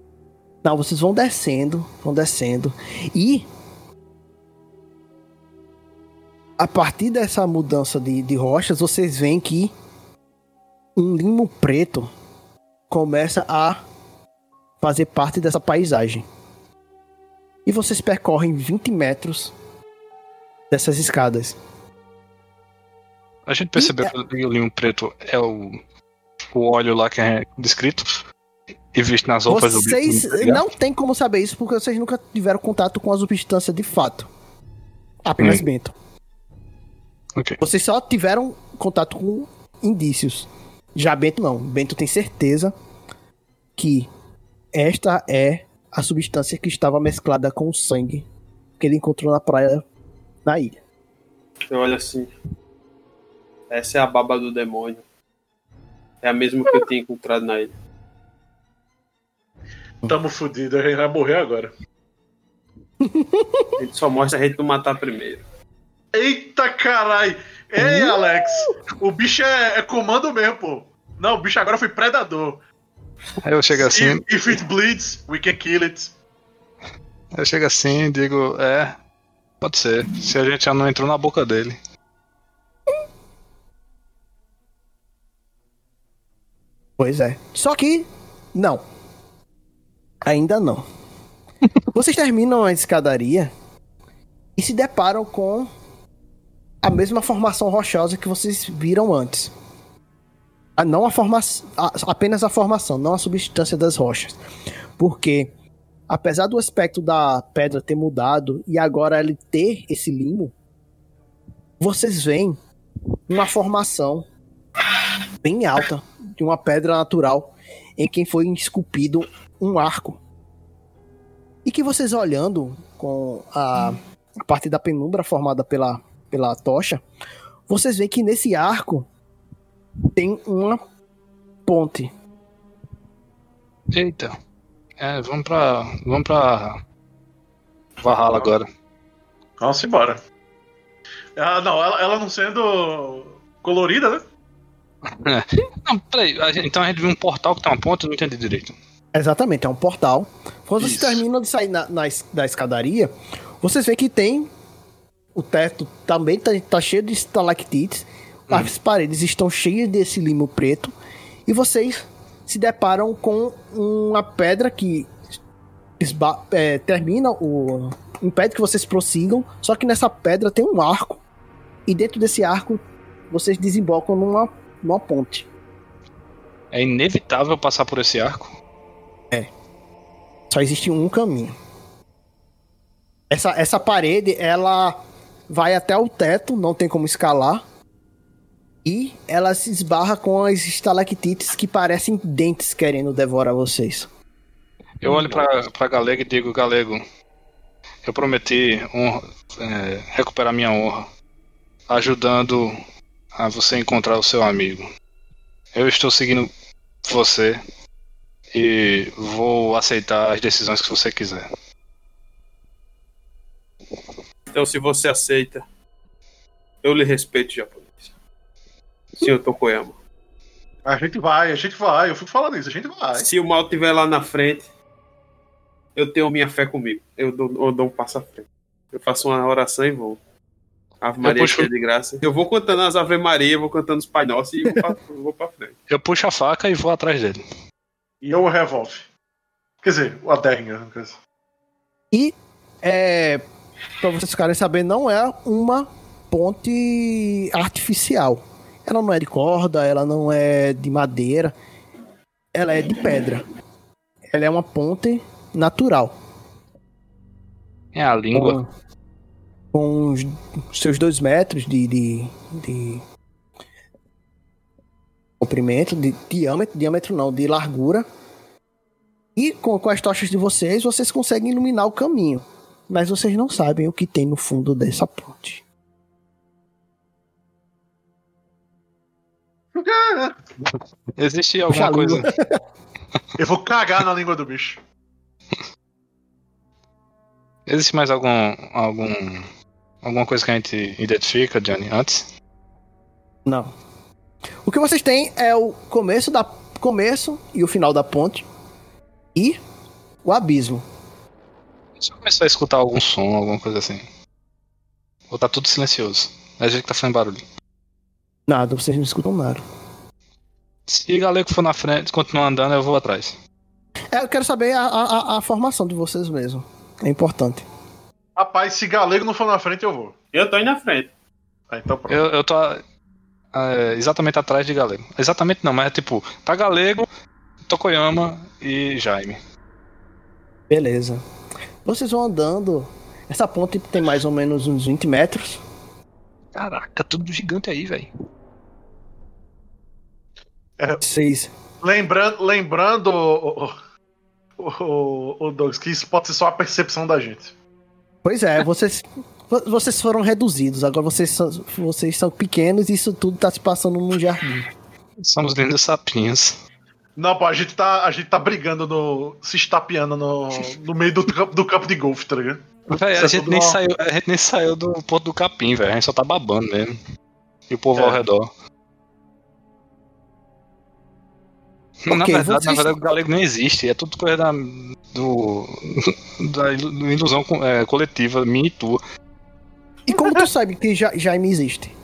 Não, vocês vão descendo, vão descendo. E. A partir dessa mudança de, de rochas, vocês veem que um limo preto começa a fazer parte dessa paisagem. E vocês percorrem 20 metros dessas escadas. A gente percebeu que o linho preto é o, o óleo lá que é descrito e visto nas roupas do Vocês do- do- não tem como saber isso porque vocês nunca tiveram contato com a substância de fato. Apenas Hum. Bento. Ok. Vocês só tiveram contato com indícios. Já Bento não. Bento tem certeza que esta é a substância que estava mesclada com o sangue que ele encontrou na praia na ilha. Eu olho assim. Essa é a baba do demônio. É a mesma que eu tinha encontrado na ilha. Tamo fudido, a gente vai morrer agora. A gente só mostra a gente não matar primeiro. Eita carai! Ei, Uh! Alex! O bicho é, é comando mesmo, pô. Não, o bicho agora foi predador. Aí eu chego assim, If, if it bleeds, we can kill it. eu chego assim e digo, é, pode ser. Se a gente já não entrou na boca dele. Pois é. Só que não. Ainda não. Vocês terminam a escadaria e se deparam com a mesma formação rochosa que vocês viram antes. Ah, não a formação, apenas a formação, não a substância das rochas. Porque apesar do aspecto da pedra ter mudado e agora ele ter esse limo, vocês veem uma formação bem alta de uma pedra natural em quem foi esculpido um arco. E que vocês olhando com a, a parte da penumbra formada pela, pela tocha, vocês veem que nesse arco tem uma ponte. Eita. É, vamos pra. Vamos pra. Valhalla agora. Vamos embora. Ah, não, ela, ela não sendo colorida, né? Não, peraí. a gente- então a gente viu um portal que tem uma ponta, eu não entendi direito. Exatamente, é um portal. Quando vocês Isso. terminam de sair na, na da escadaria, vocês veem que tem. O teto também tá, tá cheio de estalactites. As paredes estão cheias desse limo preto. E vocês se deparam com uma pedra que esba- é, termina o. impede que vocês prossigam. Só que nessa pedra tem um arco. E dentro desse arco vocês desembocam numa, numa ponte. É inevitável passar por esse arco. Só existe um caminho. Essa, essa parede, ela vai até o teto, não tem como escalar. E ela se esbarra com as estalactites que parecem dentes querendo devorar vocês. Eu olho pra, pra Galego e digo, Galego, eu prometi honra- é, recuperar minha honra, ajudando a você encontrar o seu amigo. Eu estou seguindo você e vou aceitar as decisões que você quiser. Então, se você aceita, eu lhe respeito, japonês. Senhor Tokoyama. A gente vai, a gente vai. Eu fico falando isso, a gente vai. Se o mal estiver lá na frente, eu tenho minha fé comigo. Eu dou, eu dou um passo à frente. Eu faço uma oração e vou. Ave Maria puxo- cheia de graça. Eu vou cantando as Ave Maria, vou cantando os Pai Nosso e vou pra, vou pra frente. Eu puxo a faca e vou atrás dele. E eu o revólver. Quer dizer, o Aderringer, no caso. E, é, pra vocês ficarem sabendo, não é uma ponte artificial. Ela não é de corda, ela não é de madeira, ela é de pedra. Ela é uma ponte natural. É a língua. com, com os seus dois metros de, de, de comprimento, de diâmetro, diâmetro não, de largura. E com, com as tochas de vocês, vocês conseguem iluminar o caminho. Mas vocês não sabem o que tem no fundo dessa ponte. Existe Puxa alguma coisa. língua. Eu vou cagar na língua do bicho. Existe mais algum. algum. alguma coisa que a gente identifica, Johnny, antes? Não. O que vocês têm é o começo da começo e o final da ponte e o abismo. Se eu começar a escutar algum som, alguma coisa assim. Ou tá tudo silencioso. É a gente que tá fazendo barulho. Nada, vocês não escutam nada. Se o galego for na frente, continuar andando, eu vou atrás. É, eu quero saber a, a, a- a formação de vocês mesmo. É importante. Rapaz, se galego não for na frente, eu vou. Eu tô indo na frente. Ah, então pronto. Eu, eu tô é, exatamente atrás de galego. Exatamente não, mas é tipo, tá galego, Tokoyama e Jaime. Beleza. Vocês vão andando. Essa ponte tem mais ou menos uns 20 metros. Caraca, tudo gigante aí, velho. Vocês. Lembrando, lembrando o, o, o, o Douglas, que isso pode ser só a percepção da gente. Pois é, vocês. Vo- Vocês foram reduzidos, agora vocês são, vocês são pequenos e isso tudo tá se passando num jardim. Somos lindos sapinhos. Não, pô, a gente tá, a gente tá brigando no. se estapeando no, no meio do campo, do campo de golfe, tá ligado? Véi, a, é gente nem uma- saiu, a gente nem saiu do Porto do Capim, velho. A gente só tá babando mesmo. E o povo É. ao redor. na, Ok, verdade, na vocês- verdade, o galego nem existe. É tudo coisa da, do, da ilusão é, coletiva, minha e tua. E como tu sabe que Ja- Jaime existe?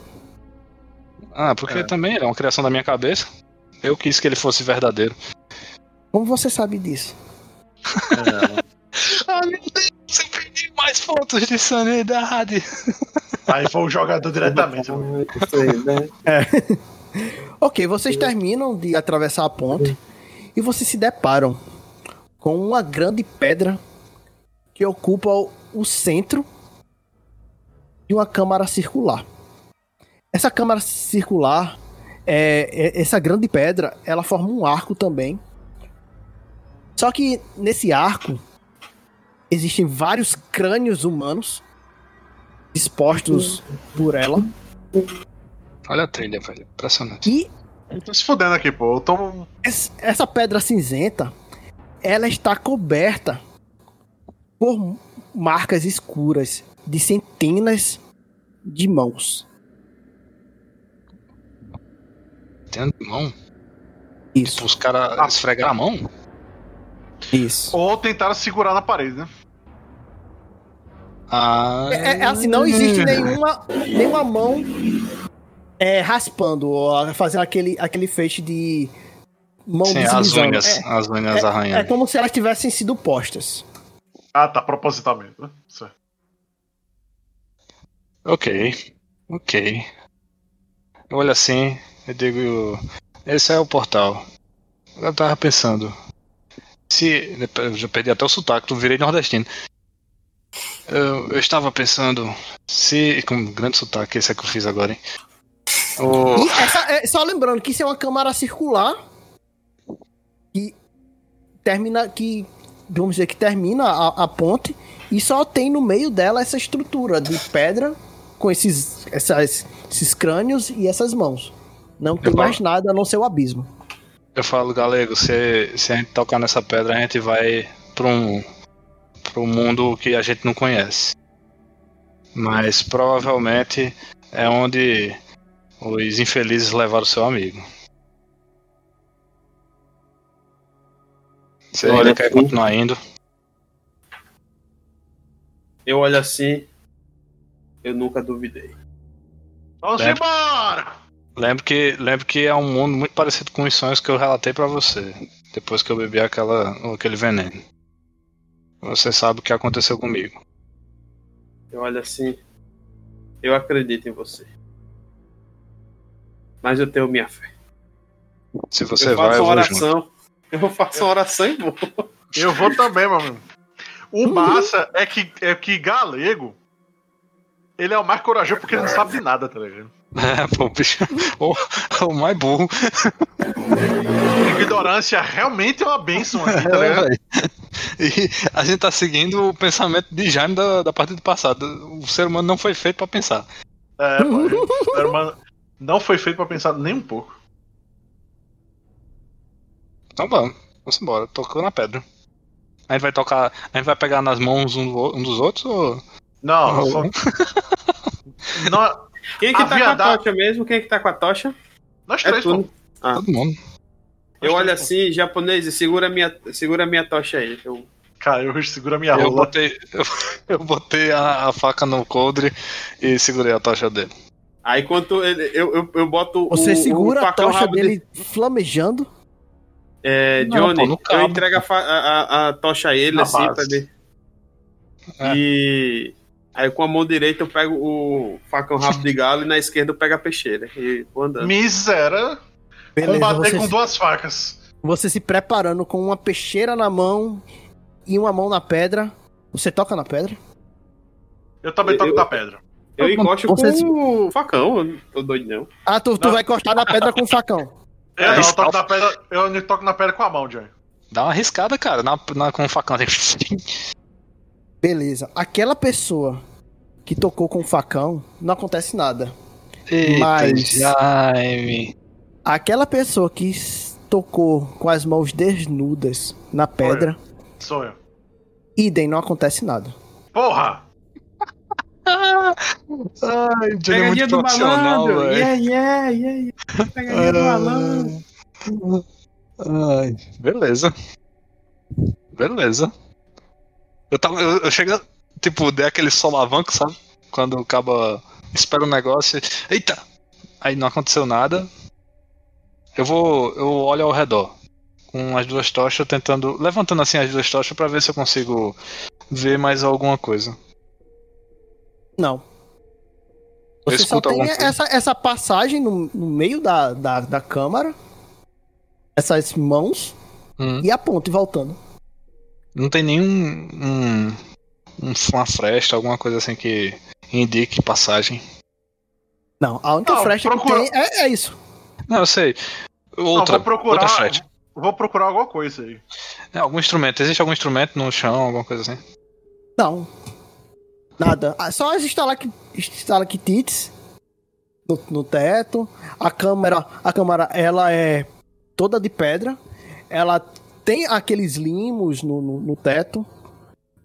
Ah, porque É. também é uma criação da minha cabeça. Eu quis que ele fosse verdadeiro. Como você sabe disso? Ah, meu Deus, eu perdi mais pontos de sanidade. Aí foi o jogador diretamente. mano. Ok, vocês terminam de atravessar a ponte e vocês se deparam com uma grande pedra que ocupa o centro de uma câmara circular. Essa câmara circular, é, é- essa grande pedra, ela forma um arco também. Só que nesse arco existem vários crânios humanos dispostos por ela. Olha a trilha, velho. Impressionante. E Eu tô se fudendo aqui, pô. Eu tô. es- essa pedra cinzenta, ela está coberta por marcas escuras de centenas de mãos. Tem mão. Isso, Os caras Ah. esfregaram a mão? isso. Ou tentaram segurar na parede, né? Ah. É, é assim, não existe nenhuma, nenhuma mão é, raspando, ou fazendo aquele, aquele feixe de mão Sim, as unhas. É, As unhas é arranhando. como se elas tivessem sido postas. Ah, tá, propositalmente, né? Ok. Ok. Eu olho assim e digo. Esse é o portal. Eu tava pensando. Se. Eu já perdi até o sotaque, tu virei nordestino. Eu, eu estava pensando. Se. Com grande sotaque, esse é que eu fiz agora, hein? O, essa- é, só lembrando que isso é uma câmara circular que termina. que. Vamos dizer que termina a, a ponte e só tem no meio dela essa estrutura de pedra com esses, essas, esses crânios e essas mãos. Não tem mais nada a não ser o abismo. eu falo, galego, se, se a gente tocar nessa pedra, a gente vai pra um. pra um mundo que a gente não conhece. Mas provavelmente é onde os infelizes levaram seu amigo. Você Olha, ainda quer continuar indo? Eu olho assim, eu nunca duvidei. Vamos É. embora! Lembro que, lembro que é um mundo muito parecido com os sonhos que eu relatei pra você. Depois que eu bebi aquela, aquele veneno. Você sabe o que aconteceu comigo. Eu olho assim, eu acredito em você. Mas eu tenho minha fé. Se você eu vai, faço eu uma vou junto. oração. Eu faço uma oração e vou. Eu vou também, meu amigo. O massa é que, é que galego. Ele é o mais corajoso porque ele não sabe de nada, tá ligado? É, pô, bicho. O, o mais burro. Ignorância realmente é uma bênção aqui, tá É, ligado? velho. E a gente tá seguindo o pensamento de Jaime da, da partida passada. O ser humano não foi feito pra pensar. É, pô. O ser humano não foi feito pra pensar nem um pouco. Então vamos, vamos embora. Tocou na pedra. A gente vai tocar. A gente vai pegar nas mãos um, um dos outros ou. Não, ou- só... não Quem é que tá Havia com a tocha mesmo? Quem é que tá com a tocha? nós É três, tu. pô. todo mundo. Eu olho assim, japonês, segura a minha, segura a minha tocha aí. Eu, Cara, eu seguro a minha Eu rola. botei, eu, eu botei a, a faca no coldre e segurei a tocha dele. aí quando ele- eu, eu, eu boto Você o, segura o a tocha rabo de- dele flamejando. É, Não, Johnny, eu entrego a, a, a- a tocha a ele, Na assim, base. pra ele. É. E aí com a mão direita eu pego o facão rabo de galo e na esquerda eu pego a peixeira. E vou andando. Misera. Beleza, Combater com duas facas. você se preparando com uma peixeira na mão e uma mão na pedra. Você toca na pedra? Eu também toco Eu- da pedra. Eu encosto Vocês- com o facão, eu não tô doido não. Ah, tu, tu Não. vai encostar na pedra com o facão. É, não, eu toco na pedra. Eu toco na pedra com a mão, Johnny. Dá uma arriscada, cara, na, na, com o facão. Beleza. Aquela pessoa que tocou com o facão, não acontece nada. Eita, Mas- Jaime. Aquela pessoa que tocou com as mãos desnudas na pedra, Sou eu. idem, não acontece nada. Porra! Ai, Johnny é muito do profissional, malandro! velho. Yeah, yeah, yeah, yeah. Pegadinha do malandro! Ai, beleza. Beleza. Eu tava. Eu, eu cheguei. Tipo, dei aquele solavanco, sabe? Quando o cabo espera um negócio. e- Eita! Aí não aconteceu nada. Eu vou. Eu olho ao redor. Com as duas tochas, tentando. Levantando assim as duas tochas pra ver se eu consigo ver mais alguma coisa. Não. Você só tem coisa. essa, essa passagem no, no meio da, da, da câmara, essas mãos, Hum. e a ponte voltando. Não tem nenhum. Um, um- uma fresta, alguma coisa assim que indique passagem. Não, a única Não, flecha procura- que tem é, é isso. Não, eu sei. Outra, vou procurar- outra flecha. Vou procurar alguma coisa aí. É, algum instrumento. Existe algum instrumento no chão, alguma coisa assim? Não. Nada. Ah, Só as estalacti- estalactites no, no teto. A câmera, a câmera, ela é toda de pedra. Ela tem aqueles limos no, no, no teto.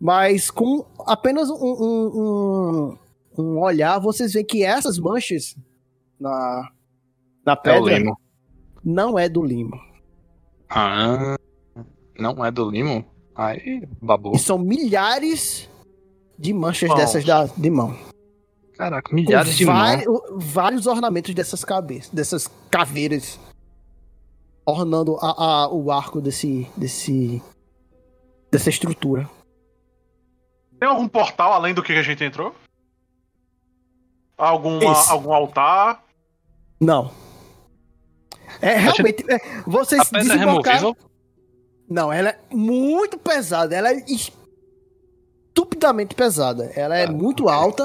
Mas com apenas um, um, um, um olhar, vocês veem que essas manchas na, na É pedra limo. não é do limo. Ah, não é do limo? Aí, babu. E são milhares de manchas dessas da, de mão. Caraca, milhares de vari- vários ornamentos dessas cabeças, dessas caveiras, ornando a, a- o arco desse, desse, dessa estrutura. Tem algum portal além do que a gente entrou? Alguma, Esse. algum altar? Não. É realmente. é, vocês A pedra é desembarcaram- removível? Não, ela é muito pesada. Ela é estupidamente pesada. Ela é Ah, muito alta.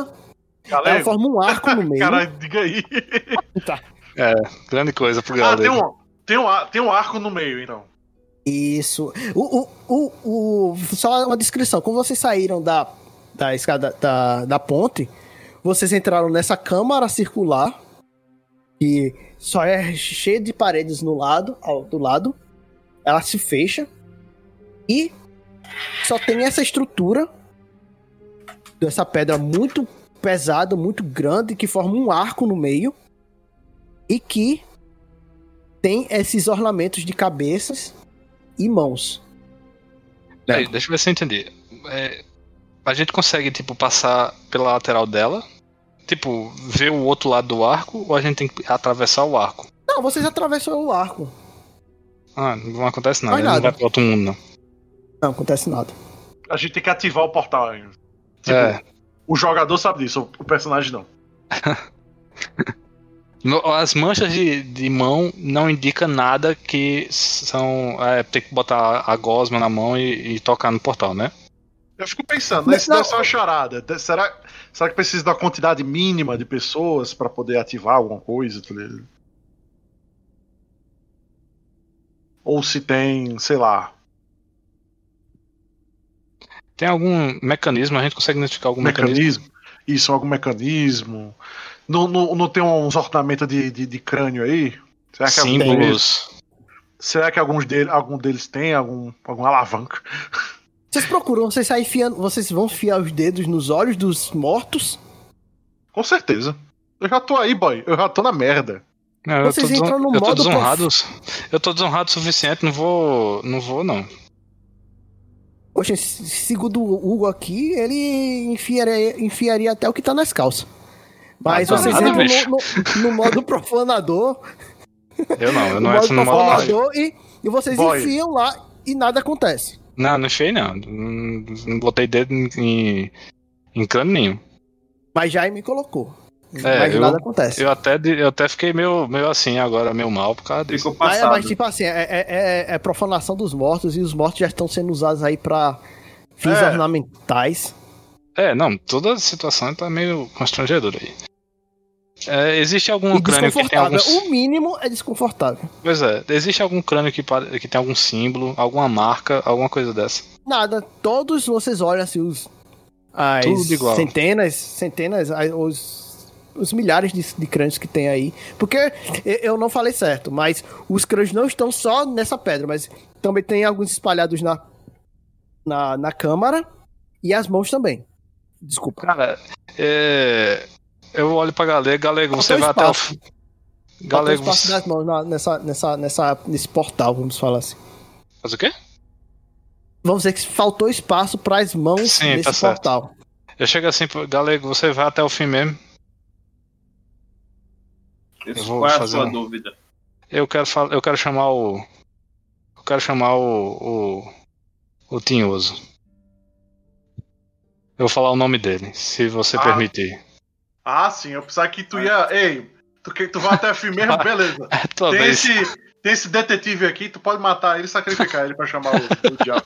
Ela Galera, forma um arco no meio. cara, diga aí. É, grande coisa pro Ah, tem galera. um, tem, um, tem um arco no meio, então. Isso. O, o, o, o- só uma descrição. Quando vocês saíram da, da escada da, da ponte, vocês entraram nessa câmara circular que só é cheia de paredes no lado, ao, do lado. Ela se fecha e só tem essa estrutura dessa pedra muito pesada, muito grande, que forma um arco no meio e que tem esses ornamentos de cabeças e mãos. Peraí, deixa eu ver se eu entendi. É, a gente consegue, tipo, passar pela lateral dela? Tipo, ver o outro lado do arco ou a gente tem que atravessar o arco? Não, vocês atravessam o arco. Ah, não acontece nada, ele não nada. vai pro outro mundo, não. Não acontece nada. A gente tem que ativar o portal ainda. Tipo, É. o jogador sabe disso, o personagem não. No- As manchas de, de mão não indicam nada que são. É, tem que botar a gosma na mão e, e tocar no portal, né? Eu fico pensando, né? Isso Não. deve ser uma charada. Será, será que precisa da quantidade mínima de pessoas pra poder ativar alguma coisa? tá? Ou se tem, sei lá, Tem algum mecanismo, a gente consegue identificar algum mecanismo? mecanismo? Isso, algum mecanismo? Não, não, não tem uns ornamentos de, de, de crânio aí? Será que, algum deles, Símbolos. será que alguns deles, algum deles tem algum, algum alavanca? Vocês procuram, vocês saem enfiando, vocês vão enfiar os dedos nos olhos dos mortos? Com certeza. Eu já tô aí, boy. Eu já tô na merda. Não, eu Vocês tô, deson- entram no eu tô modo desonrado. Eu tô desonrado o suficiente, não vou. Não vou, não. Poxa, se- segundo o Hugo aqui, ele enfiaria, enfiaria até o que tá nas calças. Mas Ah, vocês nada, entram no, no- no modo profanador, Eu não, eu não entro no modo. profanador e, e vocês Boy. enfiam lá e nada acontece. Não, não enfiei não. Não, não botei dedo em, em, crânio nenhum. Mas Jaime colocou. É, mas eu- nada acontece. Eu até, eu até fiquei meio, meio assim agora, meio mal por causa disso. Ficou Mas, passado. mas, tipo assim, é, é- é- é profanação dos mortos e os mortos já estão sendo usados aí pra fins É. ornamentais. É, não, toda a situação tá meio constrangedora aí. É, existe algum e crânio que tem algum. O mínimo é desconfortável. Pois é, existe algum crânio que, que tem algum símbolo, alguma marca, alguma coisa dessa. Nada, todos vocês olham assim, os. As centenas, centenas, as- os, os milhares de, de crânios que tem aí. Porque eu- eu não falei certo, mas os crânios não estão só nessa pedra, mas também tem alguns espalhados na, na, na câmara e as mãos também. Desculpa. Cara, é, eu olho pra Galego, Galego, você vai até o. Galego, espaço você. das mãos nessa, nessa, nessa, nesse portal, vamos falar assim. Faz o quê? Vamos dizer que faltou espaço para as mãos Sim, nesse tá certo. portal. Eu chego assim, pro- Galego, você vai até o fim mesmo. Isso, eu vou qual é a fazer sua um- dúvida? Eu quero falar, eu quero chamar o. Eu quero chamar o. o. o Tinhoso. Eu vou falar o nome dele, se você Ah. permitir. Ah, sim. Eu pensava que tu ia. Ei, tu, que- tu vai até o fim mesmo? Beleza. É Tem vez. esse, tem esse detetive aqui, tu pode matar ele e sacrificar ele pra chamar o, o diabo.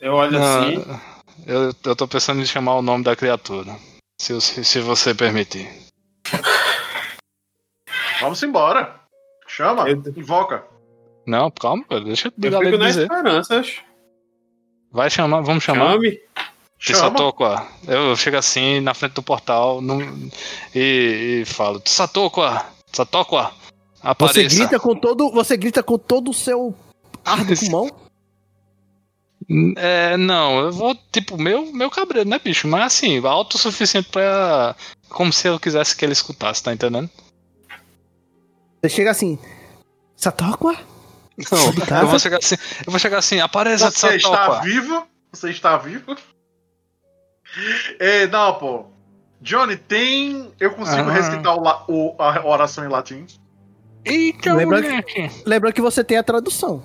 Eu olho Não, assim, eu, eu tô pensando em chamar o nome da criatura. Se, se, se você permitir. Vamos embora. Chama, Eu- invoca. Não, calma, pô, deixa Eu galego fico na dizer. esperança. acho. Vai chamar, vamos chamar. Chame. Chama. Tsatokwa. Eu chego assim na frente do portal num- e, e falo: Tsatokwa, Você apareça. grita com todo, você grita com todo o seu ar do pulmão. É, não, eu vou, tipo, meu, meu cabreiro, né, bicho? Mas assim, alto o suficiente pra. Como se eu quisesse que ele escutasse, tá entendendo? Você chega assim, Satokwa? Não, eu vou chegar assim, eu vou chegar assim, apareça Você está vivo? Você está vivo? É, não, pô. Johnny, tem. Eu consigo Ah. recitar o la- o- a oração em latim, Eita, Lembra que-. Lembra que você tem a tradução.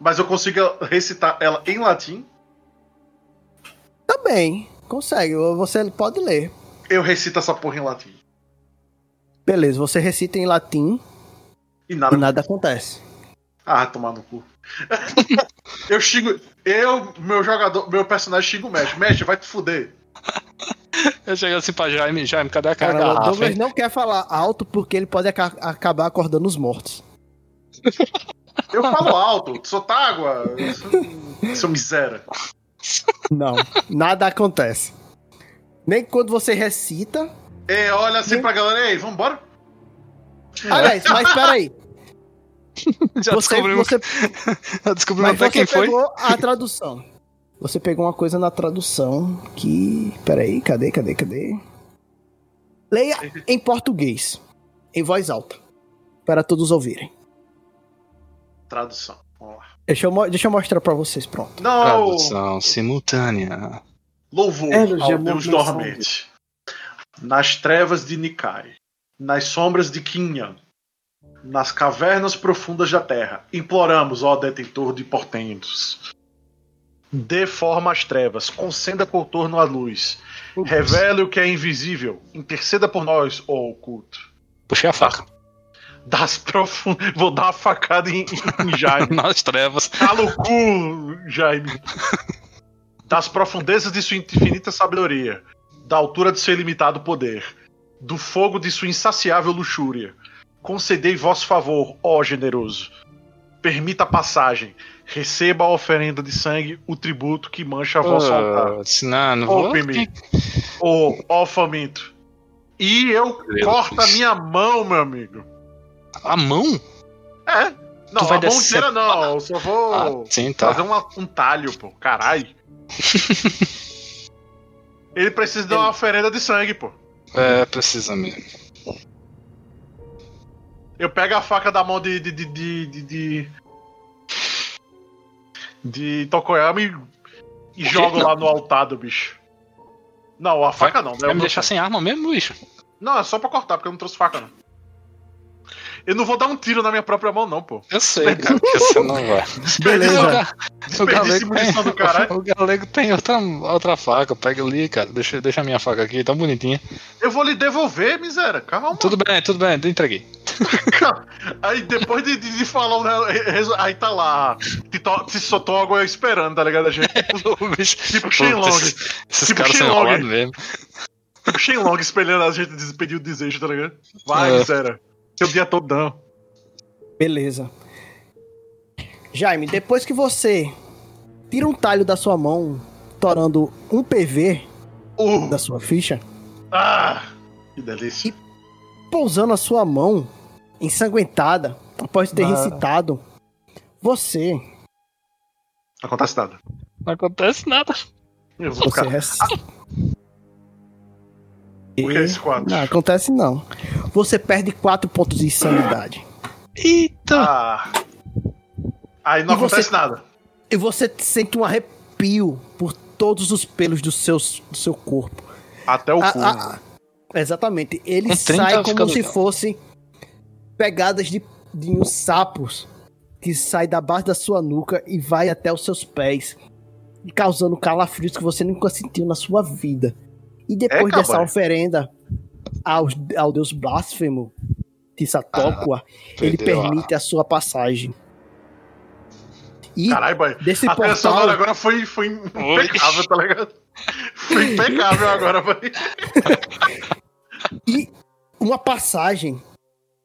mas eu consigo recitar ela em latim. Também, consegue, você pode ler. Eu recito essa porra em latim. Beleza, você recita em latim E nada. e nada acontece. Ah, tomar no cu. eu xingo. Eu, meu jogador, meu personagem xinga o mestre. Mestre, vai te fuder. Eu chego assim pra Jaime, Jaime, cadê aquela Cara, o garrafa? Douglas não quer falar alto porque ele pode aca- acabar acordando os mortos. Eu falo alto, sou tágua. Seu, seu miséria. Não, nada acontece. Nem quando você recita. É, olha assim Hum. pra galera, ei, vambora? Aliás, mas peraí. Já Você, descobrimos, você, já descobrimos mas até quem foi. pegou a tradução. Você pegou uma coisa na tradução que. Peraí, cadê, cadê, cadê? Leia em português, em voz alta, para todos ouvirem. Tradução. Vamos lá. Deixa eu, deixa eu mostrar pra vocês, pronto. Não, Tradução simultânea. louvor É, ao Deus dormente. Nas trevas de Nikai, nas sombras de Kinyan, nas cavernas profundas da terra, imploramos, ó detentor de portentos. Dê forma às trevas, conceda contorno à luz. Revele o que é invisível. Interceda por nós, ó oculto. Puxei a faca. Das profun... Vou dar uma facada em, em Jaime. Nas trevas. Cala o cu, Jaime. Das profundezas de sua infinita sabedoria, da altura de seu ilimitado poder, do fogo de sua insaciável luxúria, concedei vosso favor, ó generoso. Permita a passagem, receba a oferenda de sangue, o tributo que mancha vosso altar. Ah, se não, não vou. Poupe-me, ó, ó faminto. E eu Meu corto a Deus. minha mão, meu amigo. A mão? É. Não, vai a mão inteira não, eu só vou Ah, sim, tá. fazer uma- um talho, pô. Caralho. Ele precisa de uma oferenda de sangue, pô. É, precisa mesmo. Eu pego a faca da mão de. de. de. de. de, de, e, e jogo lá no altar do bicho. Não, a faca não, né? Vai Eu me não- deixar sem arma mesmo, bicho? Não, é só pra cortar, porque eu não trouxe faca, não. Eu não vou dar um tiro na minha própria mão, não, pô. Eu sei, cara, que você não vai. Beleza. O, galego do tem, caralho. o galego tem outra, outra faca. Pega ali, cara. Deixa, deixa a minha faca aqui, tão bonitinha. Eu vou lhe devolver, miséria. Calma. Tudo bem, tudo bem, entreguei. Aí depois de, de, de falar, né, aí tá lá. Se soltou água esperando, tá ligado? A gente. O bicho- Tipo Shenlong. Esses, esses Tipo caras são Shenlong. enrolados mesmo. Tipo Shenlong espelhando a gente despedir o desejo, tá ligado? Vai, É. miséria. Seu dia todo. Beleza. Jaime, depois que você tira um talho da sua mão, torando um PV Uh, da sua ficha, ah, que delícia. pousando a sua mão ensanguentada, após ter Ah. recitado, você, Não acontece nada. Não acontece nada. Eu vou você ficar. Que esse? Não, acontece não. Você perde 4 pontos de sanidade. Eita! Ah. Aí não E você- acontece nada. E você sente um arrepio por todos os pelos do seu, do seu corpo. Até o A- cu. a- exatamente. Ele 30 sai fica como se fossem pegadas de, de uns sapos que sai da base da sua nuca e vai até os seus pés, e causando calafrios que você nunca sentiu na sua vida. E depois É, dessa oferenda aos, ao deus blasfemo de Satokwa, ele permite a sua passagem. E Caralho, boy. desse A portal- sonora agora foi, foi impecável, tá ligado? Foi impecável agora, boy. E uma passagem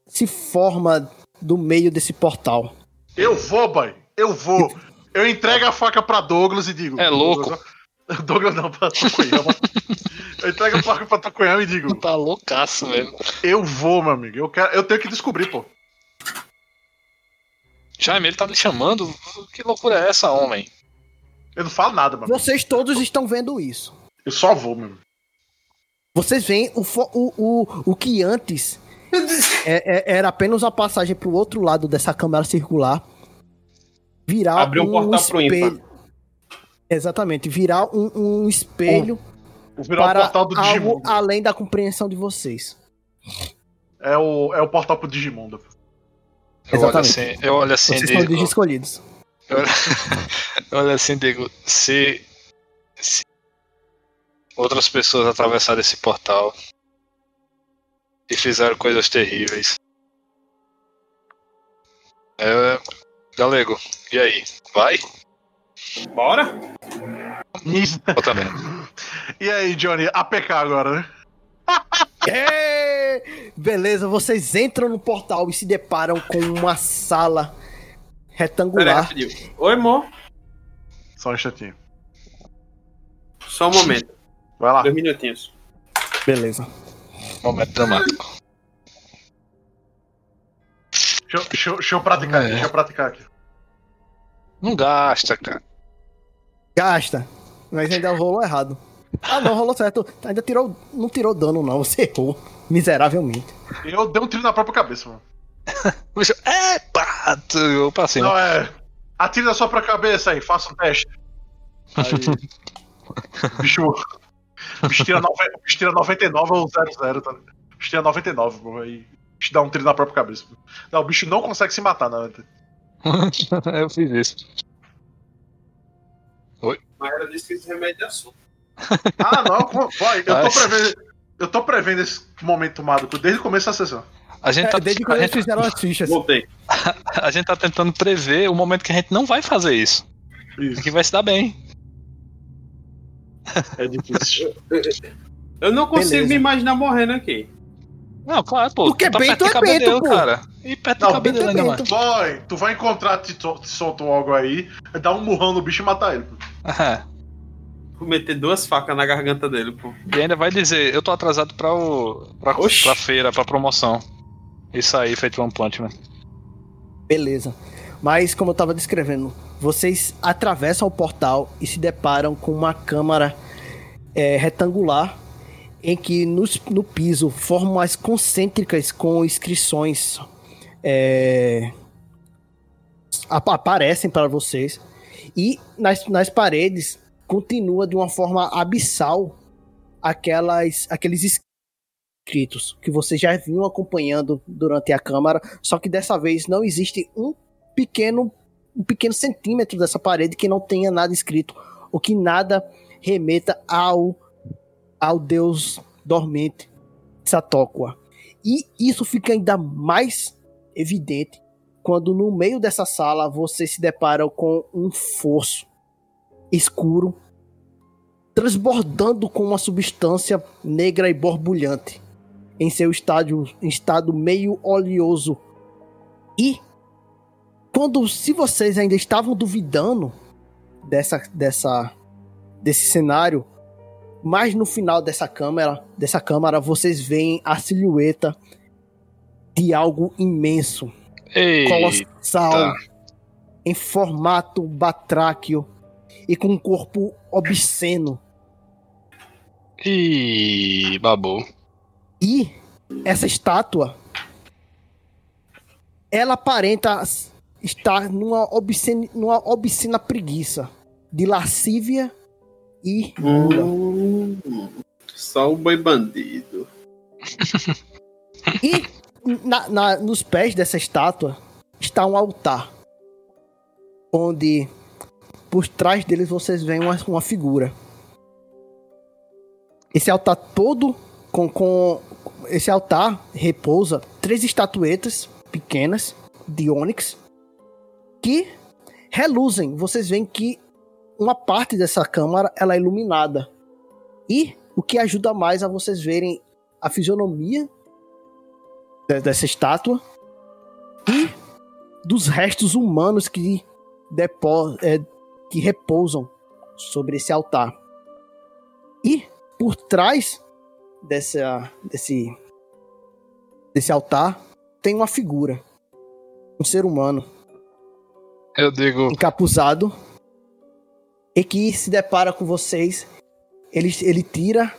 se forma do meio desse portal. Eu vou, boy. Eu vou. Eu entrego a faca pra Douglas e digo. É louco. Douglas, Douglas não, pra Tokoyama. eu entrego a faca pra Tokoyama e digo. Tá loucaço mesmo. Eu vou, meu amigo. Eu, quero, eu tenho que descobrir, pô. Jaime, ele tá me chamando. Que loucura é essa, homem? Eu não falo nada, mano. Vocês todos estão vendo isso. Eu só vou, meu. Vocês veem o, fo- o, o, o que antes é- é- era apenas uma passagem pro outro lado dessa câmara circular. Virar Abriu um portal pro espelho. Exatamente, virar um, um espelho Vou virar para o portal do algo além da compreensão de vocês. É o, é o portal pro Digimundo. Eu olho Exatamente. assim, eu olho assim Vocês são escolhidos. Eu olho, eu olho assim digo, se, se outras pessoas atravessaram esse portal e fizeram coisas terríveis. É, galego, e aí? Vai? Bora? Eu também. E aí, Johnny, APK agora, né? É! Beleza, vocês entram no portal e se deparam com uma sala Pera aí, retangular. rapidinho. Oi, amor. Só um instantinho. Só um momento. Vai lá. Dois minutinhos. Beleza. Momento dramático. Deixa, eu- deixa eu- deixa eu praticar aqui, É. deixa eu praticar aqui. Não gasta, cara. Gasta. Mas ainda rolou errado. Ah, não, rolou certo. Ainda tirou. Não tirou dano, não. Você errou. Miseravelmente. Eu dei um tiro na própria cabeça, mano. Bicho, Epa! tu- Eu passei. Não, é. Atire na sua própria cabeça aí, faça um teste. Aí. bicho. O bicho tira, nove, bicho tira 99 ou 00, tá? ligado? O bicho tira 99, pô. Aí. Bicho dá um tiro na própria cabeça. pô. Não, o bicho não consegue se matar, né? eu fiz isso. Disse que esse remédio é assunto. Ah, não, vai. Eu tô prevendo. Eu tô prevendo esse momento tomado desde o começo da sessão. A gente, É, tá, desde a, quando eles gente, fizeram as fichas. Voltei. a gente tá tentando prever o momento que a gente não vai fazer isso. Isso. Que vai se dar bem. É difícil. Eu não consigo Beleza. me imaginar morrendo aqui. Não, claro, pô. Porque tu tá de é Bento, pô. cara. E perto Não, de cabedelo Bento ainda mais. Bento. Boy, tu vai encontrar Tito- Tissolto algo aí, dá um murrão no bicho e matar ele. pô. É. Vou meter duas facas na garganta dele, pô. E ainda vai dizer, eu tô atrasado pra, o, pra, Oxi. pra feira, pra promoção. Isso aí, feito One Punch Man. Beleza. Mas, como eu tava descrevendo, vocês atravessam o portal e se deparam com uma câmara é, retangular em que nos- no, piso formas concêntricas com inscrições é, ap- aparecem para vocês. E nas, nas paredes continua de uma forma abissal aquelas, aqueles escritos que vocês já vinham acompanhando durante a câmara, só que dessa vez não existe um pequeno um pequeno centímetro dessa parede que não tenha nada escrito, ou que nada remeta ao ao deus dormente Satokwa. E isso fica ainda mais evidente quando no meio dessa sala você se depara com um fosso escuro transbordando com uma substância negra e borbulhante em seu estádio, estado meio oleoso. E quando se vocês ainda estavam duvidando dessa dessa desse cenário, mas no final dessa câmera, dessa câmara, vocês veem a silhueta de algo imenso, Ei, colossal, em formato batráquio e com um corpo obsceno. Ih, babou. E essa estátua ela aparenta estar numa obscena, numa obscena preguiça de lascívia e. Hum, só o boi bandido. E na- na- nos pés dessa estátua está um altar. Onde por trás deles vocês veem uma, uma figura. Esse altar todo com, com. Esse altar repousa três estatuetas pequenas de ônix que reluzem. Vocês veem que uma parte dessa câmara ela é iluminada. E o que ajuda mais a vocês verem a fisionomia dessa estátua e dos restos humanos que, depo, é, que repousam sobre esse altar. E por trás dessa, desse, desse altar tem uma figura, um ser humano Eu digo, encapuzado e que se depara com vocês. Ele, ele tira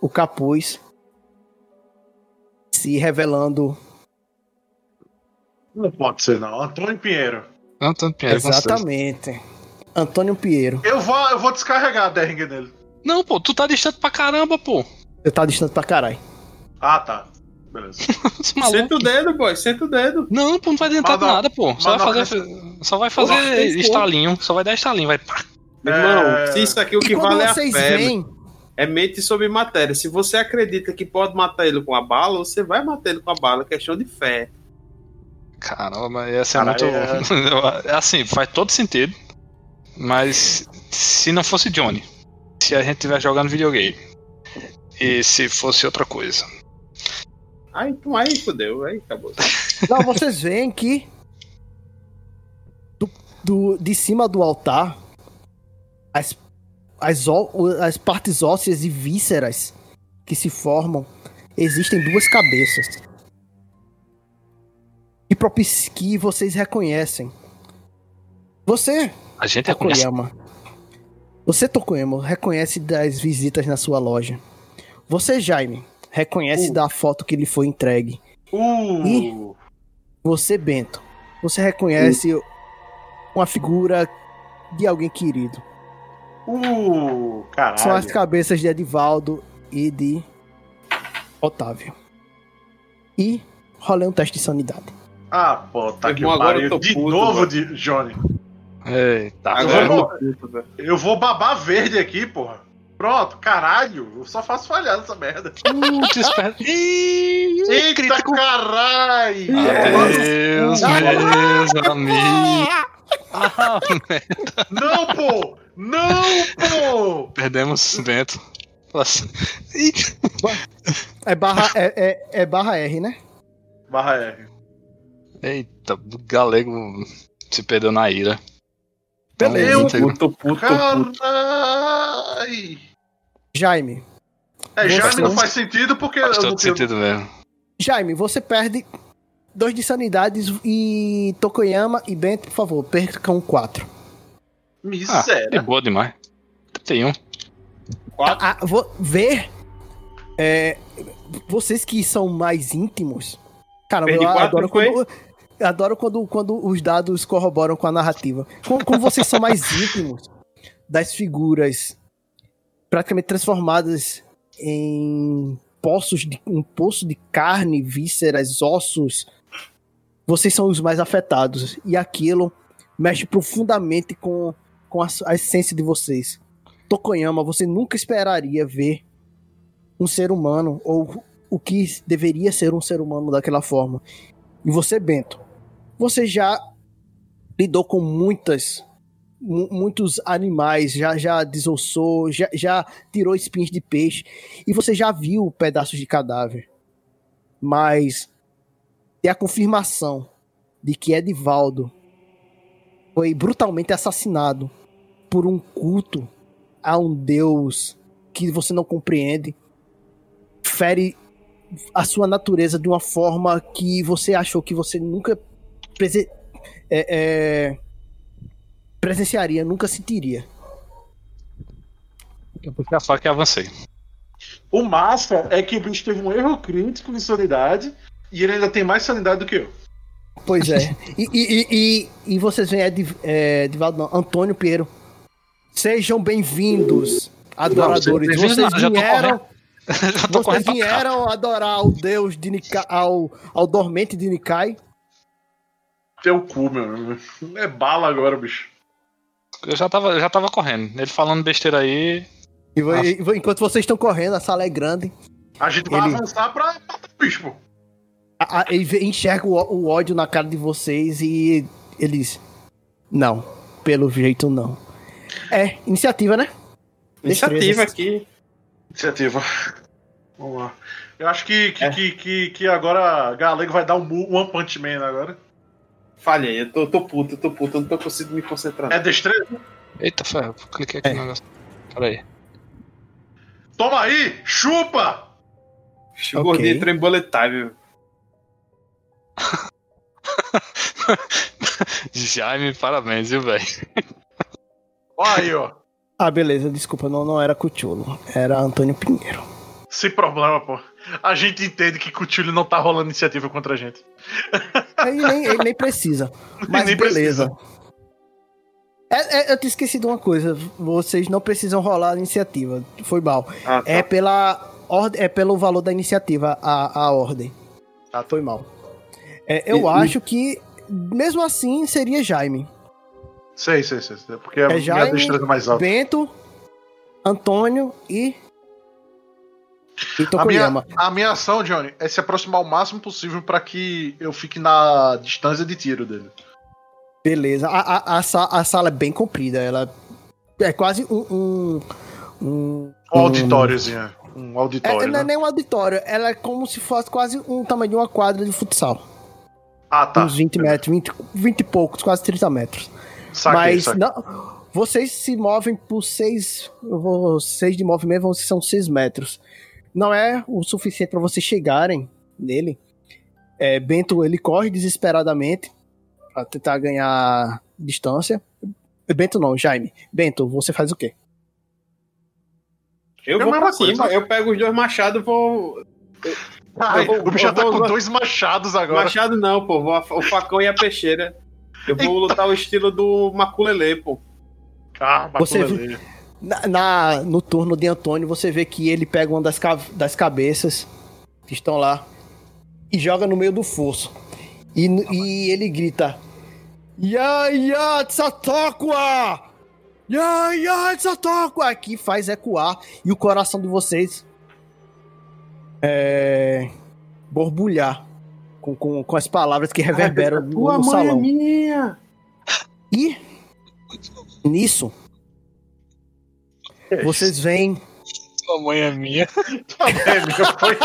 o capuz, se revelando Não pode ser, não. Antônio Pinheiro. Antônio Pinheiro, exatamente Antônio Pinheiro. Eu vou, eu vou descarregar a Derringer nele. Não, pô, tu tá distante pra caramba, pô. Eu tá distante pra caralho. Ah, tá. Beleza. Senta o dedo, boy, senta o dedo. Não, pô, não vai adiantar Mas não- nada, pô. Só vai não- fazer, só vai fazer estalinho. Só vai dar estalinho, vai. pá. Meu irmão, É. se isso aqui o E que quando vale é a veem, é mente sobre matéria. Se você acredita que pode matar ele com a bala, você vai matar ele com a bala. É questão de fé. Caramba, mas ia ser Caralho, muito. É assim, faz todo sentido. Mas se não fosse Johnny, se a gente estiver jogando videogame, e se fosse outra coisa. Aí, então, aí fodeu, aí acabou. não, vocês veem que do, do- de cima do altar as, as, as partes ósseas e vísceras que se formam existem duas cabeças. E que vocês reconhecem. Você A gente reconhece. Você, Tokoyama, reconhece das visitas na sua loja. Você, Jaime, reconhece Uh. da foto que lhe foi entregue. Uh! Você, Bento, você reconhece uma figura de alguém querido. Uh! Caralho. São as cabeças de Edivaldo e de Otávio. E rolei um teste de sanidade. Ah, pô, tá eu pariu. De puto, novo, velho. de Johnny. Eita, Agora eu vou- puto. Eu vou babar verde aqui, porra. Pronto, caralho. Eu só faço falhar nessa merda. Putz, Eita, crítico. caralho! Deus, meus amigos. Ah, Não, pô! Não, pô! perdemos Bento. Nossa. É barra, é, é, é barra R, né? Barra R. Eita, o galego se perdeu na ira. Beleza. Eu- Então, Puto, puto, puto. Caralho! Jaime. É, Você- não faz sentido porque Faz eu não todo tenho... sentido mesmo. Jaime, você perde dois de sanidades e Tokoyama e Bento, por favor, percam quatro. Ah, Miséria. é boa demais. 31. Quatro. Ah, vou ver. é, vocês que são mais íntimos. Perdi eu quatro, adoro foi? quando. eu Adoro quando, quando os dados corroboram com a narrativa. Como, como vocês são mais íntimos das figuras praticamente transformadas em poços de um poço de carne, vísceras, ossos, vocês são os mais afetados e aquilo mexe profundamente com, com a, a essência de vocês. Tokoyama, você nunca esperaria ver um ser humano ou o que deveria ser um ser humano daquela forma. E você, Bento, você já lidou com muitas mu- muitos animais, já já desossou, já, já tirou espinhos de peixe e você já viu pedaços de cadáver. Mas ter a confirmação de que Edivaldo foi brutalmente assassinado por um culto a um deus que você não compreende, fere a sua natureza de uma forma que você achou que você nunca prese- é, é, presenciaria, nunca sentiria. Eu puxei a faca e avancei. O massa é que o bicho teve um erro crítico de sanidade e ele ainda tem mais sanidade do que eu. Pois é. E, e, e, e, e vocês veem Ed, é, Edivaldo, não, Antônio Pinheiro. Sejam bem-vindos, adoradores. vocês não, tô vieram, vocês pra vieram adorar o deus de Nikai, ao, ao dormente de Nikai. Teu cu, meu. É bala agora, bicho. Eu já tava, eu já tava correndo. Ele falando besteira aí. E e vo- enquanto vocês estão correndo, a sala é grande. A gente vai Ele- avançar pra matar o bicho, pô. A- enxerga o, o ódio na cara de vocês e eles. Não, pelo jeito não. É, iniciativa, né? Iniciativa aqui. Iniciativa. Vamos lá. Eu acho que, que, É. que, que, que agora Galego vai dar um One Punch Man agora. Falhei, eu tô, tô puto, eu tô puto, eu não tô conseguindo me concentrar. É destreza? Eita, ferro, cliquei aqui É. no negócio. Peraí. Toma aí! Chupa! O gordinho entrou em bullet time. Jaime, parabéns, viu, velho? Olha aí, ó. Ah, beleza, desculpa, não, não era Cuchulo, era Antônio Pinheiro. Sem problema, pô. A gente entende que Coutinho não tá rolando iniciativa contra a gente. Ele nem, ele nem precisa. Mas Nem beleza. É, é, eu tinha esquecido uma coisa. Vocês não precisam rolar a iniciativa. Foi mal. Ah, tá. É pela ordem, é pelo valor da iniciativa a, a ordem. Ah, tá. Foi mal. É, eu E- acho que mesmo assim seria Jaime. Sei, sei, sei. Porque a É minha Jaime, destreza é mais alta. Bento, Antônio e e A minha, a minha ação, Johnny, é se aproximar o máximo possível pra que eu fique na distância de tiro dele. Beleza. A, a, a, sa- a sala é bem comprida. Ela é quase um um, um, Um auditóriozinho. Um É, auditório. não é né? nem um auditório, ela é como se fosse quase um tamanho de uma quadra de futsal. Ah, tá. Uns 20 metros, 20, 20 e poucos, quase 30 metros. Saquei, Mas saquei. não, vocês se movem por 6. Eu vou. 6 de movimento vão- são 6 metros. Não é o suficiente para vocês chegarem nele. É, Bento ele corre desesperadamente para tentar ganhar distância. Bento não, Jaime. Bento, você faz o quê? Eu a vou pra cima, coisa. eu pego os dois machados e vou. Eu vou- o bicho já tá vou- com vou- dois machados agora. Machado não, pô. O facão e a peixeira. Eu vou lutar o estilo do Maculele, pô. Ah, Você Maculelê. Na, na- no turno de Antônio, você vê que ele pega uma das, ca- das cabeças que estão lá e joga no meio do fosso. E, n- e ele grita: Ya, ya, Tsatokwa! Ya, ya, Tsatokwa! Que faz ecoar e o coração de vocês é, borbulhar com, com, com as palavras que reverberam no, Tua no mãe é salão. minha! E nisso, vocês veem Sua mãe é minha. É, meu, foi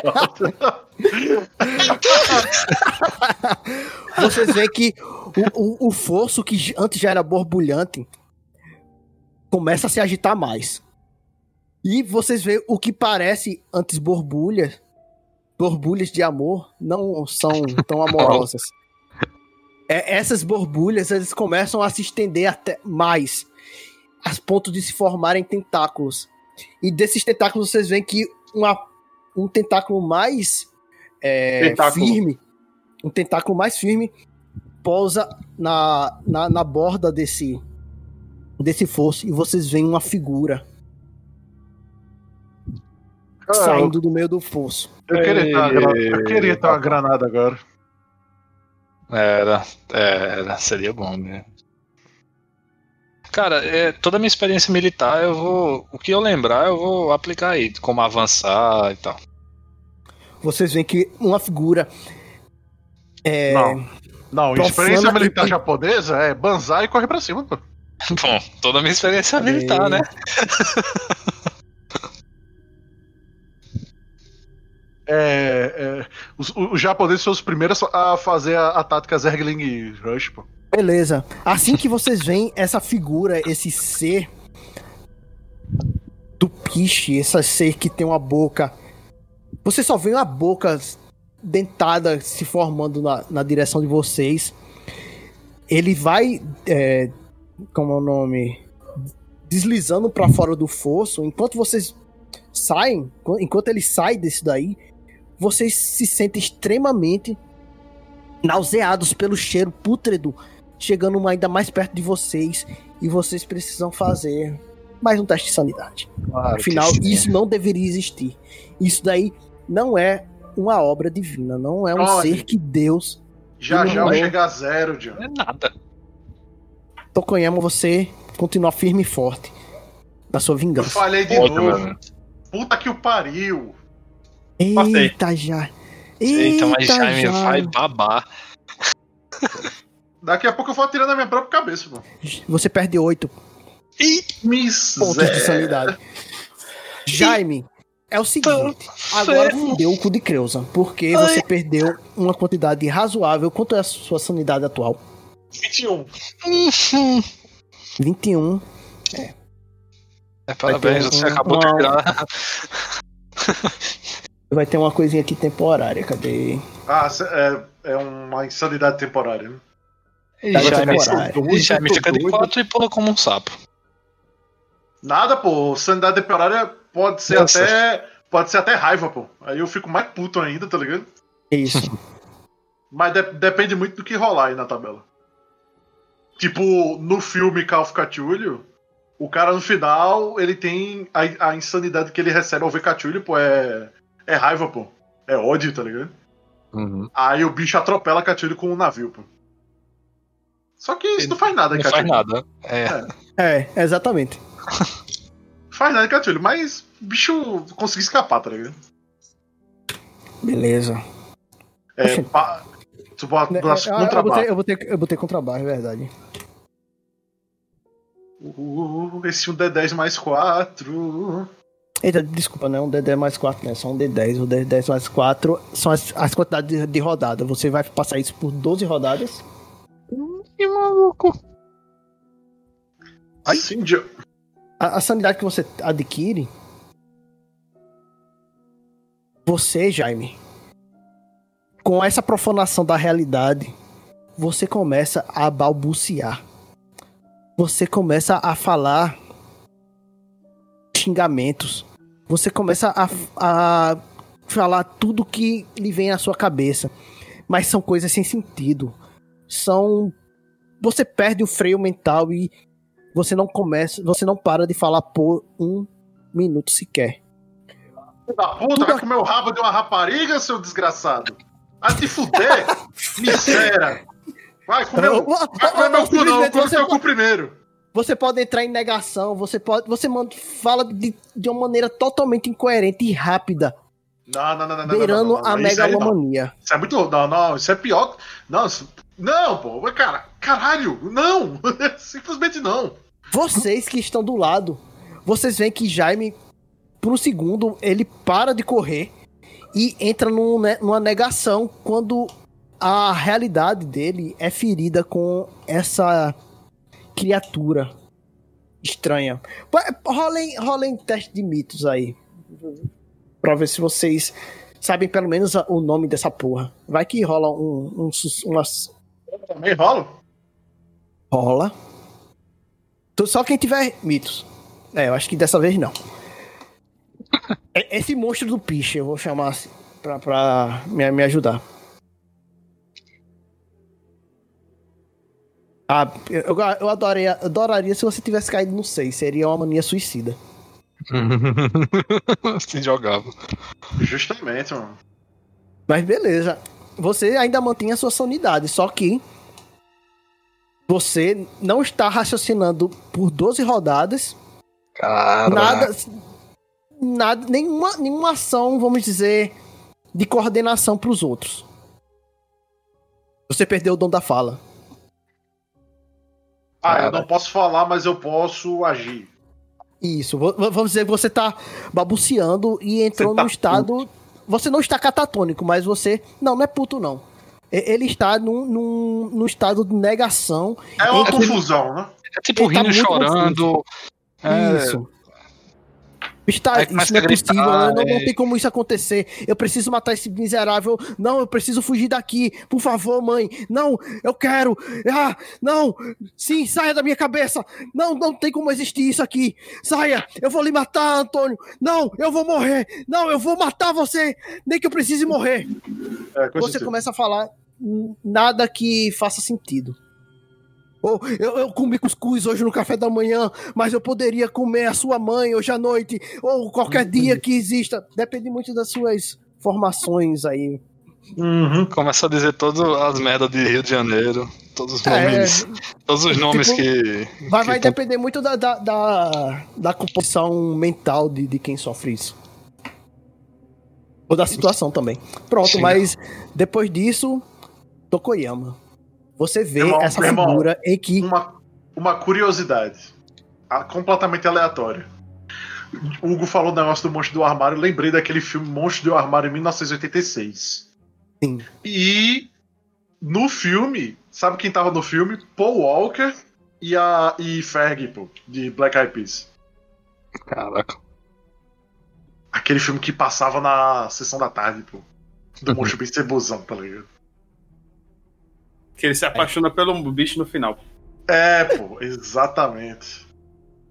vocês veem que o, o, o fosso que antes já era borbulhante começa a se agitar mais. E vocês veem o que parece antes borbulhas, borbulhas de amor, não são tão amorosas. É, essas borbulhas eles começam a se estender até mais, a ponto de se formarem tentáculos. E desses tentáculos vocês veem que uma, um tentáculo mais é, Tentáculo. firme, um tentáculo mais firme, pousa na, na, na borda desse desse fosso e vocês veem uma figura Ah, saindo do meio do fosso. Eu queria, ter uma granada, eu queria ter uma granada agora. Era, era, seria bom mesmo. Cara, é, toda a minha experiência militar, eu vou. O que eu lembrar, eu vou aplicar aí, como avançar e tal. Vocês veem que uma figura é, Não. Não, experiência e- militar japonesa é banzar e correr pra cima, pô. Bom, toda a minha experiência militar, né? É, é, os, os japoneses são os primeiros a fazer a, a tática Zergling Rush, pô. Beleza. Assim que vocês veem essa figura, esse ser do piche, esse ser que tem uma boca. Você só vê uma boca dentada se formando na, na direção de vocês. Ele vai. É, como é o nome? Deslizando pra fora do fosso. Enquanto vocês saem, enquanto ele sai desse daí, vocês se sentem extremamente nauseados pelo cheiro pútrido chegando ainda mais perto de vocês e vocês precisam fazer mais um teste de sanidade. Claro Afinal, isso não deveria existir. Isso daí não é uma obra divina, não é um Olha. ser que Deus. Já já vai chegar a zero, John. Não é nada. Tokonhama, você continua firme e forte na sua Eu vingança. falei de novo. mano. Puta que o pariu. Eita, já. Eita, mas Eita, Jaime já. vai babar. Daqui a pouco eu vou atirando na minha própria cabeça, pô. Você perde oito pontos de sanidade. Jaime, É o seguinte, agora fudeu o cu de Creuza, porque você perdeu uma quantidade razoável. Quanto é a sua sanidade atual? 21. 21. É, parabéns, Vai ter você um- acabou de virar. Vai ter uma coisinha aqui temporária, cadê? Ah, é, é uma insanidade temporária. né? E Tava Jaime, temporário. e Jaime tô fica de doido. quatro e pula como um sapo. Nada, pô. Sanidade temporária pode ser Nossa. até. Pode ser até raiva, pô. Aí eu fico mais puto ainda, tá ligado? Isso. Mas de- depende muito do que rolar aí na tabela. Tipo, no filme Call of Cthulhu, o cara no final, ele tem a, a insanidade que ele recebe ao ver Cthulhu, pô, é, é raiva, pô. É ódio, tá ligado? Aí o bicho atropela Cthulhu com um navio, pô. Só que isso não faz nada, Não Cthulhu. faz nada. É. É, exatamente. Faz nada, Cthulhu, mas o bicho conseguiu escapar, tá ligado? Beleza. É, Oxi. pa, tu bota Né, das eu, eu, contrabarras. botei, eu, botei, eu botei contrabarra, é verdade. Uh, esse um D10 mais 4. Eita, desculpa, não é um D10 mais 4, né? Só um D10. O D10 mais 4 são as, as quantidades de, de rodada. Você vai passar isso por 12 rodadas. Que maluco. Ai. Sim, A, a sanidade que você adquire. Você, Jaime, com essa profanação da realidade, você começa a balbuciar. Você começa a falar xingamentos. Você começa a, a falar tudo que lhe vem à sua cabeça. Mas são coisas sem sentido. São. Você perde o freio mental e você não começa, você não para de falar por um minuto sequer. Da puta, vai comer o rabo de uma rapariga, seu desgraçado? Vai te fuder, miséria. Vai comer, o- vai comer meu cu não, come teu cu primeiro. Você pode entrar em negação, você pode, você manda- fala de, de uma maneira totalmente incoerente e rápida, Não, não, não, não. beirando não, não, não, a megalomania. Isso é muito. Não, não, isso é pior. Não, isso- não, pô, cara, caralho, não. Simplesmente não. Vocês que estão do lado, vocês veem que Jaime, por um segundo, ele para de correr e entra num, né, numa negação quando a realidade dele é ferida com essa criatura estranha. Rolem, rolem teste de mitos aí. Pra ver se vocês sabem pelo menos o nome dessa porra. Vai que rola um, um umas, Também rolo. Rola. Só quem tiver mitos. É, eu acho que dessa vez não. É- Esse monstro do piche, eu vou chamar assim, pra, pra me, me ajudar. Ah, eu, eu, adoraria, adoraria se você tivesse caído no 6. Seria uma mania suicida. Se jogava. Justamente, mano. Mas beleza. Você ainda mantém a sua sanidade, só que você não está raciocinando por 12 rodadas Cara. nada, nada, nenhuma, nenhuma ação, vamos dizer, de coordenação para os outros. Você perdeu o dom da fala. Ah, eu não posso falar, mas eu posso agir. Isso, vamos dizer que você tá balbuciando e entrou tá num estado. Você não está catatônico, mas você. Não, não é puto, não. E- Ele está num, num, num estado de negação. É uma confusão, né? É tipo Ele tá rindo, muito chorando. É, Isso. Está, isso começa não é gritar, possível, não, não tem como isso acontecer. Eu preciso matar esse miserável. Não, eu preciso fugir daqui. Por favor, mãe. Não, eu quero. Ah, não. Sim, saia da minha cabeça. Não, não tem como existir isso aqui. Saia. Eu vou lhe matar, Antônio. Não, eu vou morrer. Não, eu vou matar você. Nem que eu precise morrer. É, com Você certeza. começa a falar nada que faça sentido. Ou eu, eu comi cuscuz hoje no café da manhã, mas eu poderia comer a sua mãe hoje à noite, ou qualquer dia que exista. Depende muito das suas formações aí. Uhum. Começa a dizer todas as merdas de Rio de Janeiro. Todos os É, nomes. Todos os nomes tipo, que. Vai, que vai tão- depender muito da, da, da, da composição mental de, de quem sofre isso. Ou da situação também. Pronto, Sim. mas depois disso, Tokoyama. Você vê irmão, essa irmão, figura em que. Uma, uma curiosidade. ah, completamente aleatória. O Hugo falou o negócio do monstro do armário, lembrei daquele filme Monstro do Armário em 1986. Sim. E no filme, sabe quem tava no filme? Paul Walker e a e Fergie, pô, de Black Eyed Peas. Caraca. Aquele filme que passava na sessão da tarde, pô. Do monstro bem cebosão, tá ligado? Que ele se apaixona pelo bicho no final. É, pô, exatamente.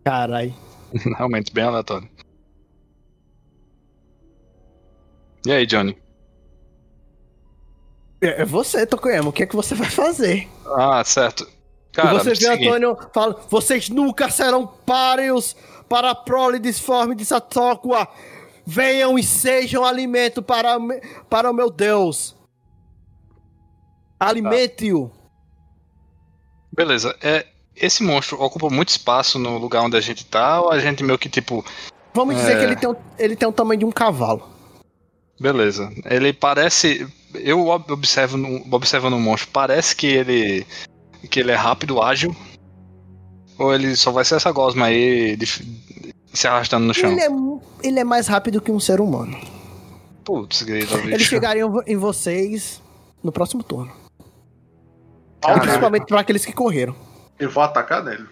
Carai. Realmente, bem aleatório. E aí, Johnny? É é você, Tokoyama. O que é que você vai fazer? Ah, certo. Cara, e você vê seguinte, Antônio fala: vocês nunca serão páreos para a prole disforme de Satokwa. Venham e sejam alimento para, para o meu Deus. Alimente-o. Beleza, é, esse monstro ocupa muito espaço no lugar onde a gente tá, ou a gente meio que tipo. Vamos dizer É. que ele tem, ele tem o tamanho de um cavalo. Beleza. Ele parece. Eu ob- observo no, observando o monstro, parece que ele. que ele é rápido, ágil. Ou ele só vai ser essa gosma aí de- se arrastando no chão? Ele é, ele é mais rápido que um ser humano. Putz, grita, bicho. Eles chegariam em vocês no próximo turno. Caralho. Principalmente para aqueles que correram. Eu vou atacar nele.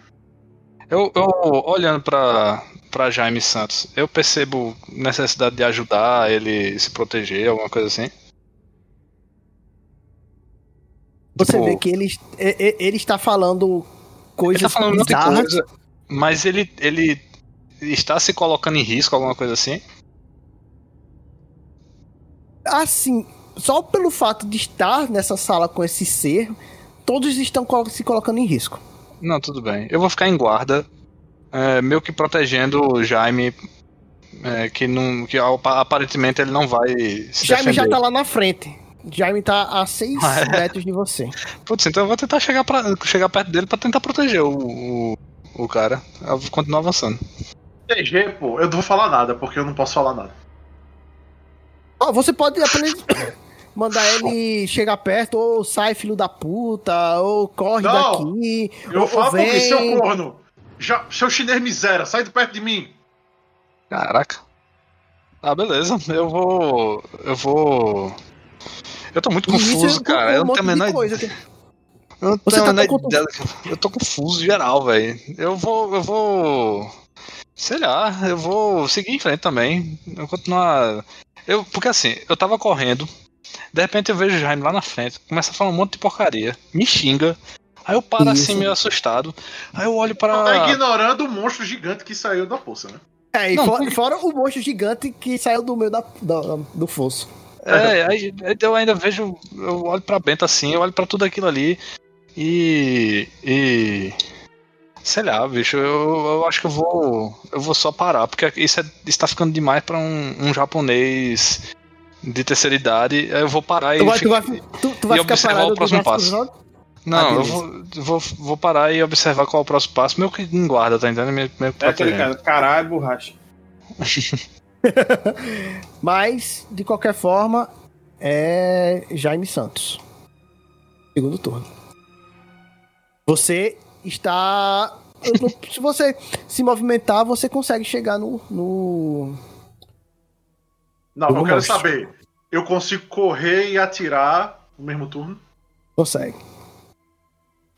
Eu, eu olhando pra, pra Jaime Santos, eu percebo necessidade de ajudar ele se proteger, alguma coisa assim. Você Tipo, vê que ele, ele está falando coisas Ele tá falando muita coisa, mas ele, ele está se colocando em risco, alguma coisa assim? Assim, só pelo fato de estar nessa sala com esse ser, todos estão se colocando em risco. Não, tudo bem. Eu vou ficar em guarda, é, meio que protegendo o Jaime, é, que, não, que apa- aparentemente ele não vai se Jaime já defender. tá lá na frente. Jaime tá a 6 Ah, é? metros de você. Putz, então eu vou tentar chegar, pra, chegar perto dele pra tentar proteger o, o, o cara. Eu vou continuar avançando. TG, pô, eu não vou falar nada, porque eu não posso falar nada. Ó, você pode apenas mandar ele chegar perto, ou sai, filho da puta, ou corre Não, daqui. Eu ou, vou falar ou porque, seu vem. corno. Já, seu chinês miséria, sai de perto de mim. Caraca. Ah, beleza. Eu vou. Eu vou. Eu tô muito E confuso, cara. Eu não tenho a menor coisa ideia. que- Eu não Você tenho a tá menor ideia. Eu tô confuso geral, velho. Eu vou. Eu vou. Sei lá, eu vou seguir em frente também. Eu continuar. Eu, porque assim, eu tava correndo. De repente eu vejo o Jaime lá na frente, começa a falar um monte de porcaria, me xinga. Aí eu paro Isso. assim, meio assustado. Aí eu olho Tá pra. ignorando o monstro gigante que saiu da força, né? É, e Não, fora, porque- fora o monstro gigante que saiu do meio da, da- do fosso. É, aí, aí eu ainda vejo, eu olho pra Bento assim, eu olho pra tudo aquilo ali e. e. Sei lá, bicho, eu, eu acho que eu vou. Eu vou só parar, porque isso, é, isso tá ficando demais pra um, um japonês de terceira idade. Aí eu vou parar e. Tu vai, tu vai, tu, tu vai e ficar observar parado o próximo passo. Não, Ah, eu vou, vou, vou parar e observar qual é o próximo passo, meio que em guarda, tá entendendo? Que É aquele cara, caralho, borracha. Mas, de qualquer forma, é Jaime Santos. Segundo turno. Você está. Se você se movimentar, você consegue chegar no. no... Não, Eu quero saber. Eu consigo correr e atirar no mesmo turno? Consegue.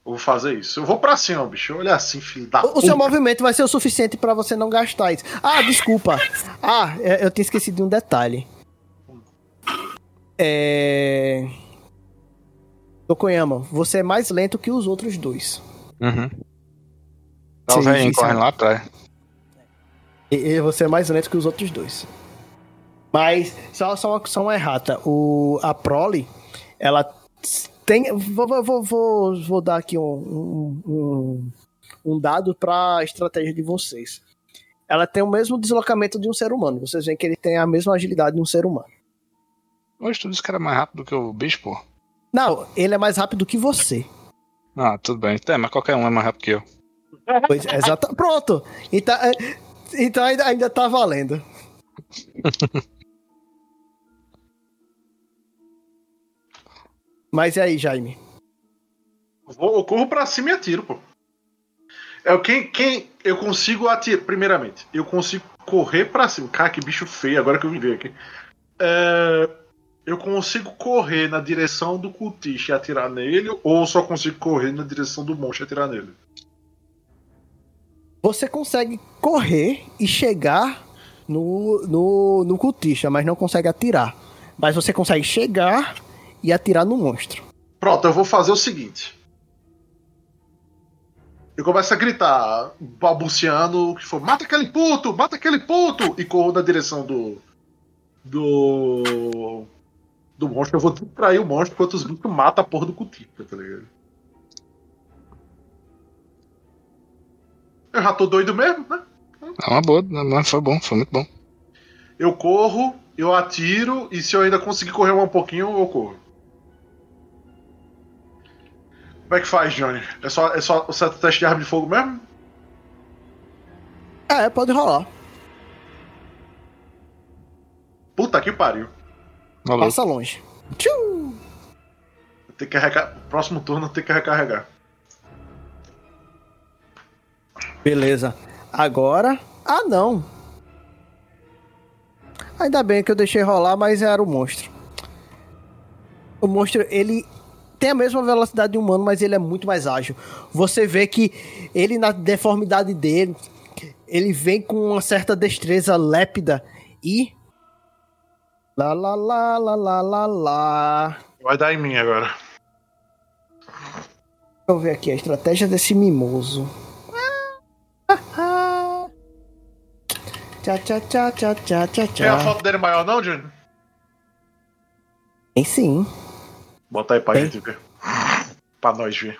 Eu vou fazer isso. Eu vou pra cima, bicho. Olha assim, filho da O, o seu puta. movimento vai ser o suficiente pra você não gastar isso. Ah, desculpa. Ah, é, eu tinha esquecido de um detalhe. É. Tokoyama, você é mais lento que os outros dois. Uhum. O Sim, velhinho sim, sim. correndo lá atrás. E, e você é mais lento que os outros dois. Mas, só, só, uma, só uma errata. O, a Prole, ela tem. Vou, vou- vou, vou, dar aqui um, um, um, dado pra estratégia de vocês. Ela tem o mesmo deslocamento de um ser humano. Vocês veem que ele tem a mesma agilidade de um ser humano. Hoje tu disse que era mais rápido que o bicho, pô. Não, ele é mais rápido que você. Ah, tudo bem. É, mas qualquer um é mais rápido que eu. Pois, exata, pronto. Então, é, então ainda, ainda tá valendo. Mas e aí, Jaime? Vou, eu corro pra cima e atiro, pô. É quem, quem eu consigo atirar. Primeiramente, eu consigo correr pra cima. Cara, que bicho feio, agora que eu me ver aqui. É, eu consigo correr na direção do cultista e atirar nele, ou só consigo correr na direção do monstro e atirar nele? Você consegue correr e chegar no, no, no cultista, mas não consegue atirar. Mas você consegue chegar e atirar no monstro. Pronto, eu vou fazer o seguinte. Eu começo a gritar, balbuciando, que for, mata aquele puto, mata aquele puto! E corro na direção do. Do. Do monstro. Eu vou distrair o monstro enquanto os bichos matam a porra do cultista, tá ligado? Eu já tô doido mesmo, né? É uma boa, mas foi bom, foi muito bom. Eu corro, eu atiro, e se eu ainda conseguir correr um pouquinho, eu corro. Como é que faz, Johnny? É só, é só o certo teste de arma de fogo mesmo? É, pode rolar. Puta que pariu. Valeu. Passa longe. Tchiu! Tem que recarregar. Próximo turno tem que recarregar. Beleza. Agora. Ah, não. Ainda bem que eu deixei rolar, mas era o monstro. O monstro, ele tem a mesma velocidade de um humano, mas ele é muito mais ágil. Você vê que ele, na deformidade dele, ele vem com uma certa destreza lépida e. Lá, lá, lá, lá, lá, lá, lá. Vai dar em mim agora. Deixa eu ver aqui a estratégia desse mimoso. Tchá, tchá, tchá, tchá, tchá, tchá, Tem a foto dele maior, não, Johnny? Tem sim. Bota aí pra Tem. gente ver. Pra nós ver.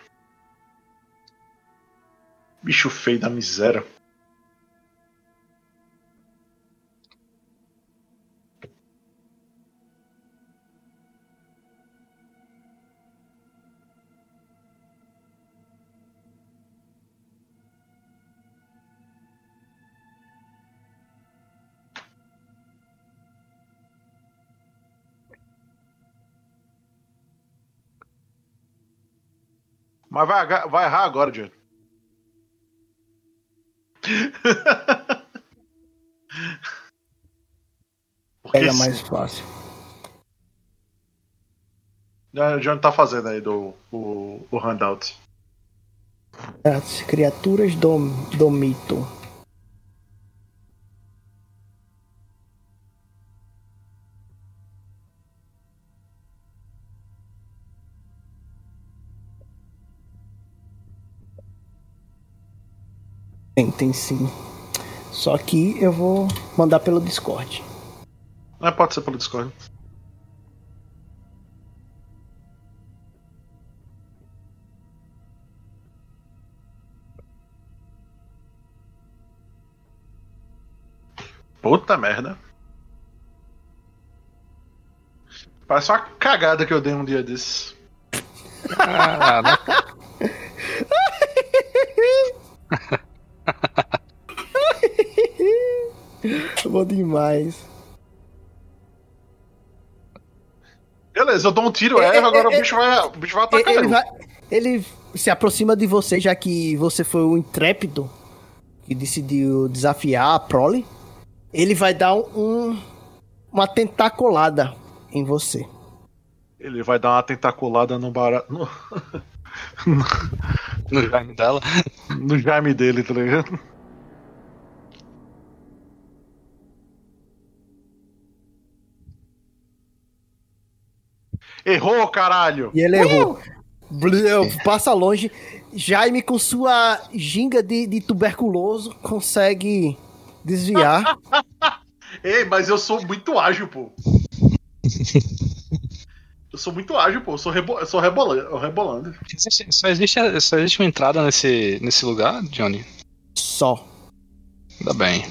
Bicho feio da miséria. Mas vai, vai errar agora. Porque Pega mais fácil. Ah, O Johnny tá fazendo aí do, o, o handout. As criaturas do, do Tem, tem sim. Só que eu vou mandar pelo Discord. Não, é, pode ser pelo Discord. Puta merda. Parece uma cagada que eu dei um dia desses. Ah, Bom demais. Beleza, eu dou um tiro, erro, agora o bicho vai, o bicho vai atacar Ele, vai- ele se aproxima de você, já que você foi o intrépido que decidiu desafiar a Prole. Ele vai dar um, tentaculada em você. Ele vai dar uma tentaculada no barato. No, no Jaime dela. no Jaime dele, tá ligado? Errou, caralho! E ele errou. Bleu, Passa longe. Jaime, com sua ginga de, de tuberculoso, consegue desviar. Ei, mas eu sou muito ágil, pô. Eu sou muito ágil, pô. Eu sou, rebo... eu sou rebolando, rebolando. Só existe, só existe uma entrada nesse, nesse lugar, Johnny? Só. Ainda bem.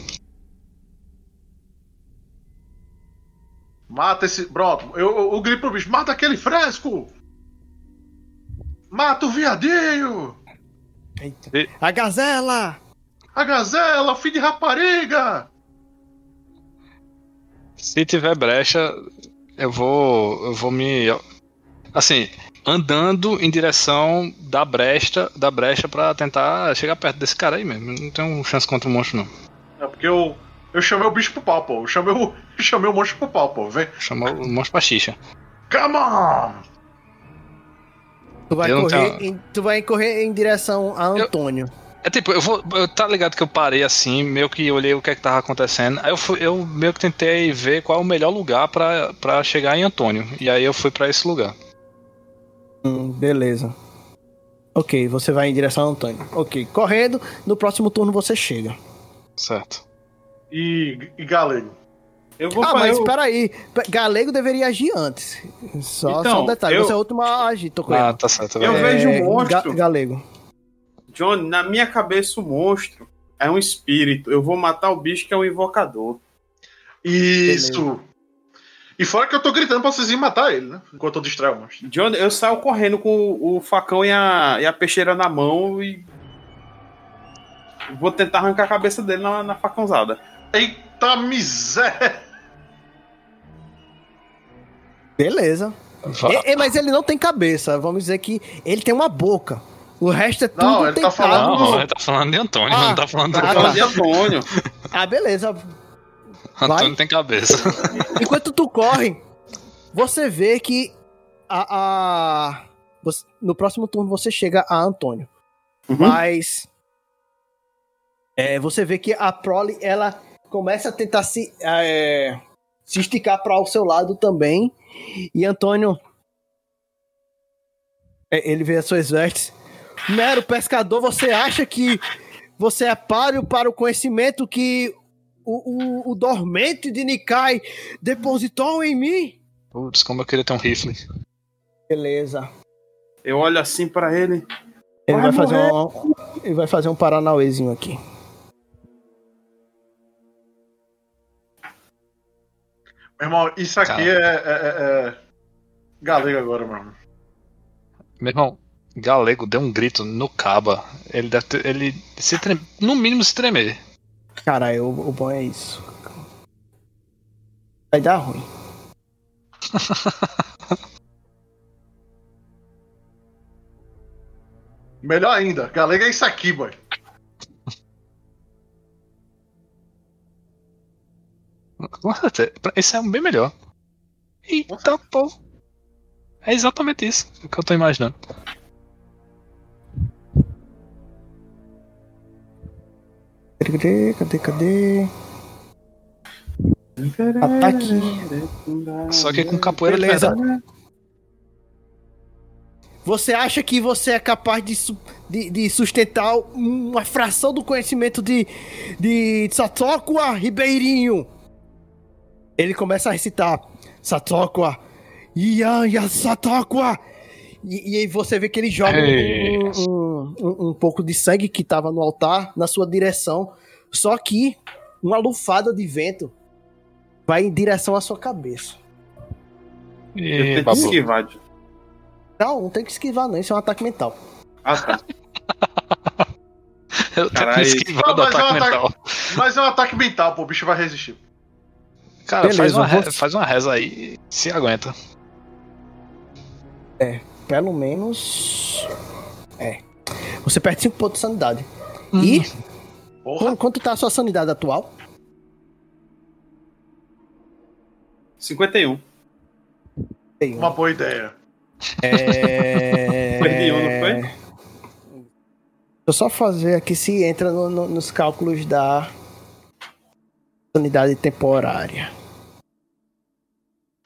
Mata esse. Pronto, eu, eu, eu grito pro bicho: mata aquele fresco! Mata o viadinho! Eita. E- A gazela! A gazela, filho de rapariga! Se tiver brecha, eu vou. Eu vou me. Assim, andando em direção da brecha, da brecha para tentar chegar perto desse cara aí mesmo. Não tem chance contra o monstro, não. É porque eu, eu chamei o bicho pro pau, pô. Eu chamei o, eu chamei o monstro pro pau, pô. Vem. Chamou o monstro pra xixa. Come on! Tu vai, Eu correr tenho- em, tu vai correr em direção a Antônio. É tipo, eu vou. Eu, tá ligado que eu parei assim, meio que olhei o que é que tava acontecendo. Aí eu, fui, eu meio que tentei ver qual é o melhor lugar pra, pra chegar em Antônio. E aí eu fui pra esse lugar. Hum, beleza. Ok, você vai em direção a Antônio. Ok, correndo, no próximo turno você chega. Certo. E, e galego. Eu vou Ah, mas o- espera aí. Pe- Galego deveria agir antes. Só, Então, só um detalhe. eu- Você é o último a agir, tô com Ah, ele. tá certo. Eu vai. vejo um Ga- monstro. Galego. John, na minha cabeça, o monstro é um espírito. Eu vou matar o bicho que é um invocador. Isso. E fora que eu tô gritando pra vocês irem matar ele, né? Enquanto eu distraio o monstro. John, eu saio correndo com o o facão e a, e a peixeira na mão e. Vou tentar arrancar a cabeça dele na, na facãozada. Eita miséria! Beleza. E- e- mas ele não tem cabeça. Vamos dizer que ele tem uma boca. O resto é tudo Não, ele tá tentado. falando- Não, ele tá falando de Antônio, Ah, não tá falando do ah, Falando tá. de Antônio. Ah, beleza. Antônio vai. tem cabeça. Enquanto tu corre, você vê que a, a- você- no próximo turno você chega a Antônio. Uhum. Mas é, você vê que a Prole ela começa a tentar se, é, se esticar para o seu lado também. E Antônio é, ele vê as suas vestes. Mero pescador, você acha que você é páreo para o conhecimento que o, o, o dormente de Nikai depositou em mim? Putz, como eu queria ter um rifle. Beleza. Eu olho assim pra ele. Ele Vai vai, fazer um, ele vai fazer um paranauêzinho aqui. Meu irmão, isso aqui é, é- é- é galego agora, meu irmão. Meu irmão, Galego deu um grito no caba. Ele deve ter. Ele se trem... no mínimo se tremer. Caralho, o, o bom é isso. Vai dar ruim. Melhor ainda, galego é isso aqui, boy. Com certeza. Esse é um bem melhor. Eita, pô. É exatamente isso que eu tô imaginando. Cadê, cadê, cadê? Ataque. Só que com capoeira de Beleza. verdade. Você acha que você é capaz de, su- de, de sustentar uma fração do conhecimento de, de Satokwa Ribeirinho? Ele começa a recitar Satokwa, Ianya Satokwa. E, e aí você vê que ele joga um, um, um- um pouco de sangue que tava no altar na sua direção. Só que uma lufada de vento vai em direção à sua cabeça. E, tento babu. esquivar. Não, não tem que esquivar, não. Isso é um ataque mental. Ah, tá. Eu esquivar Não, do mas é um ataque ataque- mental. Mas é um ataque mental, pô, o bicho vai resistir. Cara, faz, Beleza, uma re- você- faz uma reza aí e se aguenta. Pelo menos. É. Você perde 5 pontos de sanidade. E Porra. qu- quanto tá a sua sanidade atual? 51. Tem Uma boa ideia. É. Perdi um, não foi? Deixa eu só fazer aqui se entra no- no- nos cálculos da sanidade temporária.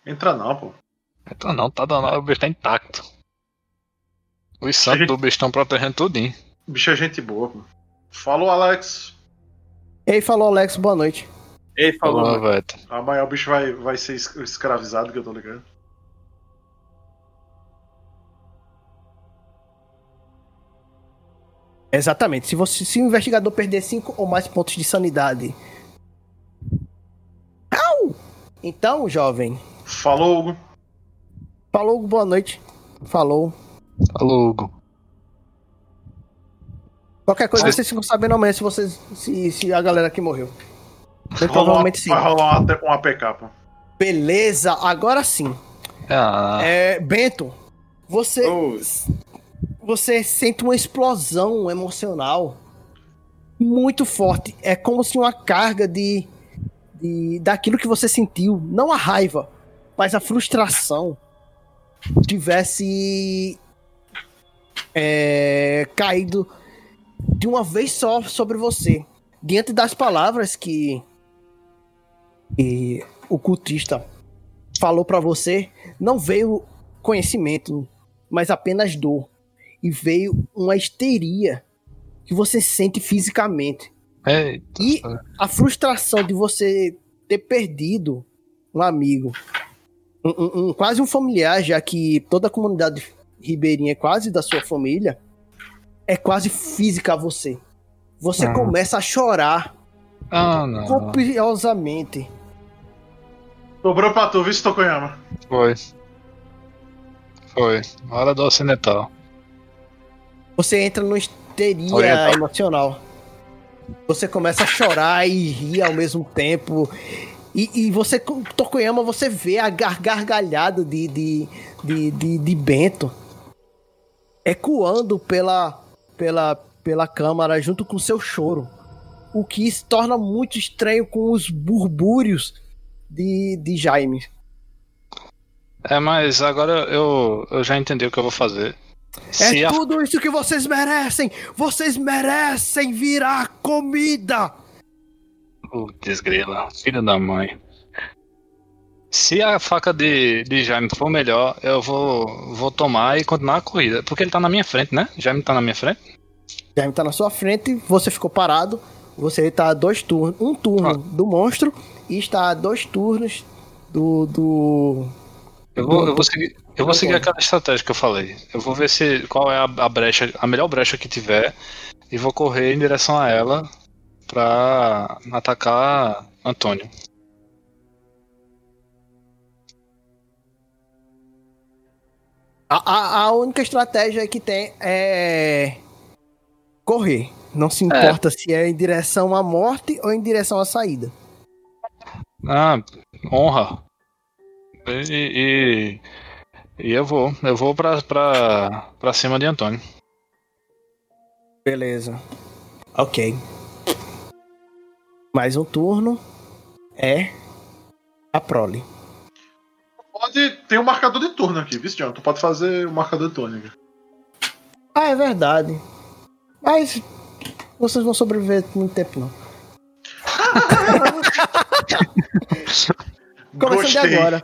Entra não, pô. Então não, tá danado, o bicho tá intacto. Os santos do bicho estão protegendo tudinho. O bicho é gente boa, pô. Falou, Alex. Ei, falou Alex, boa noite. Ele falou. Falou, velho. Amanhã o bicho vai, vai ser es- escravizado, que eu tô ligado. Exatamente. Se, você, se o investigador perder 5 ou mais pontos de sanidade. Au! Então, jovem. Falou, Hugo. Falou, boa noite. Falou. Falou, Hugo. Qualquer coisa vocês ficam sabendo amanhã se, vocês, se, se a galera aqui morreu. Rola provavelmente uma, sim. Vai rolar uma, um APK, pô. Beleza, agora sim. Ah, É, Bento, Você, Oh, você sente uma explosão emocional muito forte. É como se uma carga de, de daquilo que você sentiu, não a raiva, mas a frustração, tivesse é, caído de uma vez só sobre você. Diante das palavras que, que o cultista falou pra você, não veio conhecimento, mas apenas dor. E veio uma histeria que você sente fisicamente. Eita, E a frustração de você ter perdido um amigo, um, um- quase um familiar, já que toda a comunidade ribeirinha é quase da sua família, é quase física a você. Você Ah. começa a chorar Ah, não. copiosamente. Sobrou pra tu, viu, Tokoyama? Foi. Foi. Hora do ocidental. Você entra numa histeria Oriental. emocional. Você começa a chorar e rir ao mesmo tempo. E, e você, Tokoyama, você vê a gar- gargalhada de, de, de, de, de Bento ecoando pela, pela, pela câmara junto com seu choro. O que se torna muito estranho com os burbúrios de, de Jaime. É, mas agora eu, eu já entendi o que eu vou fazer. Se é a- tudo isso que vocês merecem! Vocês merecem virar comida! Putz, grila, filho da mãe. Se a faca de, de Jaime for melhor, eu vou, vou tomar e continuar a corrida. Porque ele tá na minha frente, né? Jaime tá na minha frente. Jaime tá na sua frente, você ficou parado, você tá a dois turnos, um turno Ah. do monstro e está a dois turnos do. do... Eu vou, Do- eu vou seguir, eu vou seguir aquela estratégia que eu falei. Eu vou ver se qual é a, a brecha, a melhor brecha que tiver e vou correr em direção a ela pra atacar Antônio. A, a, a única estratégia que tem é correr. Não se importa se é em direção à morte ou em direção à saída. Ah, honra. E, e, e eu vou, eu vou pra, pra, pra cima de Antônio. Beleza. Ok. Mais um turno é a prole. Pode. Tem um marcador de turno aqui, viu, John? Tu pode fazer o marcador de turno. aqui. Ah, é verdade. Mas vocês vão sobreviver muito tempo, não. Começando de agora.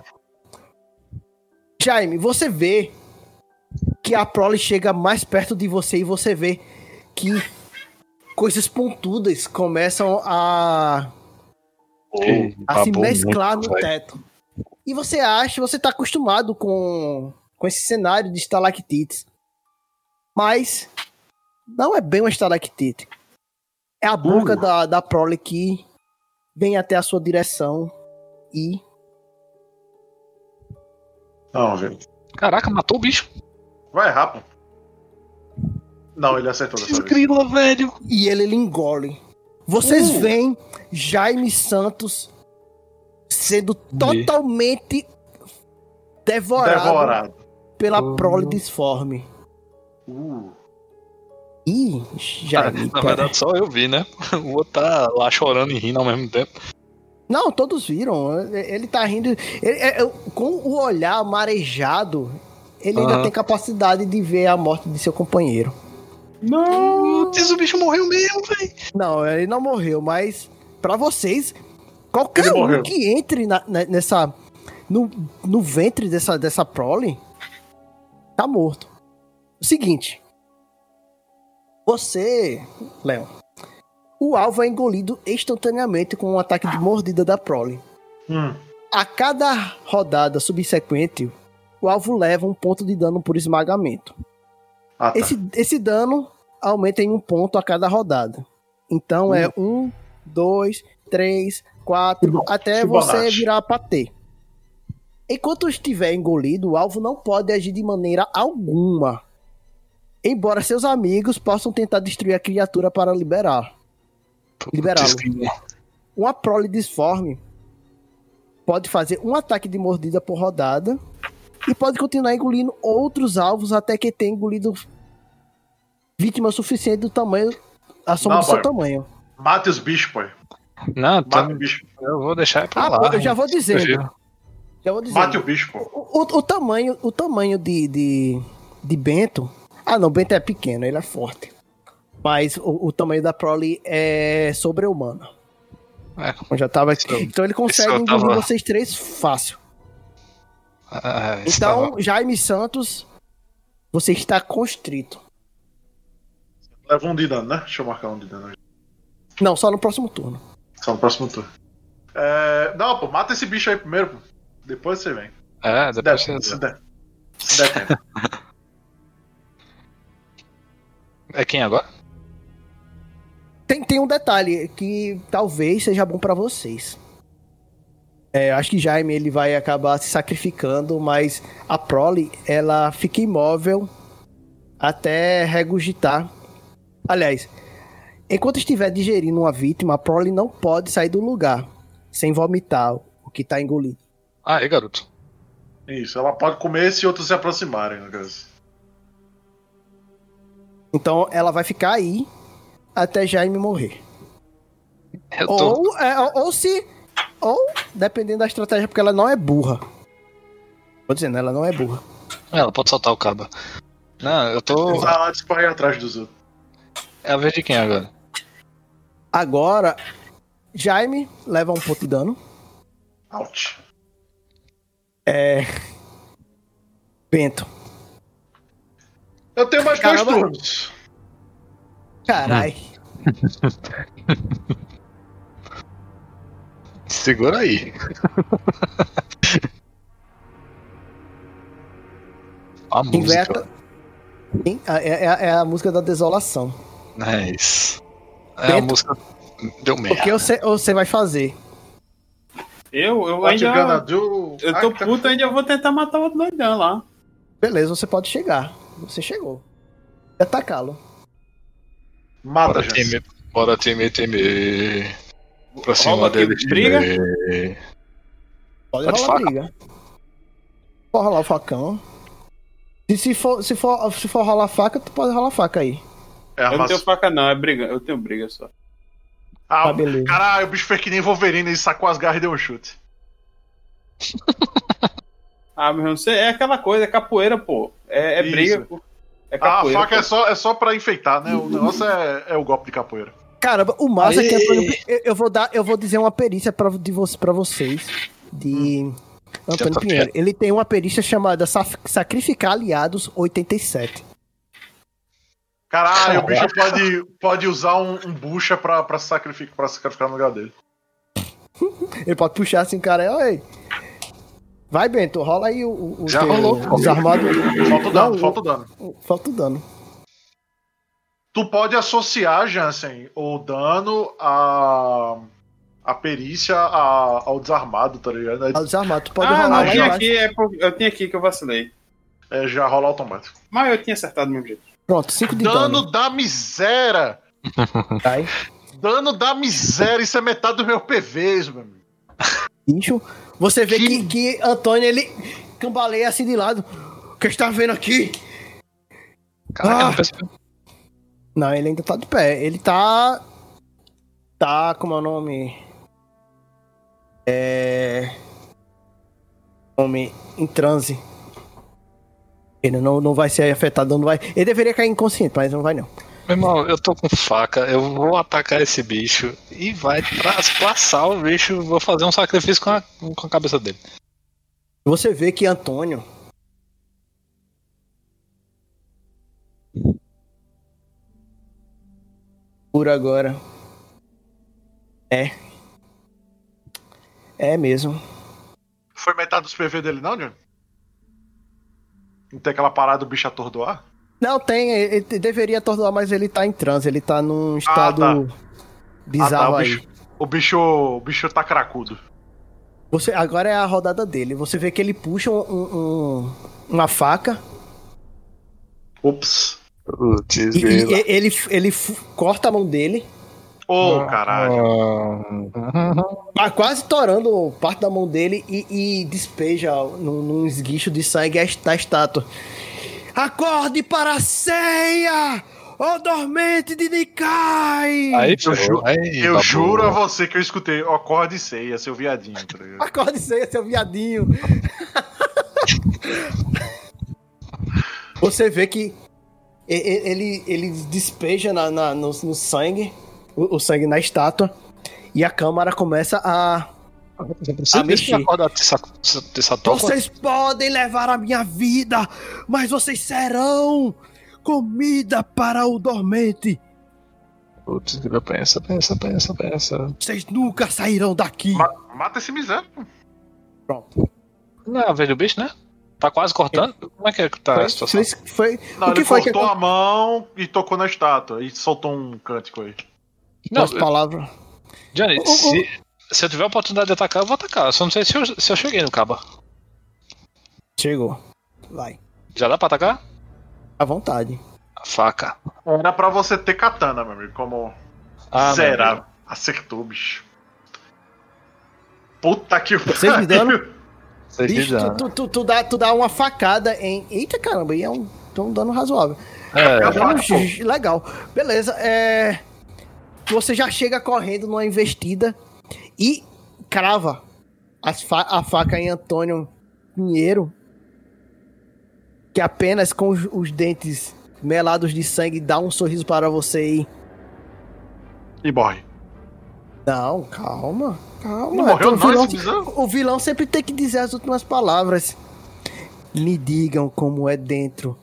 Jaime, você vê que a prole chega mais perto de você e você vê que coisas pontudas começam a, a se mesclar no teto. E você acha, você tá acostumado com, com esse cenário de estalactites. Mas não é bem uma estalactite. É a boca Uh. da, da prole que vem até a sua direção e Não, velho. Caraca, matou o bicho. Vai pô. Não, ele acertou dessa vez. Desgrila, velho. e ele lhe engole. Vocês Uh. veem Jaime Santos sendo totalmente devorado, Devorado. pela Uh. prole disforme. Uh. Ih, Jaime. Na cara. verdade, só eu vi, né? O outro tá lá chorando e rindo ao mesmo tempo. Não, todos viram. Ele tá rindo. Ele- é- é- com o olhar marejado, ele ainda Aham. tem capacidade de ver a morte de seu companheiro. Putz, o bicho morreu mesmo, velho. Não, ele não morreu, mas pra vocês, qualquer Ele um morreu. que entre na- nessa. No, no ventre dessa, dessa prole, tá morto. O seguinte. Você, Léo, o alvo é engolido instantaneamente com um ataque de mordida da prole. Hum. A cada rodada subsequente, o alvo leva um ponto de dano por esmagamento. Ah, tá. Esse, esse dano aumenta em um ponto a cada rodada. Então é um, dois, três, quatro, Hum. Bom- até você bolacha. virar patê. Enquanto estiver engolido, o alvo não pode agir de maneira alguma. Embora seus amigos possam tentar destruir a criatura para liberar. Liberá-lo. Uma prole disforme pode fazer um ataque de mordida por rodada e pode continuar engolindo outros alvos até que tenha engolido vítima suficiente do tamanho, a soma Não, do seu boy. tamanho. Mate os bichos, pô. Não, tá, Mate o bicho. eu vou deixar pra Ah, lá. eu já vou dizendo. Já vou dizendo. Mate o bicho, pô. O, o- o tamanho, o tamanho de, de, de Bento. Ah, não, Bento é pequeno, ele é forte. Mas o, o tamanho da Prole é sobre-humano. É, Eu já tava aqui. Então ele consegue engolir tava- vocês três fácil. Ah, Então, estava- Jaime Santos, você está constrito. Leva um de dano, né? Deixa eu marcar um de dano. Não, só no próximo turno. Só no próximo turno. É... Não, pô, mata esse bicho aí primeiro, pô. Depois você vem. É, depois você... se der. Se der tempo. É quem agora? Tem, tem um detalhe que talvez seja bom pra vocês. É, eu acho que Jaime ele vai acabar se sacrificando, mas a Prole ela fica imóvel até regurgitar. Aliás, enquanto estiver digerindo uma vítima, a Prole não pode sair do lugar sem vomitar o que tá engolido. Ah, aí, garoto. Isso, ela pode comer se outros se aproximarem, no caso. Então ela vai ficar aí até Jaime morrer. Tô... Ou, é, ou- ou se. Ou, dependendo da estratégia, porque ela não é burra. Tô dizendo, ela não é burra. Ela pode soltar o cabo. Não, eu tô. Vai lá disparar atrás dos outros. É a vez de quem agora? Agora, Jaime leva um ponto de dano. Out. Bento. Eu tenho mais Caramba. dois turnos. Carai. Segura aí. a música. É, é- é a música da desolação. Nice. É a Bento. música. Deu O merda. que você, você vai fazer? Eu, eu What ainda. do? Eu tô Ah, tá. puto, ainda vou tentar matar o outro doidão lá. Beleza, você pode chegar. Você chegou. Atacá-lo. Mata, Bora gente. temer. Bora temer, temer. Pra cima dele. briga? temer. Pode, Pode rolar faca. briga. Pode rolar o facão. E se for, se for, se for rolar faca, tu pode rolar faca aí. É Eu não armação. tenho faca, não, é briga. Eu tenho briga só. Ah, Tá, beleza. caralho, o bicho fez que nem Wolverine, ele sacou as garras e deu um chute. Ah, meu irmão, você é aquela coisa, é capoeira, pô. É, é briga, pô. É Ah, a capoeira. faca é pô. só, é só pra enfeitar, né? O negócio é, é o golpe de capoeira. Caramba, o massa é que Aê! Antônio, eu, eu vou dar, eu vou dizer uma perícia pra, de vo, pra vocês de Antônio tá Pinheiro. Ele tem uma perícia chamada Sacrificar Aliados 87. Caralho, o bicho pode, pode usar um, um bucha pra, pra, sacrificar, pra sacrificar no lugar dele. Ele pode puxar assim, cara, oi. Vai, Bento, rola aí o, o, Já rolou. desarmado. Falta o dano, falta o dano. Falta o dano. Tu pode associar, Jansen, o dano a. a perícia a- ao desarmado, tá ligado? Ao desarmado, tu pode ah, rolar não, eu tinha embaixo. aqui, é por- eu tinha aqui que eu vacilei. É, já rola automático. Mas eu tinha acertado do mesmo jeito. Pronto, 5 de dano. Dano da miséria! Dano da miséria, isso é metade do meu PVs, meu amigo. Bicho. Você vê que, Que- que Antônio, ele cambaleia assim de lado. O que está vendo aqui? Caraca, Ah. Não ele ainda tá de pé. Ele tá. Tá, como é o nome? É. Nome em transe. Ele não, não vai ser afetado, não vai. Ele deveria cair inconsciente, mas não vai não. Meu irmão, eu tô com faca, eu vou atacar esse bicho e vai trasplantar o bicho, vou fazer um sacrifício com a, com a cabeça dele. Você vê que Antônio. Por agora. É. É mesmo. Foi metade dos PV dele, não, Johnny? Não tem aquela parada do bicho atordoar? Não, tem. Ele deveria atordoar, mas ele tá em transe. Ele tá num estado Ah, tá. bizarro o aí. bicho, o bicho. O bicho tá cracudo. Você, agora é a rodada dele. Você vê que ele puxa um- um- um- uma faca Ups. E, e ele, ele corta a mão dele. Ô, caralho. Tá quase torando parte da mão dele e, e despeja num, num esguicho de sangue a- estátua. Acorde para a ceia! Ó dormente de Nikai! Aí, Eu, ju- aí, eu babu. juro a você que eu escutei, acorde ceia, seu viadinho, tá? Acorde ceia, seu viadinho! Você vê que e- e- ele, ele despeja na, na- no, no sangue, o, o sangue na estátua, e a câmara começa a. Você a mexer. Vocês podem levar a minha vida, mas vocês serão comida para o dormente. Putz, pensa, pensa, pensa, pensa. Vocês nunca sairão daqui. Ma- mata esse pô. Pronto. Não é a vez do bicho, né? Tá quase cortando? Como é que é que tá Foi, a situação? foi, foi- Não, o que ele foi que cortou a mão e tocou na estátua e soltou um cântico aí. Não, As palavras. Johnny, se, se eu tiver a oportunidade de atacar, eu vou atacar. Eu só não sei se eu, se eu cheguei no cabo. Chegou. Vai. Já dá pra atacar? À vontade. A faca. Era pra você ter katana, meu amigo, como Ah, será? Acertou, bicho. Puta que Vocês me dando? Bicho, tu, tu, tu, tu dá, tu dá uma facada em. Eita caramba, e é um, um dano razoável. É, É um legal. Beleza, é. Você já chega correndo numa investida e crava as fa- a faca em Antônio Pinheiro, que apenas com os, os dentes melados de sangue dá um sorriso para você e. E morre. Não, calma, calma. Não morreu o, não, vilão, o vilão sempre tem que dizer as últimas palavras. Me digam como é dentro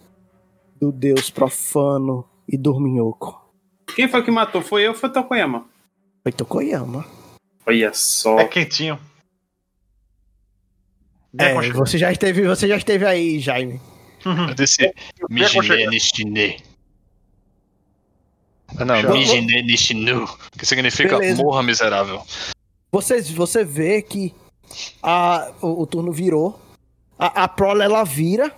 do deus profano e dorminhoco. Quem foi que matou? Foi eu ou foi Tokoyama? Foi Tokoyama. Olha só. É quentinho. É, aconchegante. você já esteve, você já esteve aí, Jaime. Eu disse Bem aconchegante. Nishine. Ah, Não. Mijine Nishinu. Que significa Beleza. morra miserável. Você, você vê que a, o, o turno virou. A, a prole ela vira.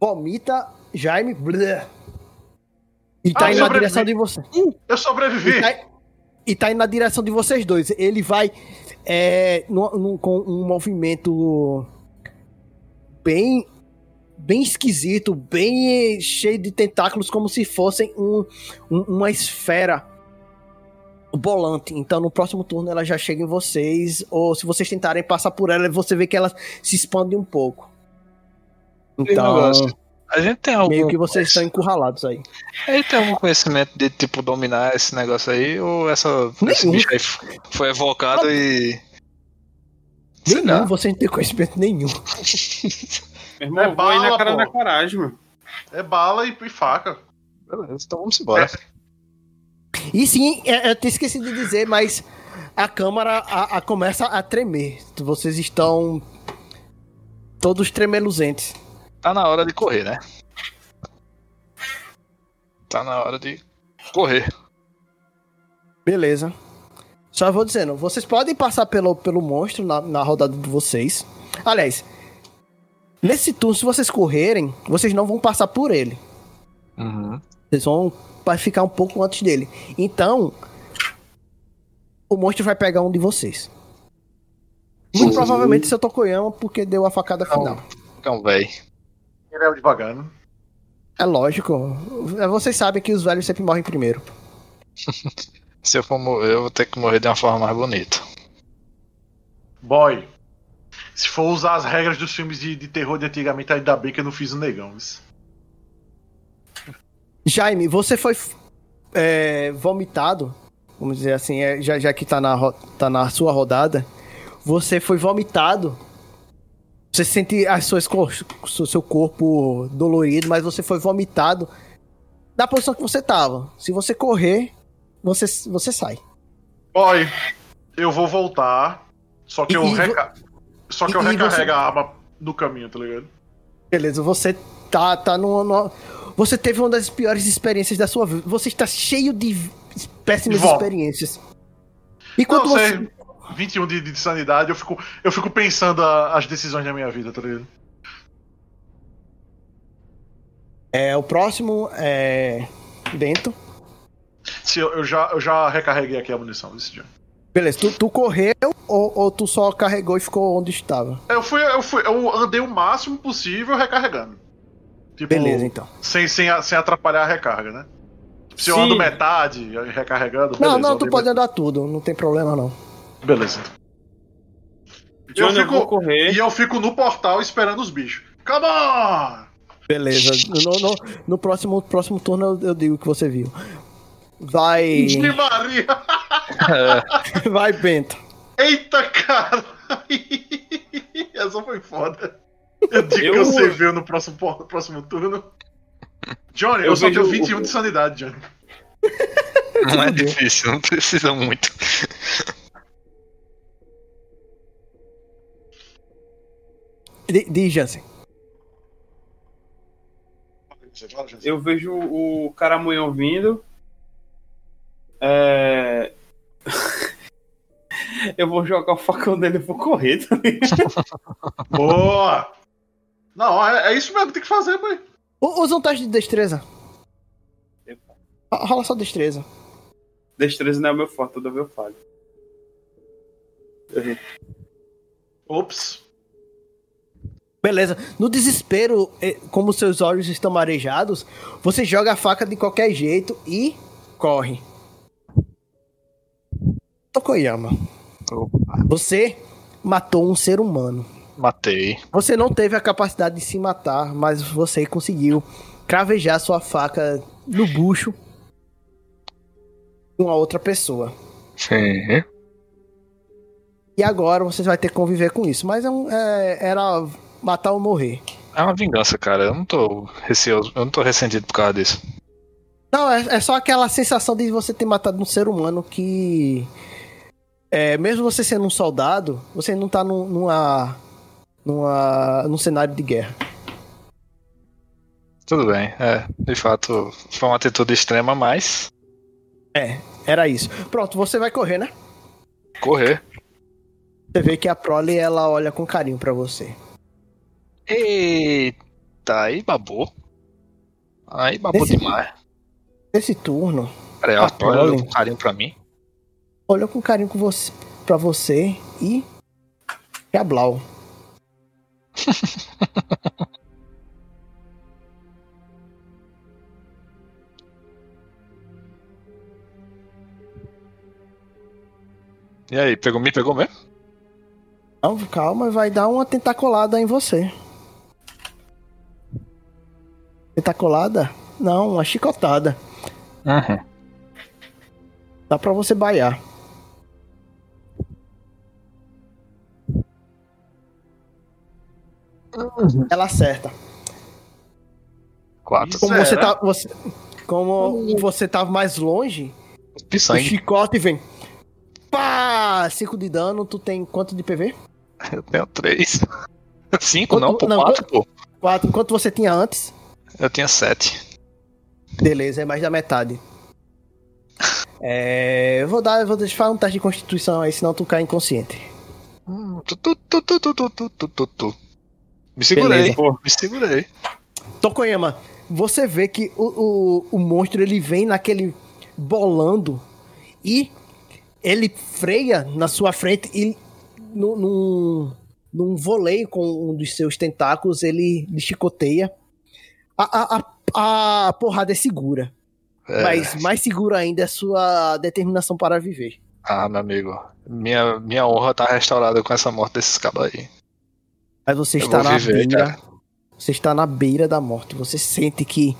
Vomita Jaime. e tá Ah, indo na direção de você. Eu sobrevivi. E tá, e tá indo na direção de vocês dois. Ele vai é, num- num- com um movimento bem bem esquisito, bem cheio de tentáculos, como se fossem um- um- uma esfera bolante. Então no próximo turno ela já chega em vocês, ou se vocês tentarem passar por ela, você vê que ela se expande um pouco. Então. A gente tem algum. meio que vocês estão encurralados aí. A gente tem algum conhecimento de, tipo, dominar esse negócio aí? Ou essa, esse bicho aí foi evocado e. Nenhum, lá. vocês não têm conhecimento nenhum. Meu irmão, É ir na bala, cara pô. da coragem, mano. É bala e, e faca. Beleza, então vamos embora. E sim, é, eu tinha esquecido de dizer, mas a câmara a, a começa a tremer. Vocês estão todos tremeluzentes. Tá na hora de correr, né? Tá na hora de correr. Beleza. Só vou dizendo, vocês podem passar pelo, pelo monstro na, na rodada de vocês. Aliás, nesse turno, se vocês correrem, vocês não vão passar por ele. Uhum. Vocês vão vai ficar um pouco antes dele. Então, o monstro vai pegar um de vocês. Muito provavelmente seu Tokoyama, porque deu a facada final. Então, véi. Ele é devagar, né? É lógico. Vocês sabem que os velhos sempre morrem primeiro. Se eu for morrer, eu vou ter que morrer de uma forma mais bonita. Boy. Se for usar as regras dos filmes de, de terror de antigamente, ainda bem que eu não fiz o negão. isso. Jaime, você foi é, vomitado, vamos dizer assim, é, já, já que tá na, tá na sua rodada, você foi vomitado. Você sente as suas, seu corpo dolorido, mas você foi vomitado na posição que você tava. Se você correr, você, você sai. Boy, eu vou voltar. Só que E- eu, reca... só que eu recarrego você- a arma no caminho, tá ligado? Beleza, você tá, tá no, no- Você teve uma das piores experiências da sua vida. Você está cheio de péssimas experiências. E quando Não você. sei. 21 de, de sanidade, eu fico, eu fico pensando a- as decisões da minha vida, tá ligado? É, o próximo é. Bento. Sim, eu, eu já, eu já recarreguei aqui a munição desse dia. Beleza, tu, tu correu ou, ou tu só carregou e ficou onde estava? Eu fui, eu fui, eu andei o máximo possível recarregando. Tipo, Beleza, então. Sem, sem, sem atrapalhar a recarga, né? Se eu Sim. ando metade recarregando, Não, beleza. não, eu tu pode andar tudo, não tem problema não. Beleza. Eu Johnny, eu vou fico, correr. e eu fico no portal esperando os bichos. Come on! Beleza, no, no, no próximo, próximo turno eu, eu digo o que você viu. Vai. Ixi, Maria! Vai, Bento. Eita, cara! Essa foi foda. Eu digo Eu- que você viu no próximo, no próximo turno. Johnny, eu, Eu só vejo tenho o- 21 de sanidade, Johnny. Não é difícil, não precisa muito. Di- Diz, Jansen. Eu vejo o caramunhão vindo. É... eu vou jogar o facão dele e vou correr também. Boa! Não, é, é isso mesmo que tem que fazer, boy. U- Usa um teste de destreza. Rola só destreza. Destreza não é o meu forte, toda vez eu falho. Ops. Beleza. No desespero, eh, como seus olhos estão marejados, você joga a faca de qualquer jeito e corre. Tokoyama, você matou um ser humano. Matei. Você não teve a capacidade de se matar, mas você conseguiu cravejar sua faca no bucho de uma outra pessoa. Sim. E agora você vai ter que conviver com isso. Mas é um- é- era matar ou morrer. É uma vingança, cara. Eu não tô receoso, eu não tô ressentido por causa disso. Não, é, é só aquela sensação de você ter matado um ser humano que. É, mesmo você sendo um soldado, você não tá num, numa. Numa. num cenário de guerra. Tudo bem, é. De fato, foi uma atitude extrema, mas. É, era isso. Pronto, você vai correr, né? Correr. Você vê que a Prole ela olha com carinho pra você. Eita, aí babou. Aí babou demais. Nesse turno, Peraí, a ela olha Prole. com carinho pra mim. olhou com carinho com você, pra você e. E a Blau. E aí, pegou, me pegou mesmo? Não, calma, vai dar uma tentacolada em você. Tentacolada? Não, uma chicotada. Uhum. Dá pra você baiar. Ela acerta. Quatro. Como você tá. Você, como você tava mais longe, De o sangue. chicote vem. Pá! 5 de dano, tu tem quanto de PV? Eu tenho três. Cinco, Quanto- não, pô, não, quatro, pô. 4. Quanto você tinha antes? Eu tinha sete. Beleza, é mais da metade. É. Eu vou dar. Eu vou deixar um teste de constituição aí, senão tu cai inconsciente. Hum, tu, tu, tu, tu, tu, tu, tu, tu. Me segurei, Beleza. me segurei. Tokoyama, você vê que o, o, o monstro ele vem naquele bolando e ele freia na sua frente e num, num, num voleio com um dos seus tentáculos ele lhe chicoteia. A, a, a, a porrada é segura, É. mas mais segura ainda é sua determinação para viver. Ah, meu amigo. Minha, minha honra tá restaurada com essa morte desses cabos aí. Mas você Eu está na viver, beira. cara. Você está na beira da morte. Você sente que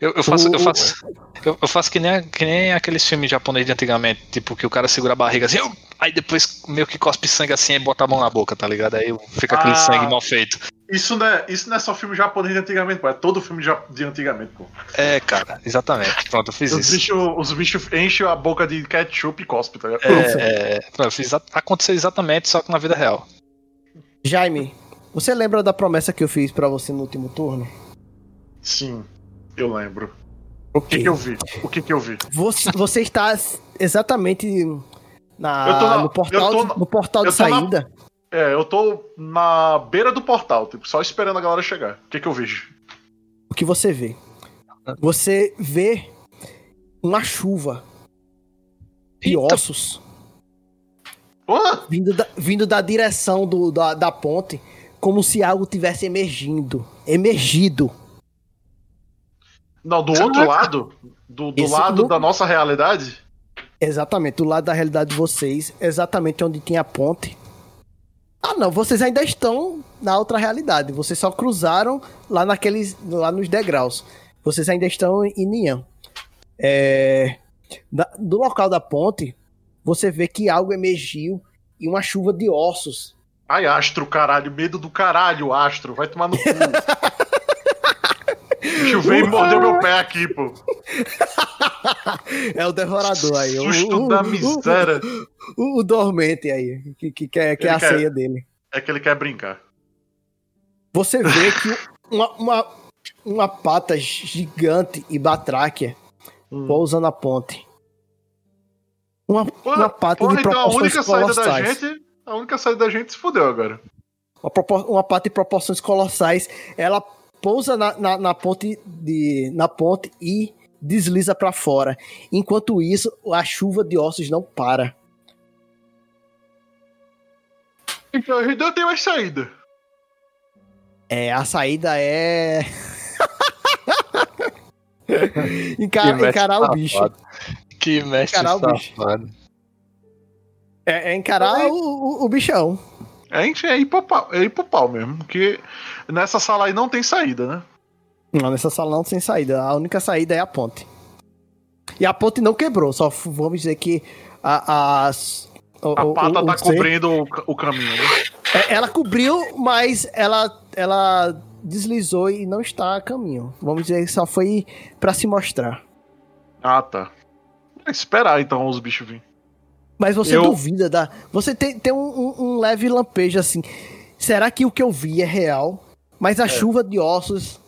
Eu, eu faço, O- eu faço, eu, eu faço que nem, que nem aqueles filmes japoneses de antigamente, tipo, que o cara segura a barriga assim, aí depois meio que cospe sangue assim e bota a mão na boca, tá ligado? Aí fica aquele Ah. sangue mal feito. Isso não, é, isso não é só filme japonês de antigamente, pô. É todo filme de antigamente, pô. É, cara, exatamente. Pronto, eu fiz Os isso. bichos os bichos enchem a boca de ketchup e cospe, tá ligado? É, é, pronto, eu fiz, aconteceu exatamente, só que na vida real. Jaime, você lembra da promessa que eu fiz pra você no último turno? Sim, eu lembro. O que, que eu vi? O que, que eu vi? Você, você está exatamente na, na- no portal, na- no portal de tô na- saída. É, eu tô na beira do portal, tipo, só esperando a galera chegar. O que, que eu vejo? O que você vê? Você vê uma chuva de Eita. ossos Vindo da, vindo da direção do, da, da ponte, como se algo tivesse emergindo. Emergido. Não, do Caraca. outro lado? Do, do Esse lado da nossa realidade? Exatamente, do lado da realidade de vocês, exatamente onde tinha a ponte. Ah, não, vocês ainda estão na outra realidade. Vocês só cruzaram lá naqueles, lá nos degraus. Vocês ainda estão em Nian. É, da- do local da ponte, você vê que algo emergiu e uma chuva de ossos. Ai, astro, caralho. Medo do caralho, astro. Vai tomar no cu. Veio e mordeu meu pé aqui, pô. É o devorador aí. o- Susto o- da miséria. O, o dormente aí, que, que, que é Ele a quer- ceia dele. É que ele quer brincar. Você vê que uma, uma, uma pata gigante e batráquia Hum. pousa na ponte. Uma, uma pata Porra, de então a proporções única saída da colossais. gente. A única saída da gente se fudeu agora. Uma, uma pata de proporções colossais. Ela pousa na, na, na ponte de, na ponte e desliza pra fora. Enquanto isso, a chuva de ossos não para. Então a gente não tem mais saída. É, a saída é. Que encarar o bicho. Que mestre Encarar o bicho. safado. É, é encarar o, o, o bichão. É, enfim, é ir pro pau, é ir pro pau mesmo. Porque nessa sala aí não tem saída, né? Não, nessa sala não tem saída. A única saída é a ponte. E a ponte não quebrou, só vamos dizer que a, as- o- A o- pata o- tá cobrindo o, o caminho, né? É, ela cobriu, mas ela, ela deslizou e não está a caminho. Vamos dizer que só foi pra se mostrar. Ah, tá. É esperar então os bichos virem. Mas você Eu- duvida da. Você tem, tem um, um- um leve lampejo assim. Será que o que eu vi é real? Mas a chuva de ossos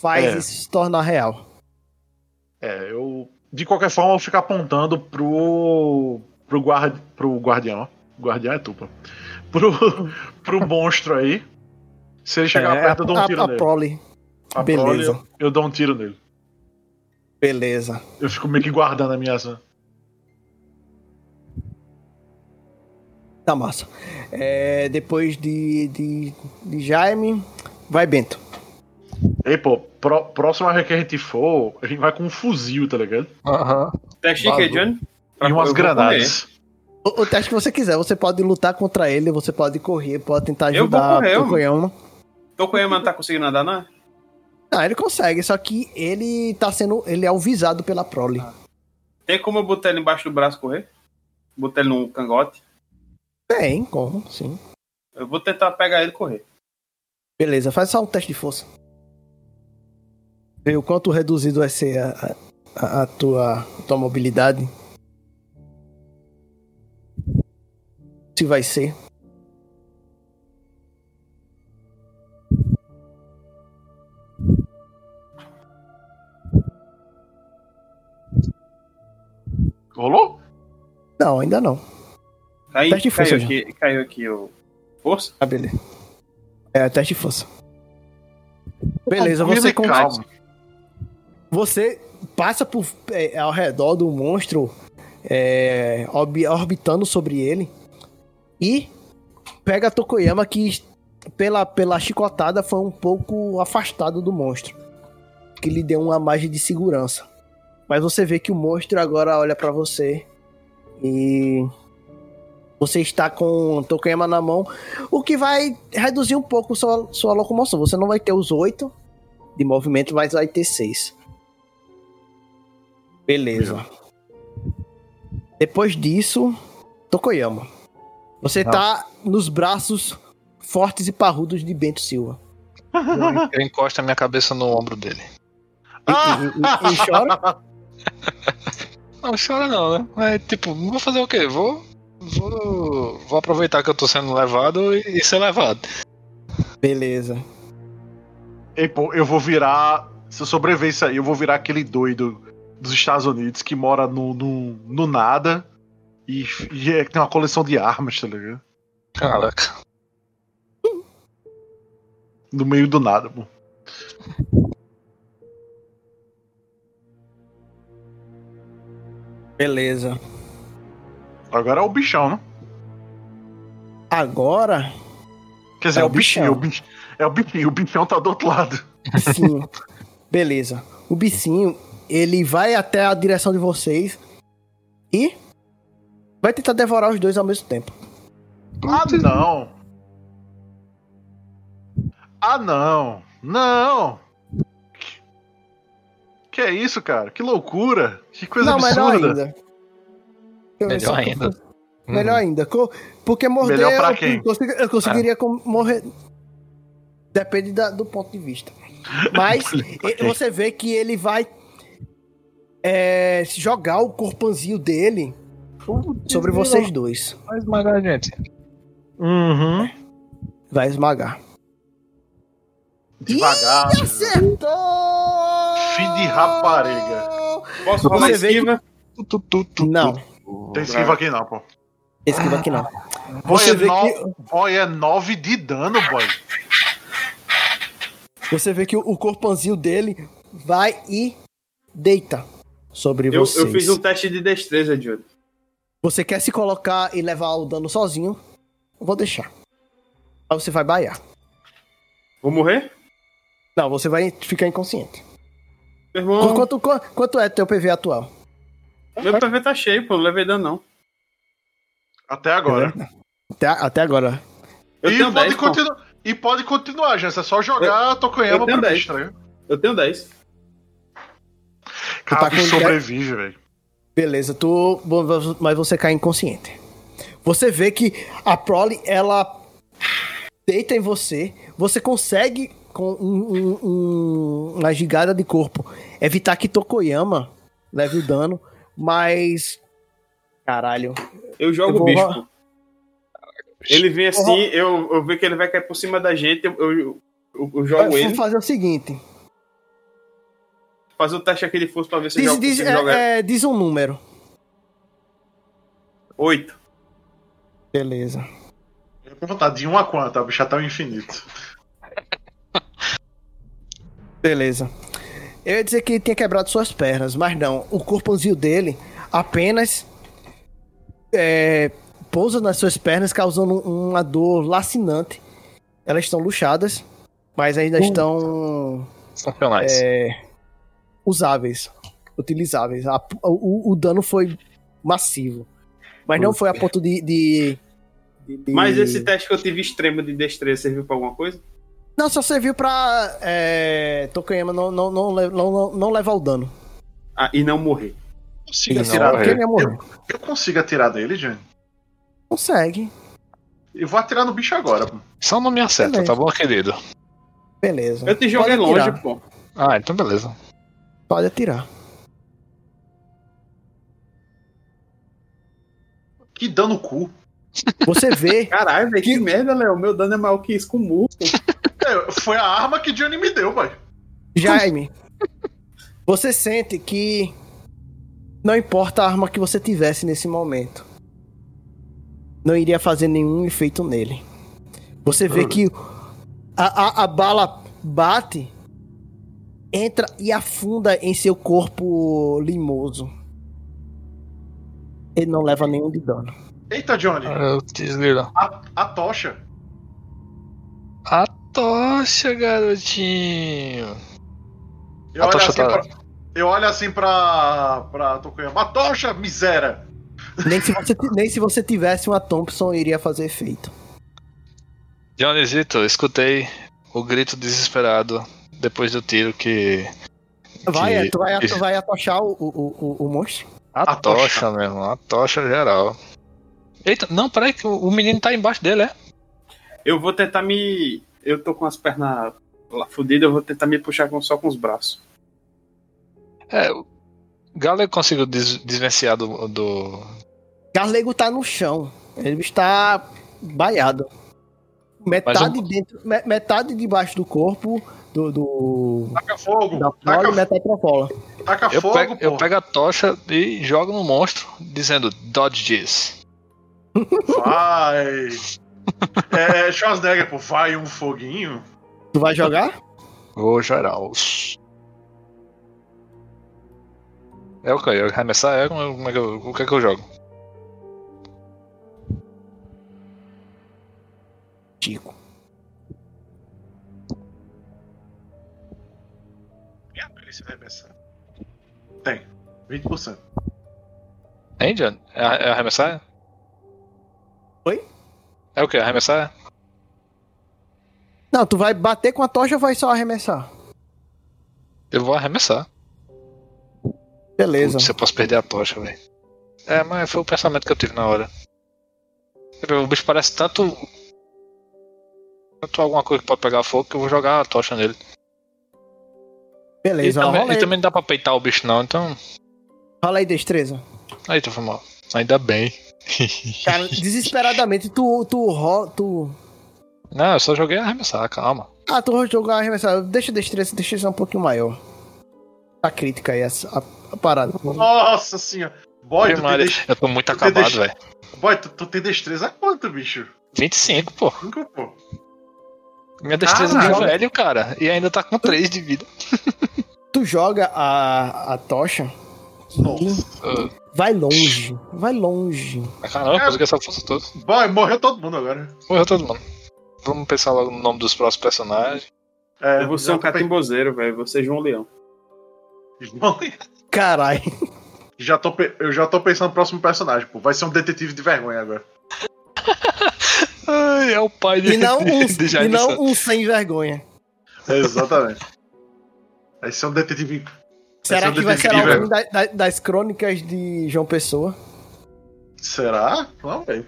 faz É. isso se tornar real. É, eu. De qualquer forma, eu fico apontando pro. pro, guard, pro guardião. ó. Guardião é tu, pô. Pro, pro monstro aí. Se ele chegar É, perto, eu dou um a, tiro a nele. Prole. A beleza. prole, eu, eu dou um tiro nele. Beleza. Eu fico meio que guardando a minha ação. Tá massa. É, depois de, de, de Jaime, vai Bento. Ei, pô, pró- próxima vez que a gente for, a gente vai com um fuzil, tá ligado? Aham. Teste de quê, Johnny? E umas granadas. O, o teste que você quiser, você pode lutar contra ele, você pode correr, pode tentar Eu vou ajudar correr, Tokoyama. Tokoyama não tá conseguindo andar, não? Não, ele consegue, só que ele tá sendo. Ele é alvisado pela Prole. Tem como eu botar ele embaixo do braço e correr? Botar ele num cangote? Tem, como, sim. Eu vou tentar pegar ele e correr. Beleza, faz só um teste de força. Ver o quanto reduzido vai ser a, a, a tua, a tua mobilidade. Se vai ser. Rolou? Não, ainda não. Aí, Teste de força, caiu aqui, caiu aqui o. Força? Ah, beleza. É, teste de força. Beleza, você com... calmo. Você passa por, é, ao redor do monstro, é, orbi- orbitando sobre ele, e pega a Tokoyama que, pela, pela chicotada, foi um pouco afastado do monstro, que lhe deu uma margem de segurança. Mas você vê que o monstro agora olha pra você e você está com o Tokoyama na mão, o que vai reduzir um pouco sua, sua locomoção. Você não vai ter os oito de movimento, mas vai ter seis. Beleza. Depois disso, Tokoyama. Você tá nos braços fortes e parrudos de Bento Silva. Eu encosto a minha cabeça no ombro dele. E, e- e- e chora? Não, chora não, né? É tipo, vou fazer o quê? Vou. Vou. Vou aproveitar que eu tô sendo levado e, e ser levado. Beleza. Ei, pô, eu vou virar. Se eu sobreviver isso aí, eu vou virar aquele doido dos Estados Unidos que mora no, no, no nada e, e é- tem uma coleção de armas, tá ligado? Caraca. No meio do nada, pô. Beleza. Agora é o bichão, né? Agora, Quer dizer, É é, o bichinho, bichão. o bicho- é o bichinho, o bichão tá do outro lado. sim. Beleza. O bicinho, ele vai até a direção de vocês e vai tentar devorar os dois ao mesmo tempo. Ah, não! Ah, não! Não! Que é isso, cara? Que loucura! Que coisa Não, melhor absurda! ainda. Eu ver Melhor eu- ainda. Melhor ainda. Porque morder Melhor pra eu, quem? consegui- eu conseguiria com- morrer. Depende da- do ponto de vista. Mas você vê que ele vai é, jogar o corpanzinho dele sobre vocês dois. Vai esmagar a gente. Uhum. Vai esmagar. Devagar. Ih, acertou! Filho de rapariga. Posso rolar Você vê que- esquiva? Tu, tu, tu, tu, Não. Tem esquiva aqui não, pô. esquiva aqui não. Boy Você é, no... que- boy é 9 de dano, boy. Você vê que o, o corpanzinho dele vai e deita sobre Eu, vocês. eu fiz um teste de destreza, Johnny. Você quer se colocar e levar o dano sozinho? Eu vou deixar. Aí você vai baiar. Vou morrer? Não, você vai ficar inconsciente. Meu irmão, Quanto, quanto, quanto é teu PV atual? meu PV tá cheio, pô. Não levei dano, não. Até agora. Até, até agora. Eu e, tenho pode 10, pô. continu... e pode continuar, gente. É só jogar Tokoyama eu tenho pro 10. bicho, tá ligado? Eu tenho 10. Cara, tá com dez- sobrevive, velho. Beleza, tu. Mas você cai inconsciente. Você vê que a Prole, ela deita em você. Você consegue, com um- um- um- uma gigada de corpo, evitar que Tokoyama leve o dano. Mas. Caralho. Eu jogo Eu vou o bicho, ro- pô. Ele vem assim, eu, eu vejo que ele vai cair por cima da gente, eu, eu, eu- eu Eu jogo vou ele, fazer o seguinte: fazer o teste aquele força pra ver se eu diz, jogo, diz, consigo jogar. é, é, diz um número. 8. Beleza. Eu ia perguntar de 1 a quanto? A bicha tá ao infinito. Beleza. Eu ia dizer que ele tinha quebrado suas pernas, mas não. O corpãozinho dele apenas é, pousa nas suas pernas, causando uma dor lacinante. Elas estão luxadas, mas ainda estão Funcionais. é, usáveis, utilizáveis. A- o, o dano foi massivo, mas não foi a ponto de. de- de- de- Mas esse teste que eu tive extremo de destreza serviu pra alguma coisa? Não, só serviu pra é, Tokoyama não, não, não, não, não, levar o dano. Ah, e não morrer. Consigo Isso, atirar dele? morrer. Eu consigo atirar dele, Johnny? Consegue. Eu vou atirar no bicho agora. pô. Só não me acerta, Beleza. tá bom, querido? Beleza. Eu te joguei Pode longe, pô. Ah, então beleza. Pode atirar. Que dano cu. Você vê. Caralho, velho, que... Que- merda, Léo. Meu dano é maior que isso com o. É, foi a arma que Johnny me deu, pai. Jaime. Você sente que. Não importa a arma que você tivesse nesse momento. Não iria fazer nenhum efeito nele. Você vê que a, a, a bala bate, entra e afunda em seu corpo limoso. Ele não leva nenhum de dano. Eita, Johnny. Eu desgrilo. A, a tocha. A tocha, garotinho. Eu A olho, tocha assim tá- pra, eu olho assim pra, pra Tokoyama. A tocha, miséria. Nem se você, nem se você tivesse uma Thompson iria fazer efeito. Dionysito, eu escutei o grito desesperado depois do tiro que. Vai, que- é, tu vai, tu vai atochar o, o, o, o monstro? A, A tocha, tocha. mesmo, a tocha geral. Eita, não, peraí, que o o menino tá embaixo dele, é? Eu vou tentar me. Eu tô com as pernas lá fodidas, eu vou tentar me puxar com, só com os braços. É, o Galo conseguiu des- desvencilhar do, do. Carlego tá no chão. Ele está baiado. Metade um- dentro, me- metade debaixo do corpo do, do Taca fogo. da Taca, e metade pra fora. taca Eu fogo, pego, eu pego a tocha e jogo no monstro, dizendo Dodge this. Vai. É, Schwarzenegger, pô. Vai um foguinho. Tu vai jogar? Vou geral. É o que? Eu arremessar é? Como como é que eu, o que é que eu jogo? Tico. Perícia arremessar? Tem. 20%. Hein, John? É, é arremessar? Oi? É o que? Arremessar? Não, tu vai bater com a tocha ou vai só arremessar? Eu vou arremessar. Beleza. Putz, eu posso perder a tocha, velho. É, mas foi o pensamento que eu tive na hora. O bicho parece tanto. Tanto alguma coisa que pode pegar fogo que eu vou jogar a tocha nele. E Beleza, também, rola e também não dá pra peitar o bicho, não, então. rola aí destreza. Aí, tu foi mal. Ainda bem. Cara, desesperadamente tu, tu, ro- tu... Não, eu só joguei arremessar, calma. Ah, tu jogou arremessar. Deixa destreza, destreza um pouquinho maior. A crítica aí, essa, a, a parada. Nossa senhora. Boy, tu tem, Maria, dest... Eu tô muito tu acabado, dest- velho. Boy, tu, tu tem destreza quanto, bicho? 25, pô. Nunca, pô. Minha destreza Caralho. é velho, cara. E ainda tá com 3 de vida. Tu joga a, a tocha Nossa. vai longe. Vai longe. Ah, Caramba, É. consegui essa força toda. Boy, morreu todo mundo agora. Morreu todo mundo. Vamos pensar logo no nome dos próximos personagens. É, Eu vou ser um catimbozeiro, velho. Você é João Leão. Caralho. Já tô Eu já tô pensando no próximo personagem, pô. Vai ser um detetive de vergonha agora. Ai, é o pai de, E não um, de e Jaime não um sem vergonha. Exatamente. Vai ser um detetive. Será ser que vai ser algum da- da- das crônicas de João Pessoa? Será? Vamos ver.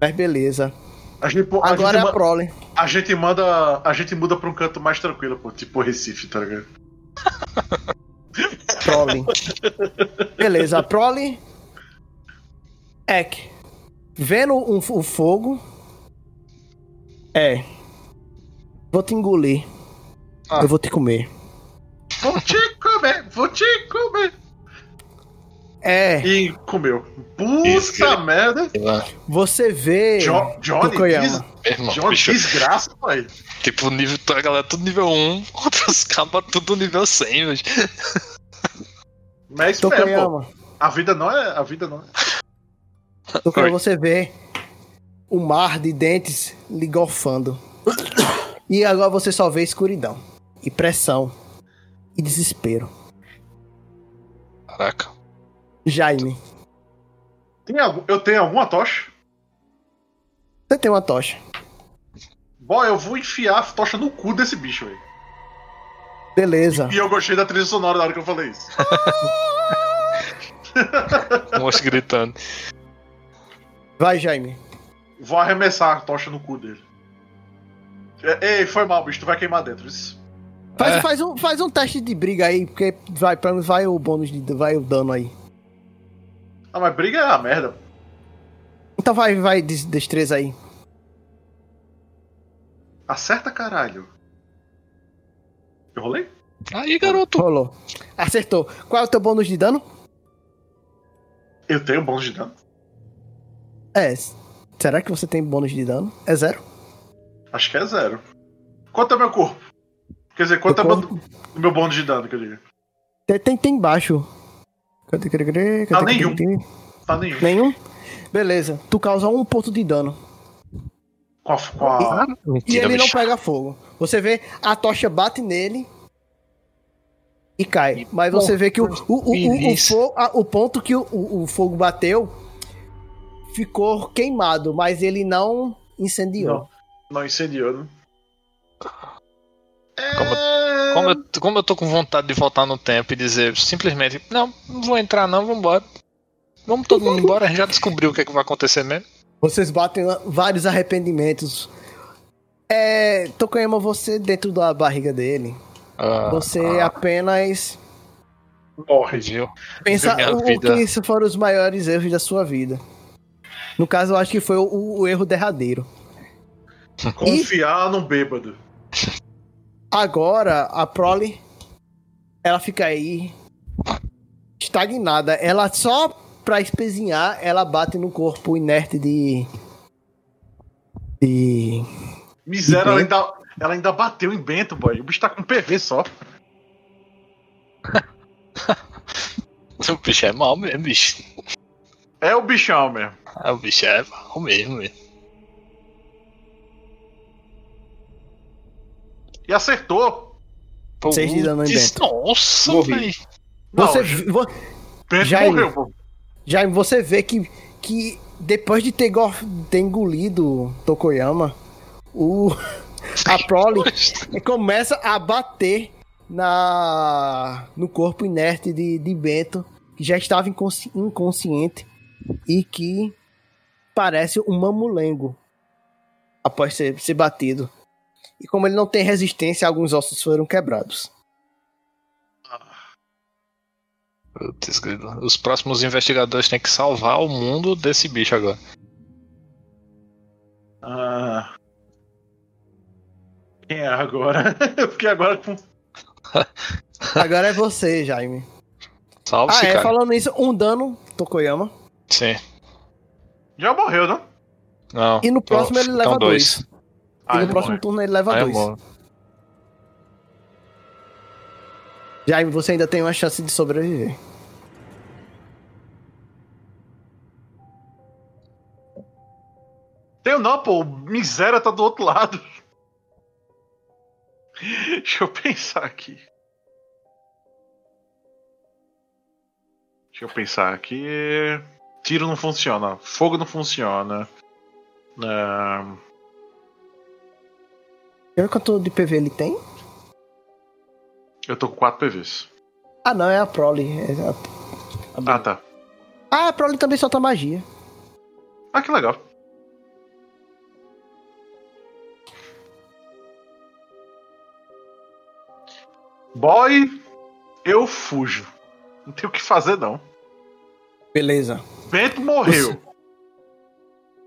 Mas beleza. A gente, a Agora é gente a ma- prole. a gente manda. A gente muda pra um canto mais tranquilo, pô. Tipo Recife, tá ligado? Prole. Beleza, a prole. Ek. Vendo um, o fogo. É. Vou te engolir. Ah. Eu vou te comer. Vou te comer, vou te comer. É. E comeu. Puta cara. merda. Você vê. Jo Johnny, des... Irmão, Johnny bicho, desgraça, pai. tipo, nível, a galera tudo nível 1, contra os cabas tudo nível 100, velho. Mas é. Tokoyama. A vida não é. A vida não é. Tokoyama, você vê o mar de dentes lhe golfando. E agora você só vê escuridão. E pressão. E desespero. Caraca. Jaime, Tem algum... Eu tenho alguma tocha? você tem uma tocha. Boy, eu vou enfiar a tocha no cu desse bicho, velho. Beleza. E eu gostei da trilha sonora na hora que eu falei isso. O monstro gritando. Vai, Jaime. Vou arremessar a tocha no cu dele. É, Ei, foi mal, bicho. Tu vai queimar dentro. Isso. Faz, É. faz, um, faz um teste de briga aí, porque vai, pra mim vai o bônus de. Vai o dano aí. Ah, mas briga é a merda. Então vai, vai, des- destreza aí. Acerta, caralho. Eu rolei? Aí, garoto. Rolou. Acertou. Qual é o teu bônus de dano? Eu tenho bônus de dano. É. Será que você tem bônus de dano? É zero? Acho que é zero. Quanto é meu corpo? Quer dizer, quanto é meu, corpo? meu bônus de dano, que eu digo? Tem, tem, tem embaixo. Cadê, cadê, cadê? Tá nenhum. Tá nenhum. Nenhum? Beleza. Tu causa um ponto de dano. Com a, com a- E Mentira, ele não bicho. pega fogo. Você vê, a tocha bate nele e cai. Mas você vê que o, o, o, o, o, Delícia. fo- a- o ponto que o, o, o fogo bateu ficou queimado, mas ele não incendiou. Não incendiou, né? Como-. Como eu, como eu tô com vontade de voltar no tempo e dizer simplesmente, não, não vou entrar não, vambora. Vamos todo mundo embora, a gente já descobriu o que, é que vai acontecer mesmo. Vocês batem vários arrependimentos. É. Tokoyama, você dentro da barriga dele. Ah, Você ah, apenas Morre. viu? pensa o, vida. que isso foram os maiores erros da sua vida. No caso, eu acho que foi o, o erro derradeiro. Confiar num bêbado. Agora, a Prole, ela fica aí estagnada. Ela só pra espezinhar, ela bate no corpo inerte de. De. Miséria, ela ainda, ela ainda bateu em Bento, boy. O bicho tá com PV só. O bicho é mal mesmo, bicho. É o bichão mesmo. Ah, o bicho é mal mesmo, velho. E acertou. Seis de dano em Bento. Nossa, Morri. velho. Não, Você, vo- Bento Jaime. morreu. Jaime, você vê que, que depois de ter, go- ter engolido Tokoyama, o, a Prole começa a bater na, no corpo inerte de, de Bento, que já estava inconsci- inconsciente e que parece um mamulengo após ser, ser batido. E como ele não tem resistência, alguns ossos foram quebrados. Putz, grilo. Os próximos investigadores têm que salvar o mundo desse bicho agora. Ah. Quem é agora? Porque agora com. Agora é você, Jaime. Ah, Salve-se, é, cara. falando isso, um dano, Tokoyama. Sim. Já morreu, não? Não. E no próximo ele então leva dois. E Ah, no ele próximo morre. turno ele leva Ah, é dois. bom. Jaime, você ainda tem uma chance de sobreviver. Tenho não, pô. Miséria tá do outro lado. Deixa eu pensar aqui. Deixa eu pensar aqui. Tiro não funciona. Fogo não funciona. Ah, Quer ver quanto de PV ele tem? eu tô com 4 PVs. Ah, não, é a Prole. É a- a- Ah, tá. Ah, a Prole também solta magia. Ah, que legal. Boy, eu fujo. Não tem o que fazer, não. Beleza. Bento morreu.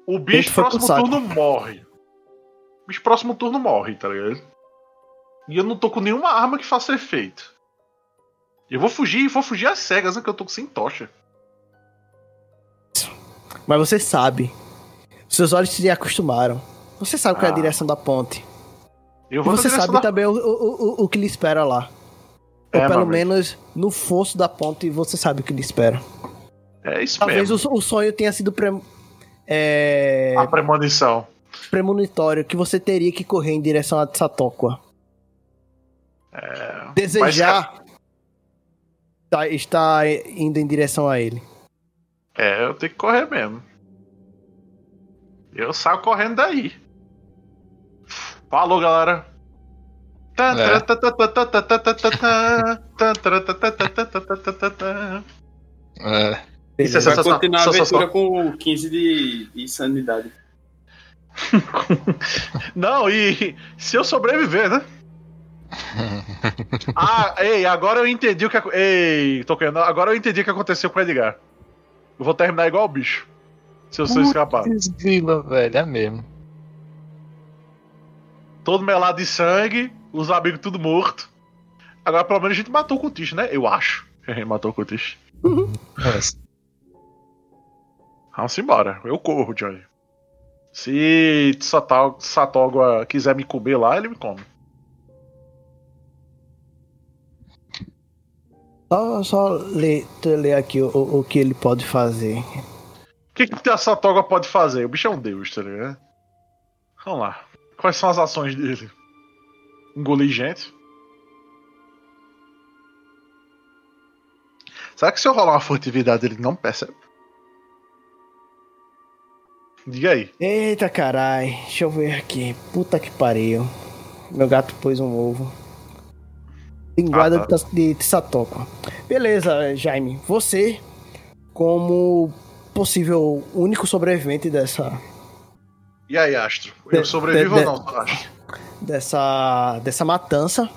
O bicho Bento próximo turno morre. Bicho próximo turno morre, tá ligado? E eu não tô com nenhuma arma que faça efeito. Eu vou fugir, vou fugir às cegas, né? Que eu tô sem tocha. Mas você sabe. Seus olhos se acostumaram. Você sabe qual é a Ah. direção da ponte. Eu E vou na você sabe da- também o, o, o, o que lhe espera lá. Ou É, pelo meu amigo. menos no fosso da ponte você sabe o que lhe espera. É isso Talvez mesmo. o, o sonho tenha sido pre, é, A premonição. Premonitório que você teria que correr em direção a Satokwa. É... Desejar tá, estar indo em direção a ele. É, eu tenho que correr mesmo. Eu saio correndo daí. Falou, galera. É. Isso é Vai continuar a aventura com 15 de, de sanidade. Não, e se eu sobreviver, né? ah, ei, agora eu entendi o que Ei, tô querendo. Agora eu entendi o que aconteceu com o Edgar. Eu vou terminar igual o bicho. Se eu sou escapar. Grilo, velho, é mesmo. Todo melado de sangue, os amigos tudo morto. Agora pelo menos a gente matou o cultista, né? Eu acho. que a gente matou o cultista. É. Vamos embora. Eu corro, Johnny. Se Sató- Satógua quiser me comer lá, ele me come. Só, só ler, ler aqui o, o que ele pode fazer. O que, que a Satógua pode fazer? O bicho é um deus, tá ligado? Vamos lá. Quais são as ações dele? Engolir gente? Será que se eu rolar uma furtividade ele não percebe? Diga aí. Eita carai, deixa eu ver aqui. Puta que pariu. Meu gato pôs um ovo. Linguada Ah, tá. de, Satokwa. Beleza, Jaime. Você, como possível único sobrevivente dessa, E aí, Astro? Eu De- sobrevivo de- ou não, Astro? dessa, dessa matança,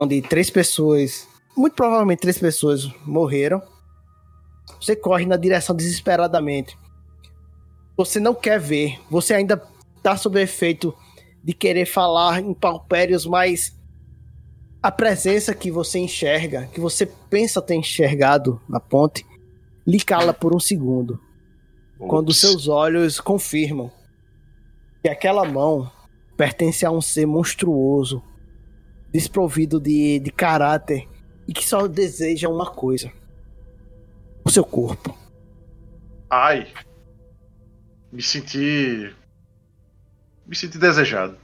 onde três pessoas, muito provavelmente três pessoas morreram. Você corre na direção desesperadamente. Você não quer ver, você ainda tá sob efeito de querer falar em paupérios, mas a presença que você enxerga, que você pensa ter enxergado na ponte, lhe cala por um segundo quando Ups. seus olhos confirmam que aquela mão pertence a um ser monstruoso, desprovido de, de caráter e que só deseja uma coisa: seu corpo. Ai. Me senti. Me senti desejado.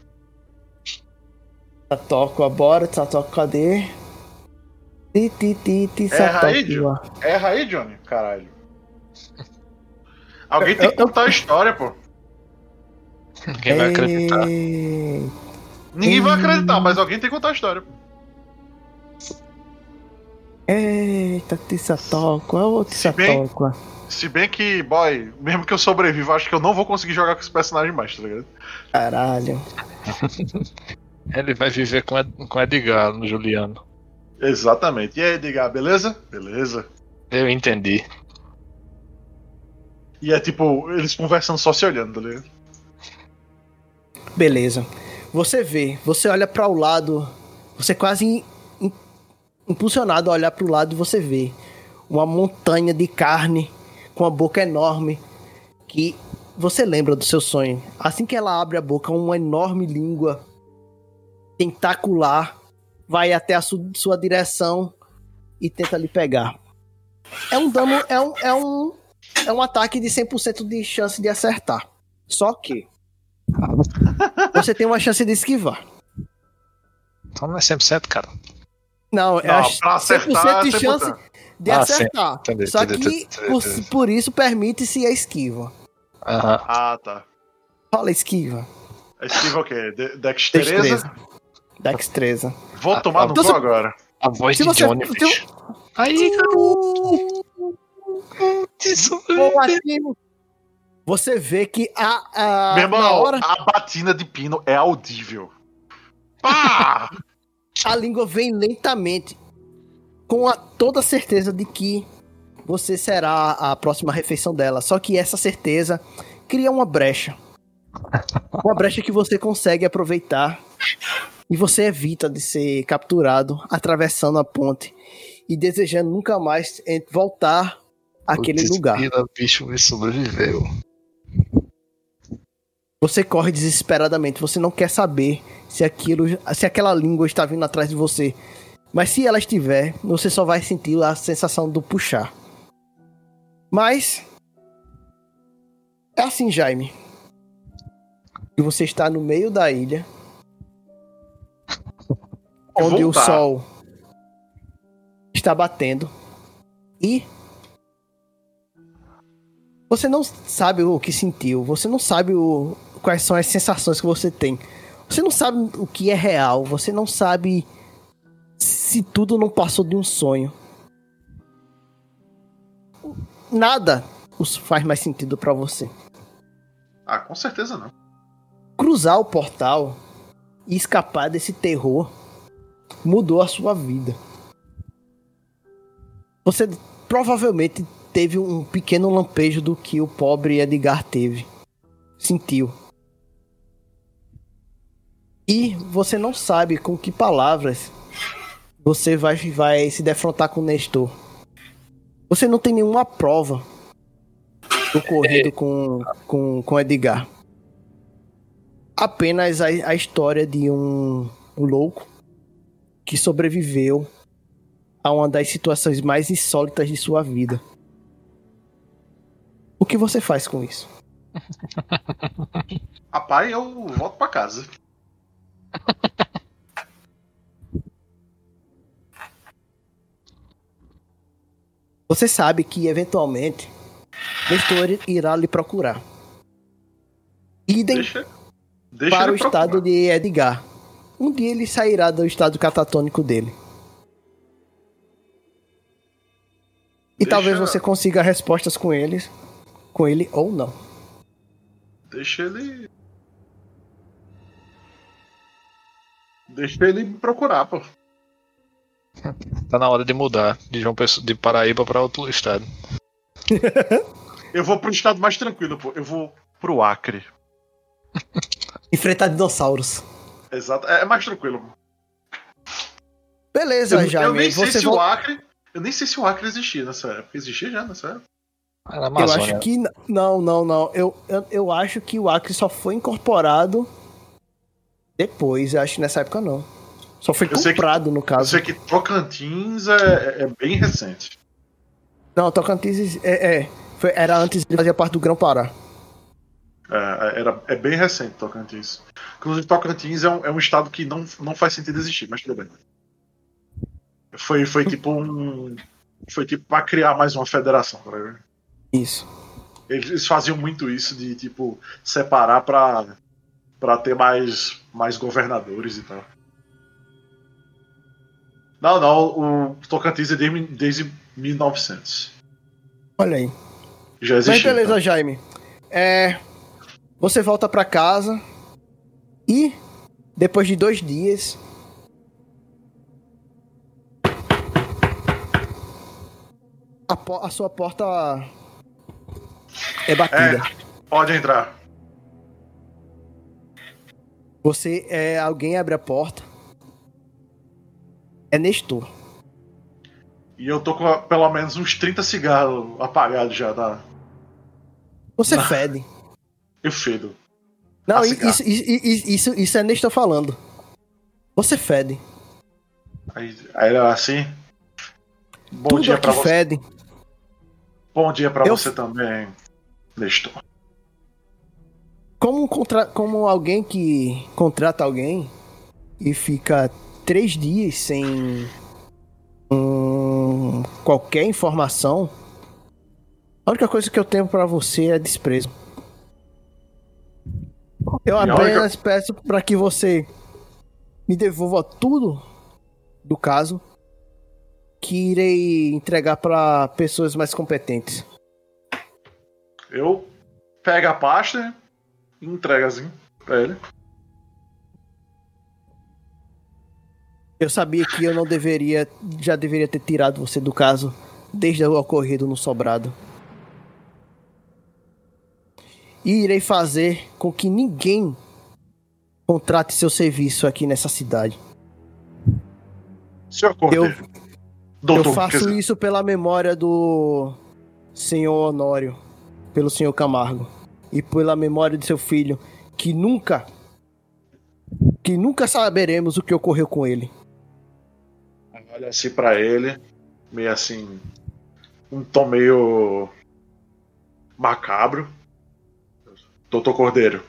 Satoko, bora, Satoko, cadê? Ti, ti, ti, ti, Erra aí, Satoko. Johnny. Erra aí, Johnny. Caralho. Alguém tem que contar a história, pô. Ninguém vai acreditar. Ninguém vai acreditar, mas alguém tem que contar a história. pô. Eita, Tissatoco, é o Se bem- que, boy, mesmo que eu sobreviva, acho que eu não vou conseguir jogar com esse personagem mais, tá ligado? Caralho. Ele vai viver com, Ed, com Edgar no Juliano. Exatamente. E aí, Edgar, beleza? Beleza. Eu entendi. E é tipo, eles conversando só se olhando, tá ligado? Beleza. Você vê, você olha para o lado, você quase im- im- impulsionado a olhar para o lado e você vê uma montanha de carne com a boca enorme que você lembra do seu sonho. Assim que ela abre a boca, uma enorme língua tentacular vai até a su- sua direção e tenta lhe pegar. É um dano, é um, é um, é um ataque de 100% de chance de acertar. Só que você tem uma chance de esquivar. Então não é 100%, cara. Não, é Não, a pra acertar, 100% de é chance 100%. De Ah, acertar. Entendi, Só entendi, que entendi, por, por isso permite-se a esquiva. Aham. Ah, tá. Fala esquiva. Esquiva o quê? De Dextereza? Destreza. Dextreza. Vou Ah, tomar no então cu se- agora. A voz Se de você- Johnny, se-. Aí, Timo. Você vê que a, a Meu irmão, hora a batina de pino é audível. Pá! a língua vem lentamente, com a, toda a certeza de que você será a próxima refeição dela. Só que essa certeza cria uma brecha. Uma brecha que você consegue aproveitar e você evita de ser capturado atravessando a ponte e desejando nunca mais voltar àquele Putz, lugar. bicho me sobreviveu. Você corre desesperadamente, você não quer saber se aquilo, se aquela língua está vindo atrás de você. Mas se ela estiver, você só vai sentir a sensação do puxar. Mas é assim, Jaime. E você está no meio da ilha, onde o sol está batendo e você não sabe o que sentiu, você não sabe o, quais são as sensações que você tem. Você não sabe o que é real, você não sabe se tudo não passou de um sonho. Nada os faz mais sentido pra você. Ah, com certeza não. Cruzar o portal e escapar desse terror mudou a sua vida. Você provavelmente teve um pequeno lampejo do que o pobre Edgar teve. Sentiu. E você não sabe com que palavras você vai, vai se defrontar com o Nestor. Você não tem nenhuma prova do ocorrido com, com, com Edgar. Apenas a, a história de um, um louco que sobreviveu a uma das situações mais insólitas de sua vida. O que você faz com isso? Rapaz, eu volto pra casa. Você sabe que eventualmente Nestor irá lhe procurar. Idem Deixa, deixa para o estado de Edgar. Um dia ele sairá do estado catatônico dele. E Deixa- talvez você consiga respostas com eles, com ele ou não. Deixa ele. Deixa ele me procurar, pô. Tá na hora de mudar de João Pessoa, de Paraíba pra outro estado. Eu vou pro estado mais tranquilo, pô. Eu vou pro Acre. Enfrentar dinossauros. Exato. É mais tranquilo. pô. Beleza, Eu, eu Jaime. nem sei se o Acre. Eu nem sei se o Acre existia nessa época. Existia já nessa época? É Eu acho que. Não, não, não. Eu, eu, eu acho que o Acre só foi incorporado depois. Eu acho que nessa época não. Só foi Eu sei que- comprado, no Eu caso. sei que Tocantins é, é bem recente. Não, Tocantins é, é, foi- era antes de fazer parte do Grão Pará. É, era, é bem recente Tocantins. Inclusive, Tocantins é um, é um estado que não, não faz sentido existir, mas tudo bem. Foi, foi tipo um. Foi tipo pra criar mais uma federação, tá ligado? Isso. Eles, eles faziam muito isso de tipo separar pra, pra ter mais, mais governadores e tal. Não, não, o Tocantins é desde, desde 1900. Olha aí. Já Mas existe. beleza, Jaime. É, você volta pra casa e depois de dois dias a, a sua porta é batida. Pode entrar. Você é alguém abre a porta. É Nestor. E eu tô com pelo menos uns 30 cigarros apagados já da. Você fede. Eu fedo. Não, Ah, isso, isso, isso, isso é Nestor falando. Você fede. Aí, aí assim. Bom Tudo dia aqui pra você. fede. Bom dia pra Eu- você também, Nestor. Como, contra... Como alguém que contrata alguém e fica três dias sem hum, qualquer informação, a única coisa que eu tenho pra você é desprezo. Eu apenas peço pra que você me devolva tudo do caso que irei entregar pra pessoas mais competentes. Eu pego a pasta e entrego assim pra ele. Eu sabia que eu não deveria, já deveria ter tirado você do caso desde o ocorrido no sobrado. E irei fazer com que ninguém contrate seu serviço aqui nessa cidade. Senhor Eu, Cordeiro. Doutor, eu faço isso pela memória do senhor Honório, pelo senhor Camargo e pela memória de seu filho, que nunca, que nunca saberemos o que ocorreu com ele. Olha assim pra ele, meio assim. Um tom meio. macabro. Doutor Cordeiro.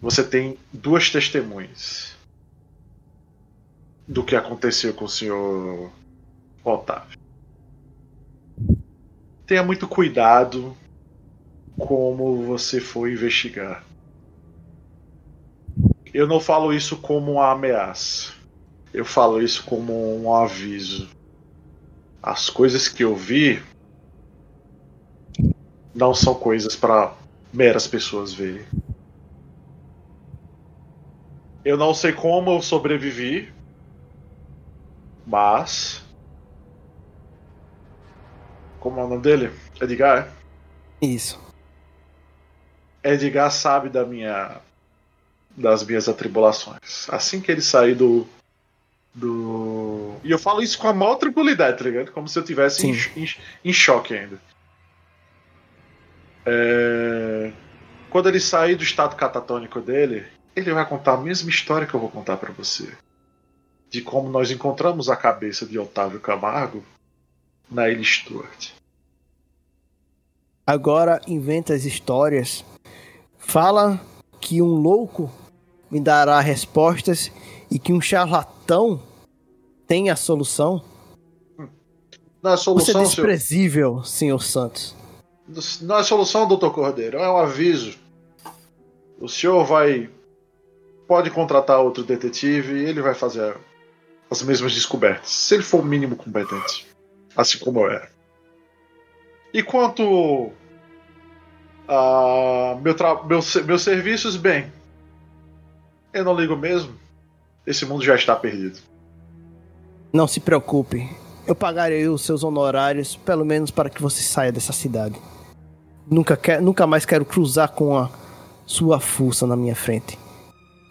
Você tem duas testemunhas do que aconteceu com o senhor Otávio. Tenha muito cuidado como você for investigar. Eu não falo isso como uma ameaça. Eu falo isso como um aviso. As coisas que eu vi não são coisas para meras pessoas verem. Eu não sei como eu sobrevivi, mas. Como é o nome dele? Edgar? Isso. Edgar sabe da minha das minhas atribulações. Assim que ele sair do do e eu falo isso com a maior tranquilidade, tá ligado? Como se eu tivesse em, em, em choque ainda. É, Quando ele sair do estado catatônico dele, ele vai contar a mesma história que eu vou contar pra você. De como nós encontramos a cabeça de Otávio Camargo na Ilha Stuart. Agora inventa as histórias. Fala que um louco me dará respostas e que um charlatão tem a solução. Não é Você é solução, senhor. desprezível, senhor Santos. Não é solução, doutor Cordeiro, é um aviso. O senhor vai. Pode contratar outro detetive e ele vai fazer as mesmas descobertas, se ele for o mínimo competente. Assim como eu era. E quanto a meu tra- meu meus serviços, bem, eu não ligo mesmo. Esse mundo já está perdido. Não se preocupe. Eu pagarei os seus honorários, pelo menos para que você saia dessa cidade. Nunca, quer, nunca mais quero cruzar com a sua fuça na minha frente.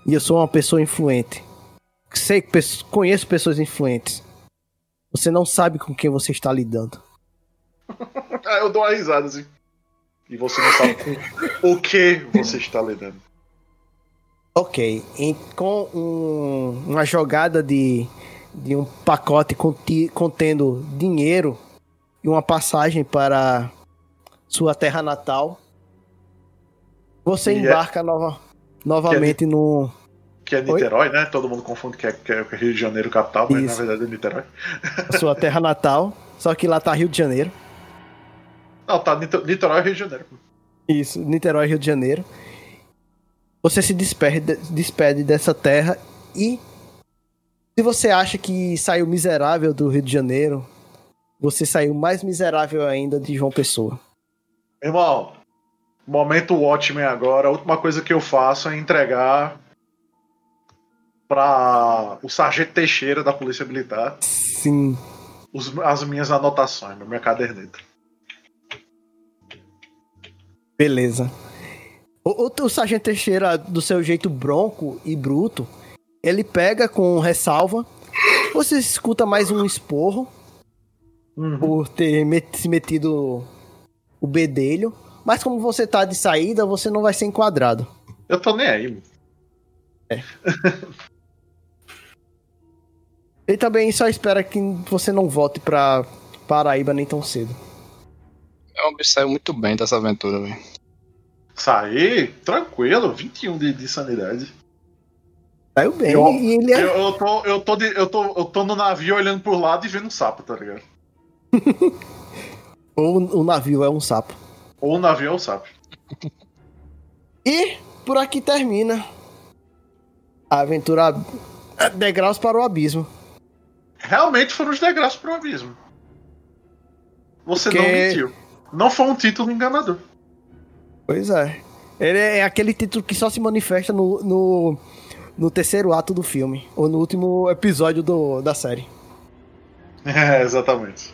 E eu sou uma pessoa influente. Sei, que conheço pessoas influentes. Você não sabe com quem você está lidando. Ah, eu dou uma risada assim. E você não sabe com o que você está lidando. Ok, em- com um- uma jogada de de um pacote conti- contendo dinheiro e uma passagem para sua terra natal. Você E é- embarca nova, novamente no. Que é Niterói, né? Todo mundo confunde que é, que é Rio de Janeiro capital, mas Isso. na verdade é Niterói. sua terra natal. Só que lá tá Rio de Janeiro. Não, tá Nite- Niterói é Rio de Janeiro. Isso, Niterói, Rio de Janeiro. Você se despede, despede dessa terra e se você acha que saiu miserável do Rio de Janeiro, você saiu mais miserável ainda de João Pessoa. Irmão, momento Watchmen agora. A última coisa que eu faço é entregar pra o Sargento Teixeira da Polícia Militar Sim. os- as minhas anotações, minha caderneta. Beleza. O, o, o Sargento Teixeira, do seu jeito bronco e bruto, ele pega com ressalva. Você escuta mais um esporro por ter met- se metido o bedelho. Mas como você tá de saída, você não vai ser enquadrado. Eu tô nem aí. mano. Ele também só espera que você não volte pra Paraíba nem tão cedo. É um saiu muito bem dessa aventura, velho. Saí, tranquilo, 21 de, de sanidade. Saiu bem. Eu- e ele é. Eu, eu, tô, eu, tô de- eu, tô, eu tô no navio olhando pro lado e vendo um sapo, tá ligado? Ou o navio é um sapo. Ou o navio é o sapo. E por aqui termina a aventura Degraus para o Abismo. Realmente foram os degraus pro abismo. Você não Porque- mentiu. Não foi um título enganador. Pois é. Ele é aquele título que só se manifesta no, no, no terceiro ato do filme. Ou no último episódio do, da série. É, exatamente.